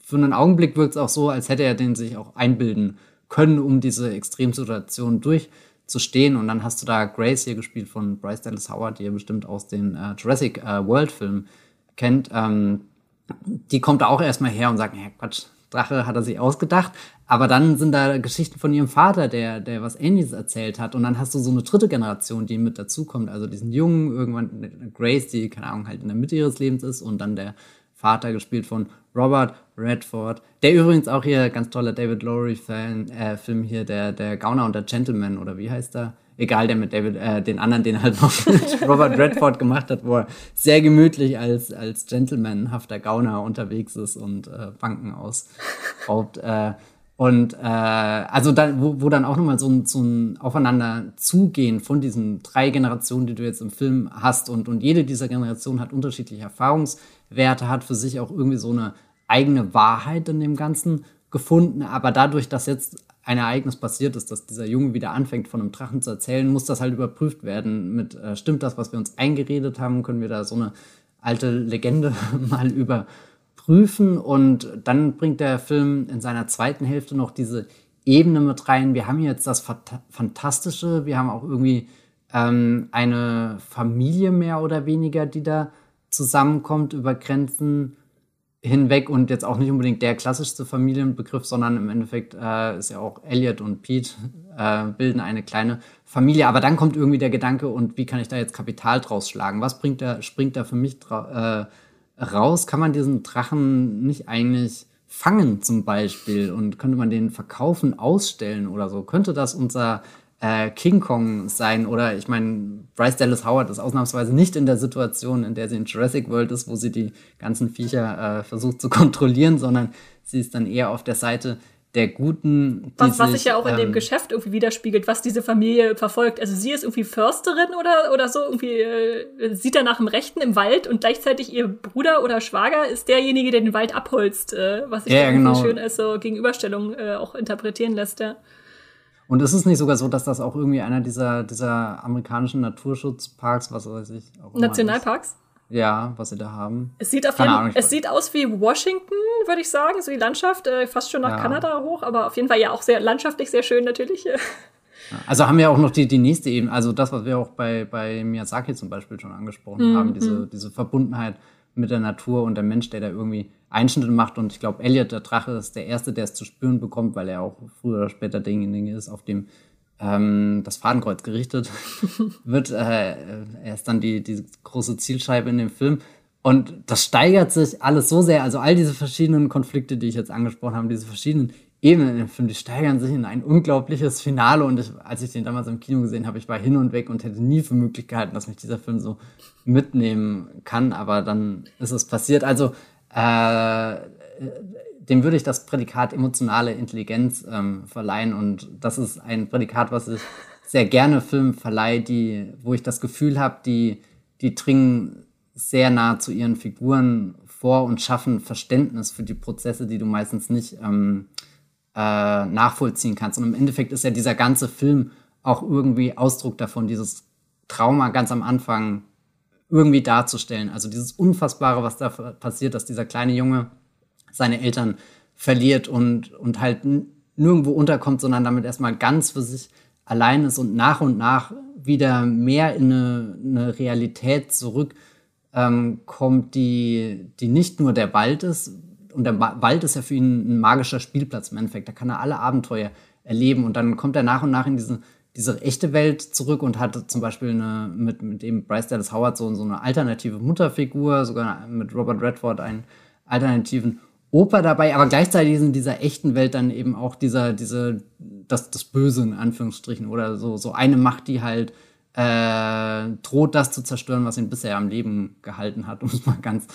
Speaker 2: für einen Augenblick wirkt es auch so, als hätte er den sich auch einbilden können, um diese Extremsituation durchzustehen. Und dann hast du da Grace hier gespielt von Bryce Dallas Howard, die ihr bestimmt aus den äh, Jurassic äh, World Filmen kennt. Ähm, die kommt auch erstmal her und sagt, ja Quatsch, Drache hat er sich ausgedacht. Aber dann sind da Geschichten von ihrem Vater, der, der was Ähnliches erzählt hat. Und dann hast du so eine dritte Generation, die mit dazukommt. Also diesen Jungen, irgendwann Grace, die, keine Ahnung, halt in der Mitte ihres Lebens ist und dann der Vater, gespielt von Robert Redford, der übrigens auch hier ganz toller David Lowry-Film äh, Film hier, der, der Gauner und der Gentleman, oder wie heißt der? Egal, der mit David, äh, den anderen, den halt noch Robert Redford gemacht hat, wo er sehr gemütlich als, als Gentleman-hafter Gauner unterwegs ist und äh, Banken ausraubt. Äh, und äh, also dann, wo, wo dann auch nochmal so ein, so ein Aufeinander zugehen von diesen drei Generationen, die du jetzt im Film hast. Und, und jede dieser Generationen hat unterschiedliche Erfahrungswerte, hat für sich auch irgendwie so eine eigene Wahrheit in dem Ganzen gefunden. Aber dadurch, dass jetzt ein Ereignis passiert ist, dass dieser Junge wieder anfängt, von einem Drachen zu erzählen, muss das halt überprüft werden mit, äh, stimmt das, was wir uns eingeredet haben? Können wir da so eine alte Legende mal überprüfen? Und dann bringt der Film in seiner zweiten Hälfte noch diese Ebene mit rein. Wir haben jetzt das Fantastische, wir haben auch irgendwie ähm, eine Familie mehr oder weniger, die da zusammenkommt über Grenzen hinweg und jetzt auch nicht unbedingt der klassischste Familienbegriff, sondern im Endeffekt äh, ist ja auch Elliot und Pete äh, bilden eine kleine Familie. Aber dann kommt irgendwie der Gedanke, und wie kann ich da jetzt Kapital draus schlagen? Was bringt da, springt da für mich äh, raus? Kann man diesen Drachen nicht eigentlich fangen zum Beispiel und könnte man den verkaufen, ausstellen oder so? Könnte das unser äh, King Kong sein. Oder ich meine, Bryce Dallas Howard ist ausnahmsweise nicht in der Situation, in der sie in Jurassic World ist, wo sie die ganzen Viecher äh, versucht zu kontrollieren, sondern sie ist dann eher auf der Seite der Guten.
Speaker 1: Was, was sich ja auch in dem ähm, Geschäft irgendwie widerspiegelt, was diese Familie verfolgt. Also sie ist irgendwie Försterin oder, oder so, irgendwie äh, sieht er nach dem Rechten im Wald und gleichzeitig ihr Bruder oder Schwager ist derjenige, der den Wald abholzt, äh, was sich ja, genau. schön als so Gegenüberstellung äh, auch interpretieren lässt, ja.
Speaker 2: Und ist es nicht sogar so, dass das auch irgendwie einer dieser, dieser amerikanischen Naturschutzparks, was weiß ich,
Speaker 1: auch Nationalparks?
Speaker 2: Ja, was sie da haben.
Speaker 1: Es sieht, auf jeden, Ahnung, es sieht aus wie Washington, würde ich sagen, so die Landschaft, äh, fast schon nach ja. Kanada hoch, aber auf jeden Fall ja auch sehr landschaftlich sehr schön natürlich.
Speaker 2: Also haben wir auch noch die, die nächste Ebene, also das, was wir auch bei, bei Miyazaki zum Beispiel schon angesprochen mhm. haben, diese, mhm. diese Verbundenheit mit der Natur und der Mensch, der da irgendwie Einschnitte macht. Und ich glaube, Elliot, der Drache, ist der Erste, der es zu spüren bekommt, weil er auch früher oder später derjenige ist, auf dem ähm, das Fadenkreuz gerichtet wird. Äh, er ist dann die, die große Zielscheibe in dem Film. Und das steigert sich alles so sehr. Also all diese verschiedenen Konflikte, die ich jetzt angesprochen habe, diese verschiedenen Ebenen in dem Film, die steigern sich in ein unglaubliches Finale. Und ich, als ich den damals im Kino gesehen habe, ich war hin und weg und hätte nie für möglich gehalten, dass mich dieser Film so mitnehmen kann. Aber dann ist es passiert. Also äh, dem würde ich das Prädikat emotionale Intelligenz ähm, verleihen. Und das ist ein Prädikat, was ich sehr gerne Filmen verleihe, die, wo ich das Gefühl habe, die, die dringen sehr nah zu ihren Figuren vor und schaffen Verständnis für die Prozesse, die du meistens nicht ähm, äh, nachvollziehen kannst. Und im Endeffekt ist ja dieser ganze Film auch irgendwie Ausdruck davon, dieses Trauma ganz am Anfang irgendwie darzustellen. Also dieses Unfassbare, was da passiert, dass dieser kleine Junge seine Eltern verliert und, und halt nirgendwo unterkommt, sondern damit erstmal ganz für sich allein ist und nach und nach wieder mehr in eine, eine Realität zurückkommt, ähm, die, die nicht nur der Wald ist. Und der Wald ist ja für ihn ein magischer Spielplatz im Endeffekt. Da kann er alle Abenteuer erleben und dann kommt er nach und nach in diese diese echte Welt zurück und hatte zum Beispiel eine, mit, mit dem Bryce Dallas Howard so, so eine alternative Mutterfigur, sogar mit Robert Redford einen alternativen Opa dabei, aber gleichzeitig ist in dieser echten Welt dann eben auch dieser, diese, das, das Böse in Anführungsstrichen oder so, so eine Macht, die halt äh, droht, das zu zerstören, was ihn bisher am Leben gehalten hat, um es mal ganz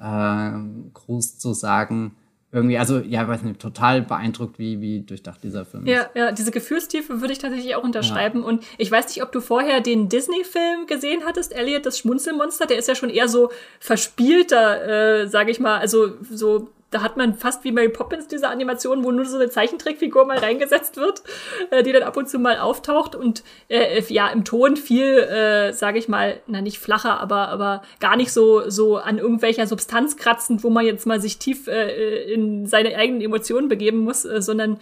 Speaker 2: äh, groß zu sagen irgendwie, also ja, weiß nicht, total beeindruckt, wie, wie durchdacht dieser Film
Speaker 1: ist. Ja, ja, diese Gefühlstiefe würde ich tatsächlich auch unterschreiben. Ja. Und ich weiß nicht, ob du vorher den Disney-Film gesehen hattest, Elliot, das Schmunzelmonster, der ist ja schon eher so verspielter, äh, sage ich mal, also so da hat man fast wie Mary Poppins diese Animation, wo nur so eine Zeichentrickfigur mal reingesetzt wird, äh, die dann ab und zu mal auftaucht und äh, äh ja im Ton viel, äh, sage ich mal, na nicht flacher, aber aber gar nicht so so an irgendwelcher Substanz kratzend, wo man jetzt mal sich tief äh, in seine eigenen Emotionen begeben muss, äh, sondern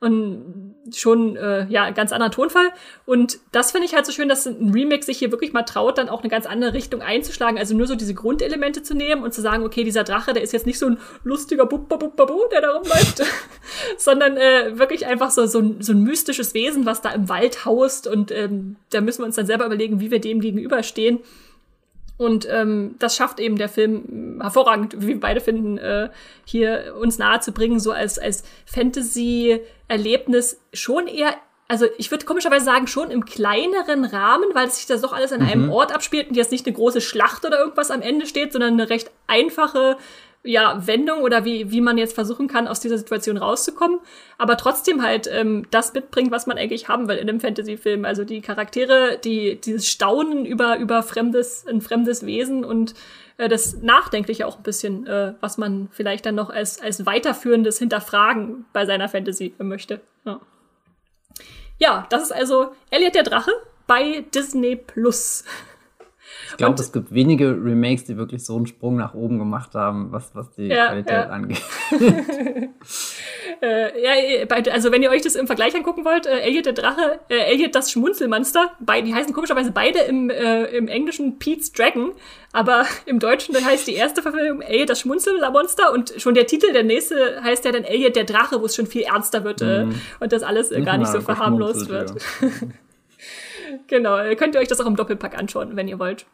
Speaker 1: und schon äh, ja ganz anderer Tonfall. Und das finde ich halt so schön, dass ein Remake sich hier wirklich mal traut, dann auch eine ganz andere Richtung einzuschlagen, also nur so diese Grundelemente zu nehmen und zu sagen, okay, dieser Drache, der ist jetzt nicht so ein lustiger Bubba Bubba Bu, der da rumläuft, sondern äh, wirklich einfach so so ein, so ein mystisches Wesen, was da im Wald haust. Und ähm, da müssen wir uns dann selber überlegen, wie wir dem gegenüberstehen. Und ähm, das schafft eben der Film hervorragend, wie wir beide finden, äh, hier uns nahe zu bringen, so als, als Fantasy-Erlebnis schon eher also ich würde komischerweise sagen, schon im kleineren Rahmen, weil sich das doch alles an einem mhm. Ort abspielt und jetzt nicht eine große Schlacht oder irgendwas am Ende steht, sondern eine recht einfache ja, Wendung oder wie, wie man jetzt versuchen kann, aus dieser Situation rauszukommen, aber trotzdem halt ähm, das mitbringt, was man eigentlich haben will in einem Fantasy-Film. Also die Charaktere, die, dieses Staunen über, über fremdes, ein fremdes Wesen und äh, das Nachdenkliche auch ein bisschen, äh, was man vielleicht dann noch als, als weiterführendes Hinterfragen bei seiner Fantasy möchte. Ja, ja das ist also Elliot der Drache bei Disney Plus.
Speaker 2: Ich glaube, es gibt wenige Remakes, die wirklich so einen Sprung nach oben gemacht haben, was, was die ja, Qualität ja. angeht.
Speaker 1: äh, ja, also wenn ihr euch das im Vergleich angucken wollt, äh, Elliot der Drache, äh, Elliot das Schmunzelmonster, beide, die heißen komischerweise beide im, äh, im Englischen Pete's Dragon, aber im Deutschen heißt die erste Verfilmung Elliot das Schmunzelmonster und schon der Titel, der nächste, heißt ja dann Elliot der Drache, wo es schon viel ernster wird äh, mhm. und das alles äh, gar nicht so verharmlost wird. Ja. genau, könnt ihr euch das auch im Doppelpack anschauen, wenn ihr wollt.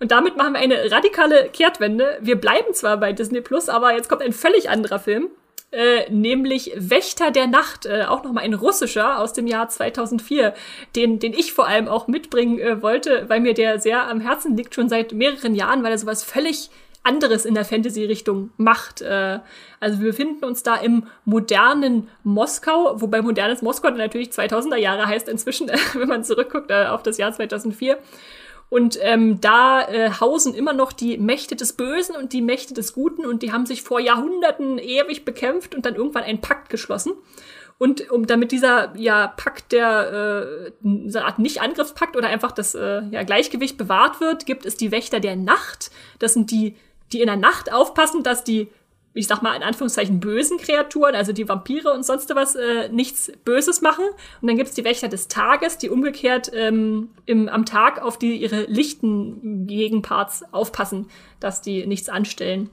Speaker 1: Und damit machen wir eine radikale Kehrtwende. Wir bleiben zwar bei Disney Plus, aber jetzt kommt ein völlig anderer Film. Äh, nämlich Wächter der Nacht, äh, auch nochmal ein russischer aus dem Jahr 2004, den, den ich vor allem auch mitbringen äh, wollte, weil mir der sehr am Herzen liegt, schon seit mehreren Jahren, weil er sowas völlig anderes in der Fantasy-Richtung macht. Äh, also wir befinden uns da im modernen Moskau, wobei modernes Moskau natürlich 2000er Jahre heißt inzwischen, wenn man zurückguckt äh, auf das Jahr 2004. Und ähm, da äh, hausen immer noch die Mächte des Bösen und die Mächte des Guten und die haben sich vor Jahrhunderten ewig bekämpft und dann irgendwann einen Pakt geschlossen. Und um damit dieser ja Pakt der äh, so eine Art Nicht-Angriffspakt oder einfach das äh, ja, Gleichgewicht bewahrt wird, gibt es die Wächter der Nacht. Das sind die, die in der Nacht aufpassen, dass die ich sag mal in Anführungszeichen bösen Kreaturen, also die Vampire und sonst was, äh, nichts Böses machen. Und dann gibt's die Wächter des Tages, die umgekehrt ähm, im, am Tag auf die ihre lichten Gegenparts aufpassen, dass die nichts anstellen.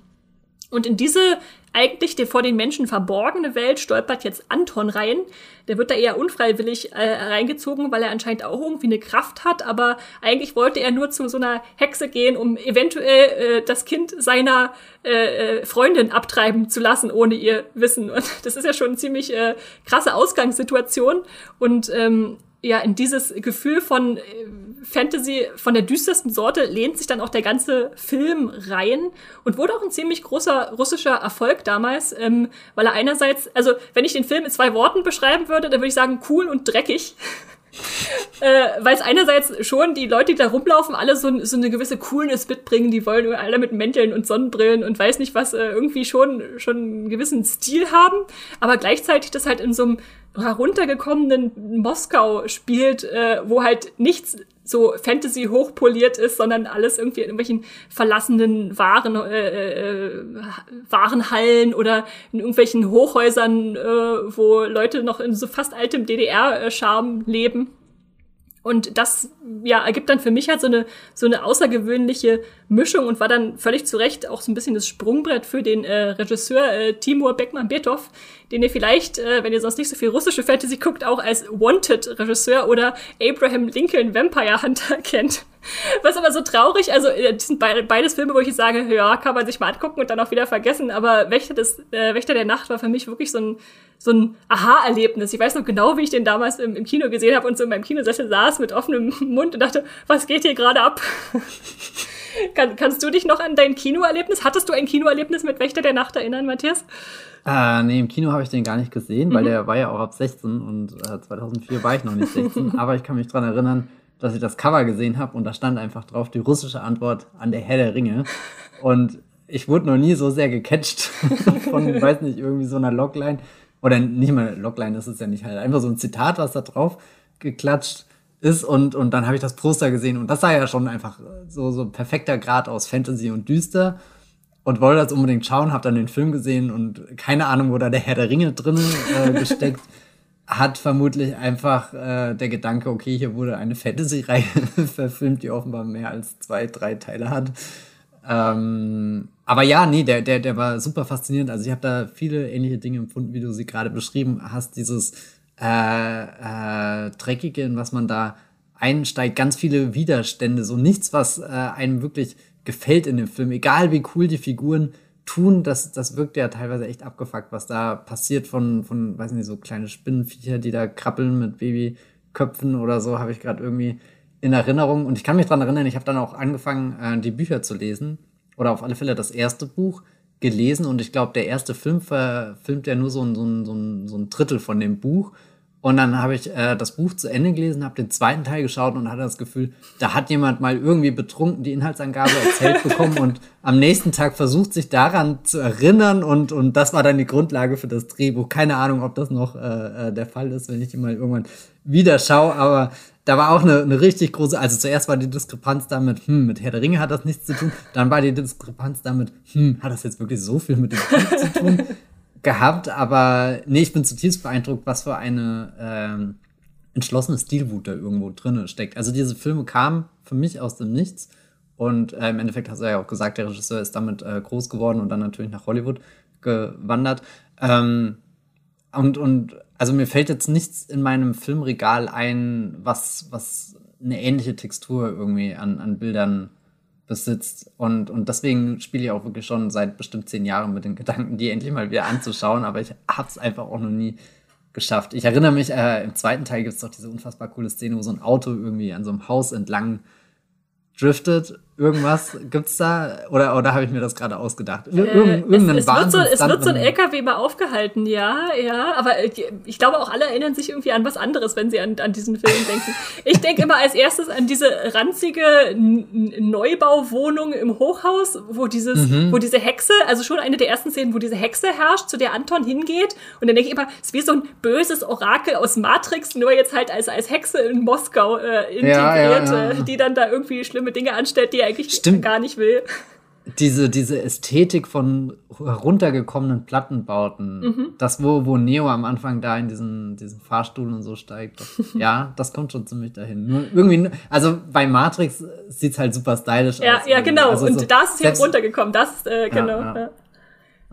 Speaker 1: Und in diese eigentlich der vor den Menschen verborgene Welt stolpert jetzt Anton rein. Der wird da eher unfreiwillig äh, reingezogen, weil er anscheinend auch irgendwie eine Kraft hat, aber eigentlich wollte er nur zu so einer Hexe gehen, um eventuell äh, das Kind seiner äh, äh Freundin abtreiben zu lassen, ohne ihr Wissen. Und das ist ja schon eine ziemlich äh, krasse Ausgangssituation. Und ähm, ja, in dieses Gefühl von äh, Fantasy von der düstersten Sorte lehnt sich dann auch der ganze Film rein und wurde auch ein ziemlich großer russischer Erfolg damals, ähm, weil er einerseits, also wenn ich den Film in zwei Worten beschreiben würde, dann würde ich sagen cool und dreckig. äh, weil es einerseits schon die Leute, die da rumlaufen, alle so, so eine gewisse Coolness mitbringen, die wollen alle mit Mänteln und Sonnenbrillen und weiß nicht was, äh, irgendwie schon, schon einen gewissen Stil haben, aber gleichzeitig das halt in so einem heruntergekommenen Moskau spielt, äh, wo halt nichts so Fantasy hochpoliert ist, sondern alles irgendwie in irgendwelchen verlassenen Waren, äh, äh, Warenhallen oder in irgendwelchen Hochhäusern, äh, wo Leute noch in so fast altem DDR-Charme leben. Und das ja, ergibt dann für mich halt so eine, so eine außergewöhnliche Mischung und war dann völlig zu Recht auch so ein bisschen das Sprungbrett für den äh, Regisseur äh, Timur Beckmann-Betov, den ihr vielleicht, äh, wenn ihr sonst nicht so viel russische Fantasy guckt, auch als Wanted-Regisseur oder Abraham Lincoln Vampire Hunter kennt. Was aber so traurig, also äh, das sind be beides Filme, wo ich sage, ja, kann man sich mal angucken und dann auch wieder vergessen, aber Wächter, des, äh, Wächter der Nacht war für mich wirklich so ein, so ein Aha-Erlebnis. Ich weiß noch genau, wie ich den damals im, im Kino gesehen habe und so in meinem Kinosessel saß mit offenem Mund und dachte, was geht hier gerade ab? Kann, kannst du dich noch an dein Kinoerlebnis, hattest du ein Kinoerlebnis mit Wächter der Nacht erinnern, Matthias?
Speaker 2: Äh, nee, im Kino habe ich den gar nicht gesehen, mhm. weil der war ja auch ab 16 und äh, 2004 war ich noch nicht 16. aber ich kann mich dran erinnern, dass ich das Cover gesehen habe und da stand einfach drauf die russische Antwort an der Herr der Ringe. Und ich wurde noch nie so sehr gecatcht von, weiß nicht, irgendwie so einer Logline. Oder nicht mal Logline, das ist ja nicht halt einfach so ein Zitat, was da drauf geklatscht ist. Und, und dann habe ich das Poster gesehen und das sah ja schon einfach so, so perfekter Grad aus Fantasy und düster. Und wollte das unbedingt schauen, habe dann den Film gesehen und keine Ahnung, wo da der Herr der Ringe drin äh, gesteckt hat vermutlich einfach äh, der Gedanke, okay, hier wurde eine Fantasy-Reihe verfilmt, die offenbar mehr als zwei, drei Teile hat. Ähm, aber ja, nee, der, der, der war super faszinierend. Also ich habe da viele ähnliche Dinge empfunden, wie du sie gerade beschrieben hast. Dieses äh, äh, Dreckige, in was man da einsteigt, ganz viele Widerstände, so nichts, was äh, einem wirklich gefällt in dem Film, egal wie cool die Figuren tun, das, das wirkt ja teilweise echt abgefuckt, was da passiert von, von, weiß nicht, so kleine Spinnenviecher, die da krabbeln mit Babyköpfen oder so, habe ich gerade irgendwie in Erinnerung. Und ich kann mich dran erinnern, ich habe dann auch angefangen, äh, die Bücher zu lesen. Oder auf alle Fälle das erste Buch gelesen. Und ich glaube, der erste Film verfilmt ja nur so ein, so, ein, so, ein, so ein Drittel von dem Buch. Und dann habe ich äh, das Buch zu Ende gelesen, habe den zweiten Teil geschaut und hatte das Gefühl, da hat jemand mal irgendwie betrunken die Inhaltsangabe erzählt bekommen und am nächsten Tag versucht, sich daran zu erinnern und, und das war dann die Grundlage für das Drehbuch. Keine Ahnung, ob das noch äh, äh der Fall ist, wenn ich ihn mal irgendwann wieder schaue, aber da war auch eine, eine richtig große, also zuerst war die Diskrepanz damit, hm, mit Herr der Ringe hat das nichts zu tun, dann war die Diskrepanz damit, hm, hat das jetzt wirklich so viel mit dem Buch zu tun? Gehabt, aber nee, ich bin zutiefst beeindruckt, was für eine ähm, entschlossene Stilwut da irgendwo drin steckt. Also diese Filme kamen für mich aus dem Nichts und äh, im Endeffekt hast du ja auch gesagt, der Regisseur ist damit äh, groß geworden und dann natürlich nach Hollywood gewandert. Ähm, und, und also mir fällt jetzt nichts in meinem Filmregal ein, was, was eine ähnliche Textur irgendwie an, an Bildern besitzt. Und, und deswegen spiele ich auch wirklich schon seit bestimmt zehn Jahren mit den Gedanken, die endlich mal wieder anzuschauen, aber ich habe es einfach auch noch nie geschafft. Ich erinnere mich, äh, im zweiten Teil gibt es doch diese unfassbar coole Szene, wo so ein Auto irgendwie an so einem Haus entlang driftet irgendwas gibt's da? Oder, oder habe ich mir das gerade ausgedacht? Ir
Speaker 1: äh, irgendeinen es, es, wird so, es wird so ein LKW mal aufgehalten, ja, ja. Aber ich glaube auch alle erinnern sich irgendwie an was anderes, wenn sie an, an diesen Film denken. Ich denke immer als erstes an diese ranzige Neubauwohnung im Hochhaus, wo dieses, mhm. wo diese Hexe, also schon eine der ersten Szenen, wo diese Hexe herrscht, zu der Anton hingeht. Und dann denke ich immer, es ist wie so ein böses Orakel aus Matrix, nur jetzt halt als, als Hexe in Moskau äh, integriert, ja, ja, ja. Äh, die dann da irgendwie schlimme Dinge anstellt, die eigentlich Stimmt. gar nicht will.
Speaker 2: Diese, diese Ästhetik von heruntergekommenen Plattenbauten, mhm. das, wo, wo Neo am Anfang da in diesen, diesen Fahrstuhl und so steigt, das, ja, das kommt schon ziemlich dahin. Nur irgendwie, also bei Matrix sieht es halt super stylisch
Speaker 1: ja,
Speaker 2: aus.
Speaker 1: Ja, genau, also und so, das ist hier runtergekommen, das, äh, genau. Ja, ja.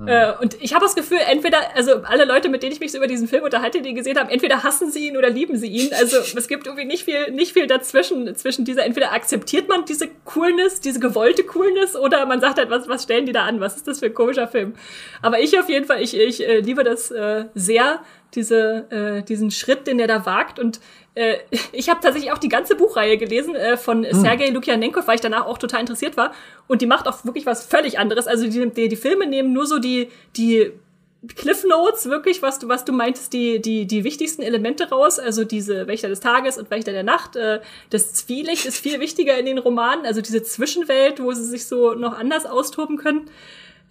Speaker 1: Äh, und ich habe das Gefühl, entweder, also alle Leute, mit denen ich mich so über diesen Film unterhalte, die gesehen haben, entweder hassen sie ihn oder lieben sie ihn. Also es gibt irgendwie nicht viel, nicht viel dazwischen, zwischen dieser, entweder akzeptiert man diese Coolness, diese gewollte Coolness, oder man sagt halt, was, was stellen die da an? Was ist das für ein komischer Film? Aber ich auf jeden Fall, ich, ich äh, liebe das äh, sehr, diese, äh, diesen Schritt, den er da wagt. Und äh, ich habe tatsächlich auch die ganze Buchreihe gelesen äh, von hm. Sergei Lukianenkov, weil ich danach auch total interessiert war. Und die macht auch wirklich was völlig anderes. Also die, die, die Filme nehmen nur so die, die Cliff Notes, wirklich, was du, was du meintest, die, die, die wichtigsten Elemente raus. Also diese Wächter des Tages und Wächter der Nacht. Äh, das Zwielicht ist viel wichtiger in den Romanen. Also diese Zwischenwelt, wo sie sich so noch anders austoben können.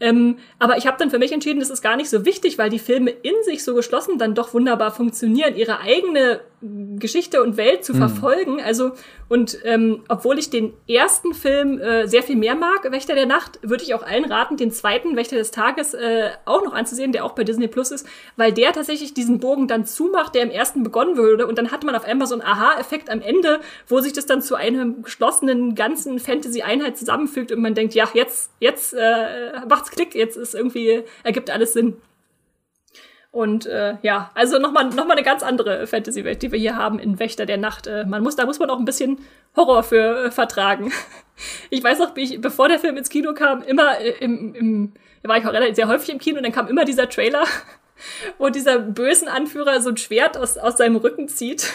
Speaker 1: Ähm, aber ich habe dann für mich entschieden, das ist gar nicht so wichtig, weil die Filme in sich so geschlossen dann doch wunderbar funktionieren, ihre eigene Geschichte und Welt zu mhm. verfolgen. Also, und ähm, obwohl ich den ersten Film äh, sehr viel mehr mag, Wächter der Nacht, würde ich auch allen raten, den zweiten Wächter des Tages äh, auch noch anzusehen, der auch bei Disney Plus ist, weil der tatsächlich diesen Bogen dann zumacht, der im ersten begonnen würde. Und dann hat man auf einmal so einen Aha-Effekt am Ende, wo sich das dann zu einem geschlossenen ganzen Fantasy-Einheit zusammenfügt und man denkt, ja, jetzt, jetzt äh, macht's Klick, jetzt ist irgendwie, ergibt alles Sinn. Und äh, ja, also nochmal noch mal eine ganz andere Fantasy-Welt, die wir hier haben in Wächter der Nacht. Äh, man muss, da muss man auch ein bisschen Horror für äh, vertragen. Ich weiß noch, wie ich, bevor der Film ins Kino kam, immer äh, im, im war ich auch relativ sehr häufig im Kino und dann kam immer dieser Trailer, wo dieser bösen Anführer so ein Schwert aus, aus seinem Rücken zieht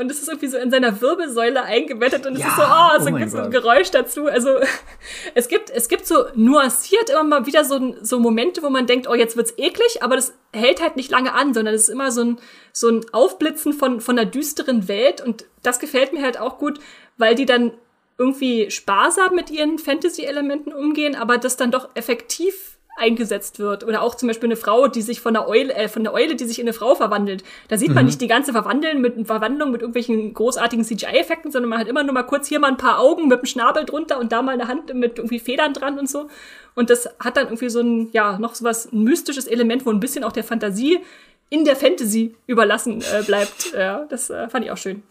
Speaker 1: und es ist irgendwie so in seiner Wirbelsäule eingebettet und es ja, ist so, oh, so, oh so ein Geräusch dazu. Also es gibt, es gibt so nuanciert immer mal wieder so, so Momente, wo man denkt, oh, jetzt wird's eklig, aber das hält halt nicht lange an, sondern es ist immer so ein, so ein Aufblitzen von, von einer düsteren Welt und das gefällt mir halt auch gut, weil die dann irgendwie sparsam mit ihren Fantasy-Elementen umgehen, aber das dann doch effektiv eingesetzt wird. Oder auch zum Beispiel eine Frau, die sich von der Eule, äh, von der Eule, die sich in eine Frau verwandelt. Da sieht man mhm. nicht die ganze Verwandeln mit Verwandlung mit irgendwelchen großartigen CGI-Effekten, sondern man hat immer nur mal kurz hier mal ein paar Augen mit dem Schnabel drunter und da mal eine Hand mit irgendwie Federn dran und so. Und das hat dann irgendwie so ein, ja, noch so was ein mystisches Element, wo ein bisschen auch der Fantasie in der Fantasy überlassen äh, bleibt. Ja, das äh, fand ich auch schön.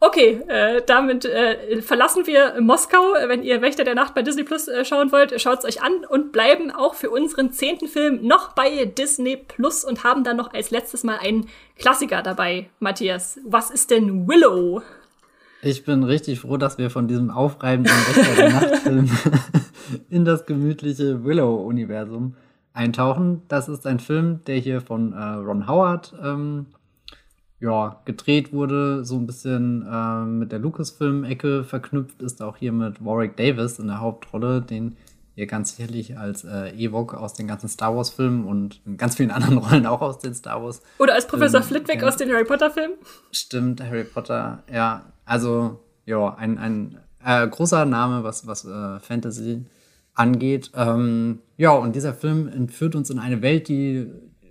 Speaker 1: Okay, äh, damit äh, verlassen wir Moskau. Wenn ihr Wächter der Nacht bei Disney Plus äh, schauen wollt, schaut es euch an und bleiben auch für unseren zehnten Film noch bei Disney Plus und haben dann noch als letztes Mal einen Klassiker dabei. Matthias, was ist denn Willow?
Speaker 2: Ich bin richtig froh, dass wir von diesem aufreibenden Wächter der Nacht-Film in das gemütliche Willow-Universum eintauchen. Das ist ein Film, der hier von äh, Ron Howard ähm, ja, gedreht wurde, so ein bisschen äh, mit der Lucasfilm-Ecke verknüpft ist, auch hier mit Warwick Davis in der Hauptrolle, den ihr ganz sicherlich als äh, Ewok aus den ganzen Star Wars-Filmen und in ganz vielen anderen Rollen auch aus den Star Wars.
Speaker 1: Oder als Professor Flitwick aus den Harry Potter-Filmen.
Speaker 2: Stimmt, Harry Potter, ja. Also, ja, ein, ein äh, großer Name, was, was äh, Fantasy angeht. Ähm, ja, und dieser Film entführt uns in eine Welt, die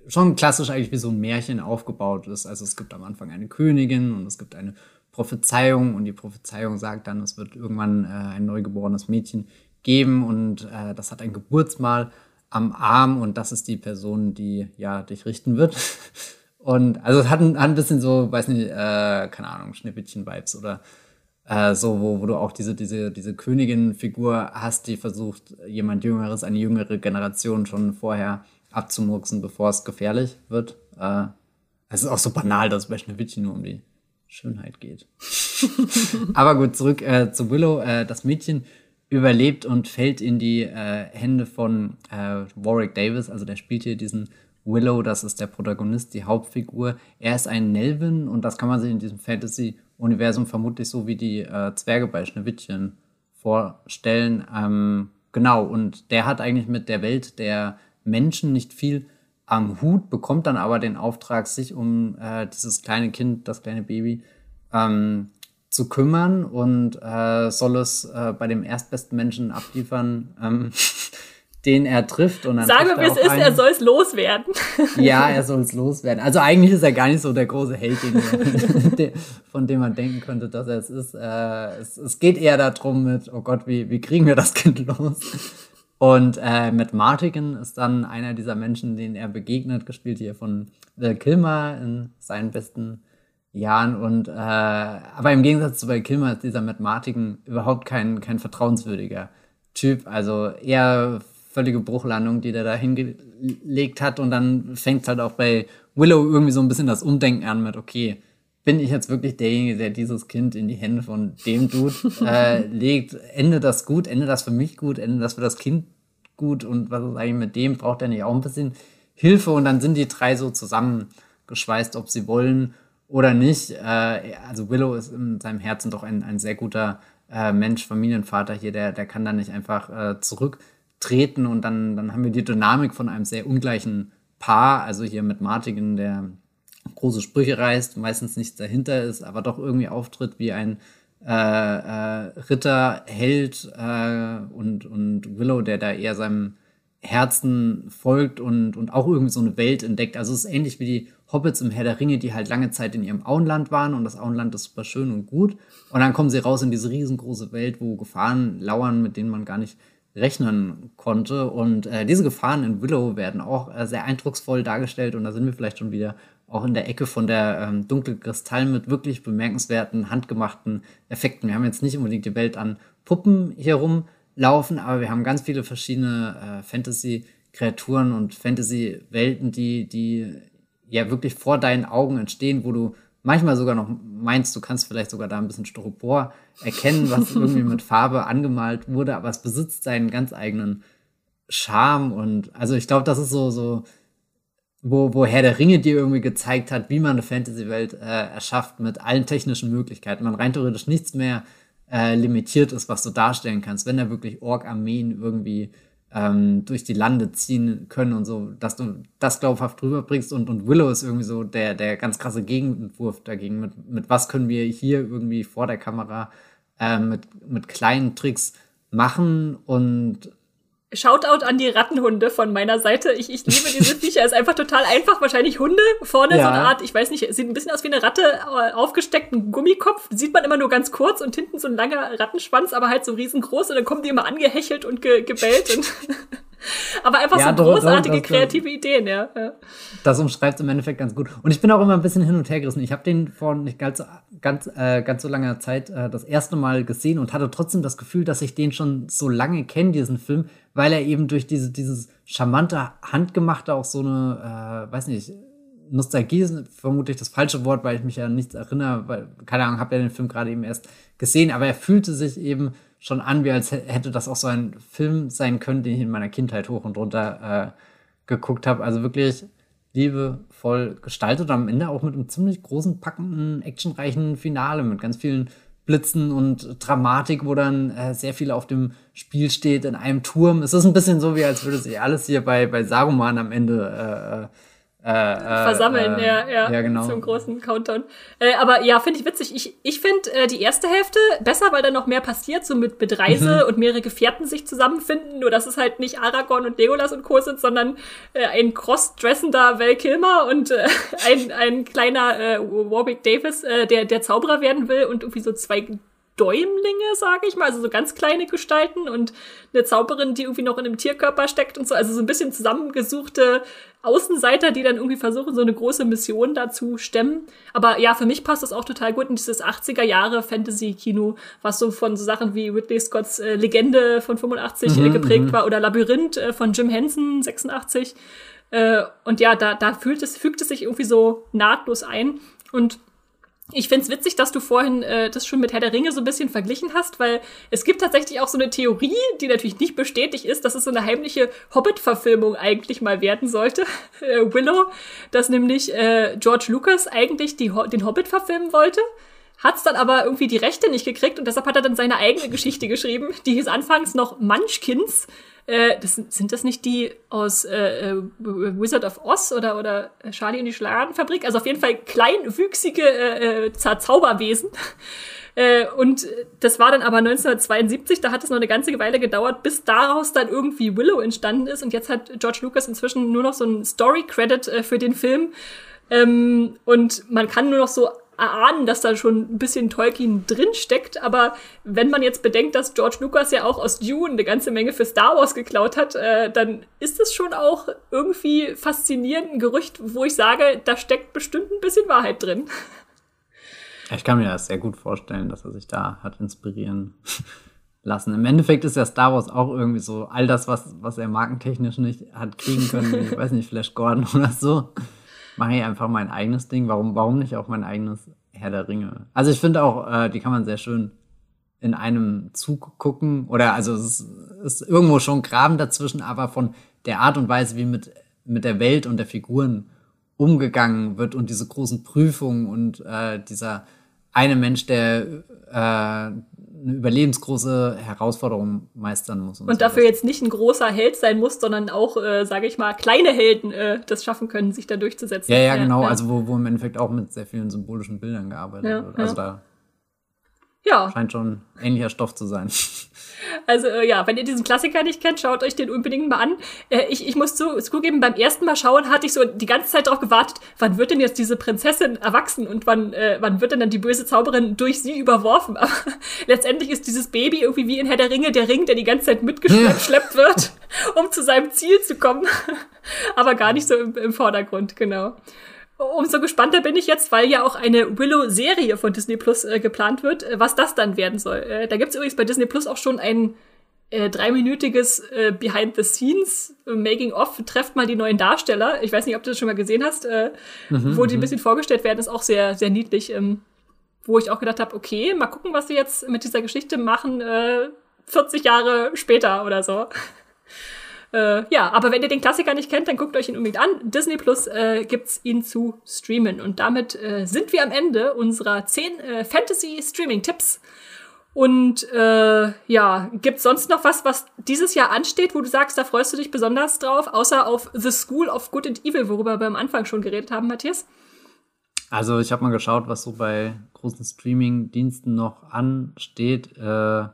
Speaker 2: schon klassisch eigentlich wie so ein Märchen aufgebaut ist. Also es gibt am Anfang eine Königin und es gibt eine Prophezeiung und die Prophezeiung sagt dann, es wird irgendwann äh, ein neugeborenes Mädchen geben und äh, das hat ein Geburtsmal am Arm und das ist die Person, die ja dich richten wird. Und also es hat ein, hat ein bisschen so, weiß nicht, äh, keine Ahnung, Schnippelchen-Vibes oder äh, so, wo, wo du auch diese, diese, diese Königin-Figur hast, die versucht, jemand Jüngeres, eine jüngere Generation schon vorher abzumurksen, bevor es gefährlich wird. Äh, es ist auch so banal, dass es bei Schneewittchen nur um die Schönheit geht. Aber gut, zurück äh, zu Willow. Äh, das Mädchen überlebt und fällt in die äh, Hände von äh, Warwick Davis. Also der spielt hier diesen Willow, das ist der Protagonist, die Hauptfigur. Er ist ein Nelvin und das kann man sich in diesem Fantasy-Universum vermutlich so wie die äh, Zwerge bei Schneewittchen vorstellen. Ähm, genau, und der hat eigentlich mit der Welt der Menschen nicht viel am Hut, bekommt dann aber den Auftrag, sich um äh, dieses kleine Kind, das kleine Baby, ähm, zu kümmern und äh, soll es äh, bei dem erstbesten Menschen abliefern, ähm, den er trifft. Und dann
Speaker 1: Sagen wir, wie es ist, einen. er soll es loswerden.
Speaker 2: Ja, er soll es loswerden. Also eigentlich ist er gar nicht so der große Held, von dem man denken könnte, dass er es ist. Äh, es, es geht eher darum mit, oh Gott, wie, wie kriegen wir das Kind los? Und äh, Matt Martigan ist dann einer dieser Menschen, denen er begegnet, gespielt hier von Will Kilmer in seinen besten Jahren. Und äh, aber im Gegensatz zu Will Kilmer ist dieser Matt Martigan überhaupt kein, kein vertrauenswürdiger Typ. Also eher völlige Bruchlandung, die der da hingelegt hat. Und dann fängt halt auch bei Willow irgendwie so ein bisschen das Umdenken an mit, okay, bin ich jetzt wirklich derjenige, der dieses Kind in die Hände von dem Dude äh, legt? Ende das gut? Ende das für mich gut? Ende das für das Kind gut? Und was ist eigentlich mit dem? Braucht er nicht auch ein bisschen Hilfe? Und dann sind die drei so zusammengeschweißt, ob sie wollen oder nicht. Äh, also Willow ist in seinem Herzen doch ein, ein sehr guter äh, Mensch, Familienvater hier, der, der kann da nicht einfach äh, zurücktreten und dann, dann haben wir die Dynamik von einem sehr ungleichen Paar, also hier mit Martin, der große Sprüche reißt, meistens nichts dahinter ist, aber doch irgendwie auftritt wie ein äh, äh, Ritter, Held äh, und, und Willow, der da eher seinem Herzen folgt und, und auch irgendwie so eine Welt entdeckt. Also es ist ähnlich wie die Hobbits im Herr der Ringe, die halt lange Zeit in ihrem Auenland waren und das Auenland ist super schön und gut. Und dann kommen sie raus in diese riesengroße Welt, wo Gefahren lauern, mit denen man gar nicht rechnen konnte. Und äh, diese Gefahren in Willow werden auch äh, sehr eindrucksvoll dargestellt und da sind wir vielleicht schon wieder auch in der Ecke von der ähm, dunkle Kristall mit wirklich bemerkenswerten, handgemachten Effekten. Wir haben jetzt nicht unbedingt die Welt an Puppen hier rumlaufen, aber wir haben ganz viele verschiedene äh, Fantasy-Kreaturen und Fantasy-Welten, die, die ja wirklich vor deinen Augen entstehen, wo du manchmal sogar noch meinst, du kannst vielleicht sogar da ein bisschen Styropor erkennen, was irgendwie mit Farbe angemalt wurde, aber es besitzt seinen ganz eigenen Charme und also ich glaube, das ist so, so wo, wo Herr der Ringe dir irgendwie gezeigt hat, wie man eine Fantasy-Welt äh, erschafft mit allen technischen Möglichkeiten. Man rein theoretisch nichts mehr äh, limitiert ist, was du darstellen kannst, wenn da wirklich Ork-Armeen irgendwie ähm, durch die Lande ziehen können und so, dass du das glaubhaft rüberbringst und, und Willow ist irgendwie so der, der ganz krasse Gegenentwurf dagegen. Mit, mit was können wir hier irgendwie vor der Kamera äh, mit, mit kleinen Tricks machen und
Speaker 1: Shoutout an die Rattenhunde von meiner Seite. Ich, ich liebe diese Viecher. Ist einfach total einfach. Wahrscheinlich Hunde. Vorne ja. so eine Art, ich weiß nicht, sieht ein bisschen aus wie eine Ratte, äh, aufgesteckten Gummikopf. Sieht man immer nur ganz kurz und hinten so ein langer Rattenschwanz, aber halt so riesengroß. Und dann kommen die immer angehechelt und ge gebellt. Und Aber einfach
Speaker 2: Ja,
Speaker 1: so
Speaker 2: doch,
Speaker 1: großartige
Speaker 2: doch, das-
Speaker 1: kreative Ideen, ja. ja.
Speaker 2: Das umschreibt es im Endeffekt ganz gut. Und ich bin auch immer ein bisschen hin und her gerissen. Ich habe den vor nicht ganz so, ganz, äh, ganz so langer Zeit äh, das erste Mal gesehen und hatte trotzdem das Gefühl, dass ich den schon so lange kenne, diesen Film, weil er eben durch diese, dieses charmante, handgemachte auch so eine, äh, weiß nicht, Nostalgie ist vermutlich das falsche Wort, weil ich mich ja nichts erinnere, weil, keine Ahnung, habe ja den Film gerade eben erst gesehen, aber er fühlte sich eben schon an, wie als hä- hätte das auch so ein Film sein können, den ich in meiner Kindheit hoch und runter äh, geguckt habe. Also wirklich liebevoll gestaltet am Ende auch mit einem ziemlich großen, packenden, actionreichen Finale mit ganz vielen Blitzen und Dramatik, wo dann äh, sehr viel auf dem Spiel steht in einem Turm. Es ist ein bisschen so, wie als würde sich alles hier bei, bei Saruman am Ende äh, äh,
Speaker 1: versammeln,
Speaker 2: äh,
Speaker 1: ja, ja,
Speaker 2: ja, genau.
Speaker 1: zum großen Countdown. Äh, aber ja, finde ich witzig. Ich, ich finde äh, die erste Hälfte besser, weil da noch mehr passiert, so mit, mit Reise
Speaker 2: Mhm.
Speaker 1: und mehrere Gefährten sich zusammenfinden. Nur dass es halt nicht Aragorn und Legolas und Co. sind, sondern äh, ein crossdressender Val Kilmer und äh, ein, ein kleiner Warwick Davis, der, der Zauberer werden will und irgendwie so zwei Däumlinge, sage ich mal, also so ganz kleine Gestalten und eine Zauberin, die irgendwie noch in einem Tierkörper steckt und so, also so ein bisschen zusammengesuchte Außenseiter, die dann irgendwie versuchen, so eine große Mission da zu stemmen. Aber ja, für mich passt das auch total gut in dieses 80er Jahre Fantasy-Kino, was so von so Sachen wie Ridley Scotts äh, Legende von 85 äh, geprägt war oder Labyrinth äh, von Jim Henson 86. Äh, und ja, da, da fühlt es, fügt es sich irgendwie so nahtlos ein. Und ich find's witzig, dass du vorhin äh, das schon mit Herr der Ringe so ein bisschen verglichen hast, weil es gibt tatsächlich auch so eine Theorie, die natürlich nicht bestätigt ist, dass es so eine heimliche Hobbit-Verfilmung eigentlich mal werden sollte. Äh, Willow, dass nämlich äh, George Lucas eigentlich die, den Hobbit verfilmen wollte. Hat's dann aber irgendwie die Rechte nicht gekriegt und deshalb hat er dann seine eigene Geschichte geschrieben. Die hieß anfangs noch Munchkins. Äh, das, sind- das nicht die aus äh, äh, Wizard of Oz oder, oder Charlie und die Schokoladenfabrik? Also auf jeden Fall kleinwüchsige äh, äh, Zau- Zauberwesen. Äh, und das war dann aber 1972, da hat es noch eine ganze Weile gedauert, bis daraus dann irgendwie Willow entstanden ist. Und jetzt hat George Lucas inzwischen nur noch so einen Story-Credit für den Film. Ähm, und man kann nur noch so erahnen, dass da schon ein bisschen Tolkien drin steckt. Aber wenn man jetzt bedenkt, dass George Lucas ja auch aus Dune eine ganze Menge für Star Wars geklaut hat, äh, dann ist es schon auch irgendwie faszinierend, ein Gerücht, wo ich sage, da steckt bestimmt ein bisschen Wahrheit drin.
Speaker 2: Ich kann mir das sehr gut vorstellen, dass er sich da hat inspirieren lassen. Im Endeffekt ist ja Star Wars auch irgendwie so all das, was, was er markentechnisch nicht hat kriegen können, ich weiß nicht, Flash Gordon oder so. Mache ich einfach mein eigenes Ding. Warum, warum nicht auch mein eigenes Herr der Ringe? Also ich finde auch, äh, die kann man sehr schön in einem Zug gucken. Oder also es ist, irgendwo schon Graben dazwischen, aber von der Art und Weise, wie mit, mit der Welt und der Figuren umgegangen wird und diese großen Prüfungen und äh, dieser eine Mensch, der äh, eine überlebensgroße Herausforderung meistern muss.
Speaker 1: Und dafür jetzt nicht ein großer Held sein muss, sondern auch, äh, sage ich mal, kleine Helden äh, das schaffen können, sich da durchzusetzen.
Speaker 2: Ja, ja, genau. Also wo, wo im Endeffekt auch mit sehr vielen symbolischen Bildern gearbeitet
Speaker 1: Ja,
Speaker 2: wird. Also
Speaker 1: ja.
Speaker 2: da
Speaker 1: ja,
Speaker 2: scheint schon ähnlicher Stoff zu sein.
Speaker 1: Also äh, ja, wenn ihr diesen Klassiker nicht kennt, schaut euch den unbedingt mal an. Äh, ich, ich muss zu, zugeben, beim ersten Mal schauen hatte ich so die ganze Zeit darauf gewartet, wann wird denn jetzt diese Prinzessin erwachsen und wann, äh, wann wird denn dann die böse Zauberin durch sie überworfen. Aber letztendlich ist dieses Baby irgendwie wie in Herr der Ringe der Ring, der die ganze Zeit mitgeschleppt wird, um zu seinem Ziel zu kommen. Aber gar nicht so im, im Vordergrund, genau. Umso gespannter bin ich jetzt, weil ja auch eine Willow-Serie von Disney Plus äh, geplant wird, äh, was das dann werden soll. Äh, da gibt's übrigens bei Disney Plus auch schon ein äh, dreiminütiges äh, Behind the Scenes äh, Making of. Trefft mal die neuen Darsteller. Ich weiß nicht, ob du das schon mal gesehen hast, äh, wo die ein bisschen vorgestellt werden, ist auch sehr, sehr niedlich. Ähm, wo ich auch gedacht habe, okay, mal gucken, was sie jetzt mit dieser Geschichte machen, äh, 40 Jahre später oder so. Äh, ja, aber wenn ihr den Klassiker nicht kennt, dann guckt euch ihn unbedingt an. Disney Plus äh, gibt's ihn zu streamen. Und damit äh, sind wir am Ende unserer 10 äh, Fantasy-Streaming-Tipps. Und äh, ja, gibt's sonst noch was, was dieses Jahr ansteht, wo du sagst, da freust du dich besonders drauf, außer auf The School of Good and Evil, worüber wir am Anfang schon geredet haben, Matthias?
Speaker 2: Also ich habe mal geschaut, was so bei großen Streaming-Diensten noch ansteht. Äh,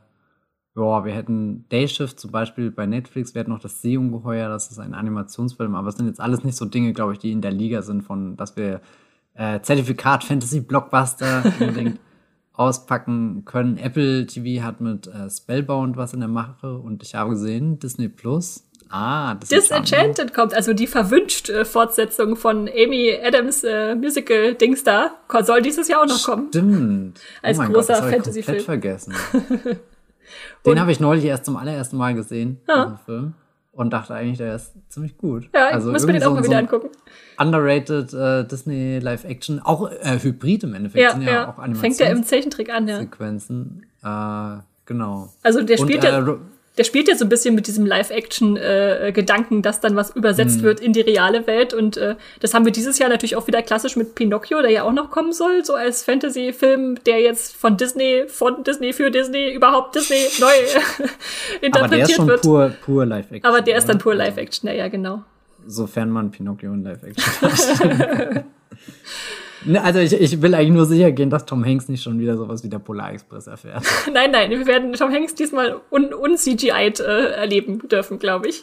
Speaker 2: ja, wir hätten Dayshift zum Beispiel bei Netflix, wir hätten noch das Seeungeheuer, das ist ein Animationsfilm, aber es sind jetzt alles nicht so Dinge, glaube ich, die in der Liga sind, von dass wir äh, Zertifikat Fantasy Blockbuster unbedingt auspacken können. Apple TV hat mit äh, Spellbound was in der Mache und ich habe gesehen, Disney Plus Ah,
Speaker 1: Disenchanted kommt, also die verwünscht äh, Fortsetzung von Amy Adams äh, Musical Dings da, soll dieses Jahr auch noch kommen.
Speaker 2: Stimmt.
Speaker 1: Als
Speaker 2: oh
Speaker 1: großer
Speaker 2: Fantasy-Film. vergessen. Den habe ich neulich erst zum allerersten Mal gesehen,
Speaker 1: ja.
Speaker 2: diesen Film. Und dachte eigentlich, der ist ziemlich gut.
Speaker 1: Ja, also muss mir den auch mal wieder so angucken.
Speaker 2: Underrated äh, Disney Live-Action, auch äh, Hybrid im Endeffekt.
Speaker 1: Ja, sind ja, ja. auch Animations Fängt ja im Zeichentrick an, ja.
Speaker 2: Sequenzen. Äh, genau.
Speaker 1: Also der spielt Und, ja äh, der spielt ja so ein bisschen mit diesem Live-Action-Gedanken, äh, dass dann was übersetzt mhm. wird in die reale Welt. Und äh, das haben wir dieses Jahr natürlich auch wieder klassisch mit Pinocchio, der ja auch noch kommen soll, so als Fantasy-Film, der jetzt von Disney, von Disney für Disney, überhaupt Disney neu interpretiert Aber der ist schon wird.
Speaker 2: Pur, pur Live-Action.
Speaker 1: Aber der ist dann pur Live-Action, ja, ja, genau.
Speaker 2: Sofern man Pinocchio in Live-Action Ne, also ich, ich will eigentlich nur sicher gehen, dass Tom Hanks nicht schon wieder sowas wie der Polar Express erfährt.
Speaker 1: nein, nein, wir werden Tom Hanks diesmal un-CGI'd un äh, erleben dürfen, glaube ich.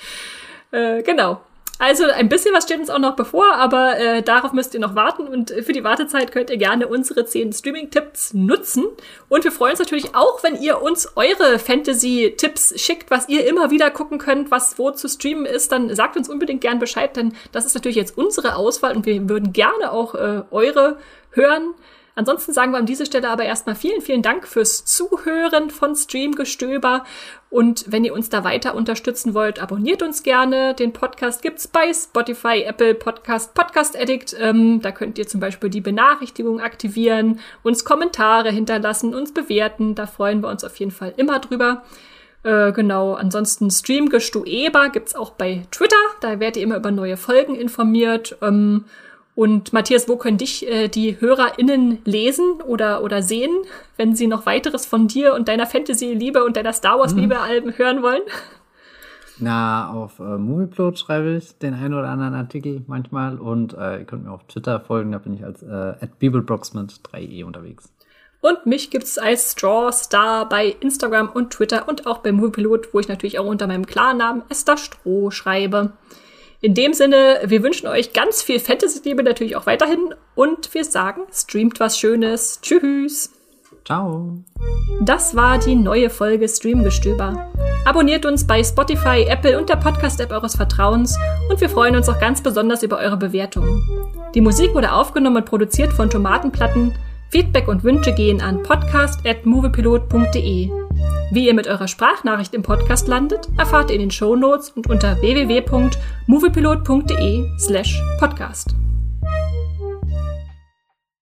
Speaker 1: äh, genau. Also ein bisschen was steht uns auch noch bevor, aber äh, darauf müsst ihr noch warten und für die Wartezeit könnt ihr gerne unsere 10 Streaming-Tipps nutzen. Und wir freuen uns natürlich auch, wenn ihr uns eure Fantasy-Tipps schickt, was ihr immer wieder gucken könnt, was wo zu streamen ist, dann sagt uns unbedingt gern Bescheid, denn das ist natürlich jetzt unsere Auswahl und wir würden gerne auch äh, eure hören. Ansonsten sagen wir an dieser Stelle aber erstmal vielen, vielen Dank fürs Zuhören von Streamgestöber. Und wenn ihr uns da weiter unterstützen wollt, abonniert uns gerne. Den Podcast gibt's bei Spotify, Apple Podcast, Podcast Addict. Ähm, da könnt ihr zum Beispiel die Benachrichtigung aktivieren, uns Kommentare hinterlassen, uns bewerten. Da freuen wir uns auf jeden Fall immer drüber. Äh, genau, ansonsten Streamgestueber gibt's auch bei Twitter. Da werdet ihr immer über neue Folgen informiert. Ähm, und Matthias, wo können dich äh, die HörerInnen lesen oder, oder sehen, wenn sie noch weiteres von dir und deiner Fantasy-Liebe und deiner Star Wars-Liebe mhm. hören wollen?
Speaker 2: Na, auf äh, Movieplot schreibe ich den einen oder anderen Artikel manchmal und äh, ihr könnt mir auf Twitter folgen, da bin ich als äh, @bibelbrox mit 3e unterwegs.
Speaker 1: Und mich gibt's als Straw Star bei Instagram und Twitter und auch bei Moviepilot, wo ich natürlich auch unter meinem Klarnamen Esther Stroh schreibe. In dem Sinne, wir wünschen euch ganz viel Fantasy-Liebe natürlich auch weiterhin und wir sagen, streamt was Schönes. Tschüss.
Speaker 2: Ciao.
Speaker 1: Das war die neue Folge Streamgestöber. Abonniert uns bei Spotify, Apple und der Podcast-App eures Vertrauens und wir freuen uns auch ganz besonders über eure Bewertungen. Die Musik wurde aufgenommen und produziert von Tomatenplatten. Feedback und Wünsche gehen an podcast.moviepilot.de. Wie ihr mit eurer Sprachnachricht im Podcast landet, erfahrt ihr in den Show Notes und unter www.moviepilot.de slash podcast.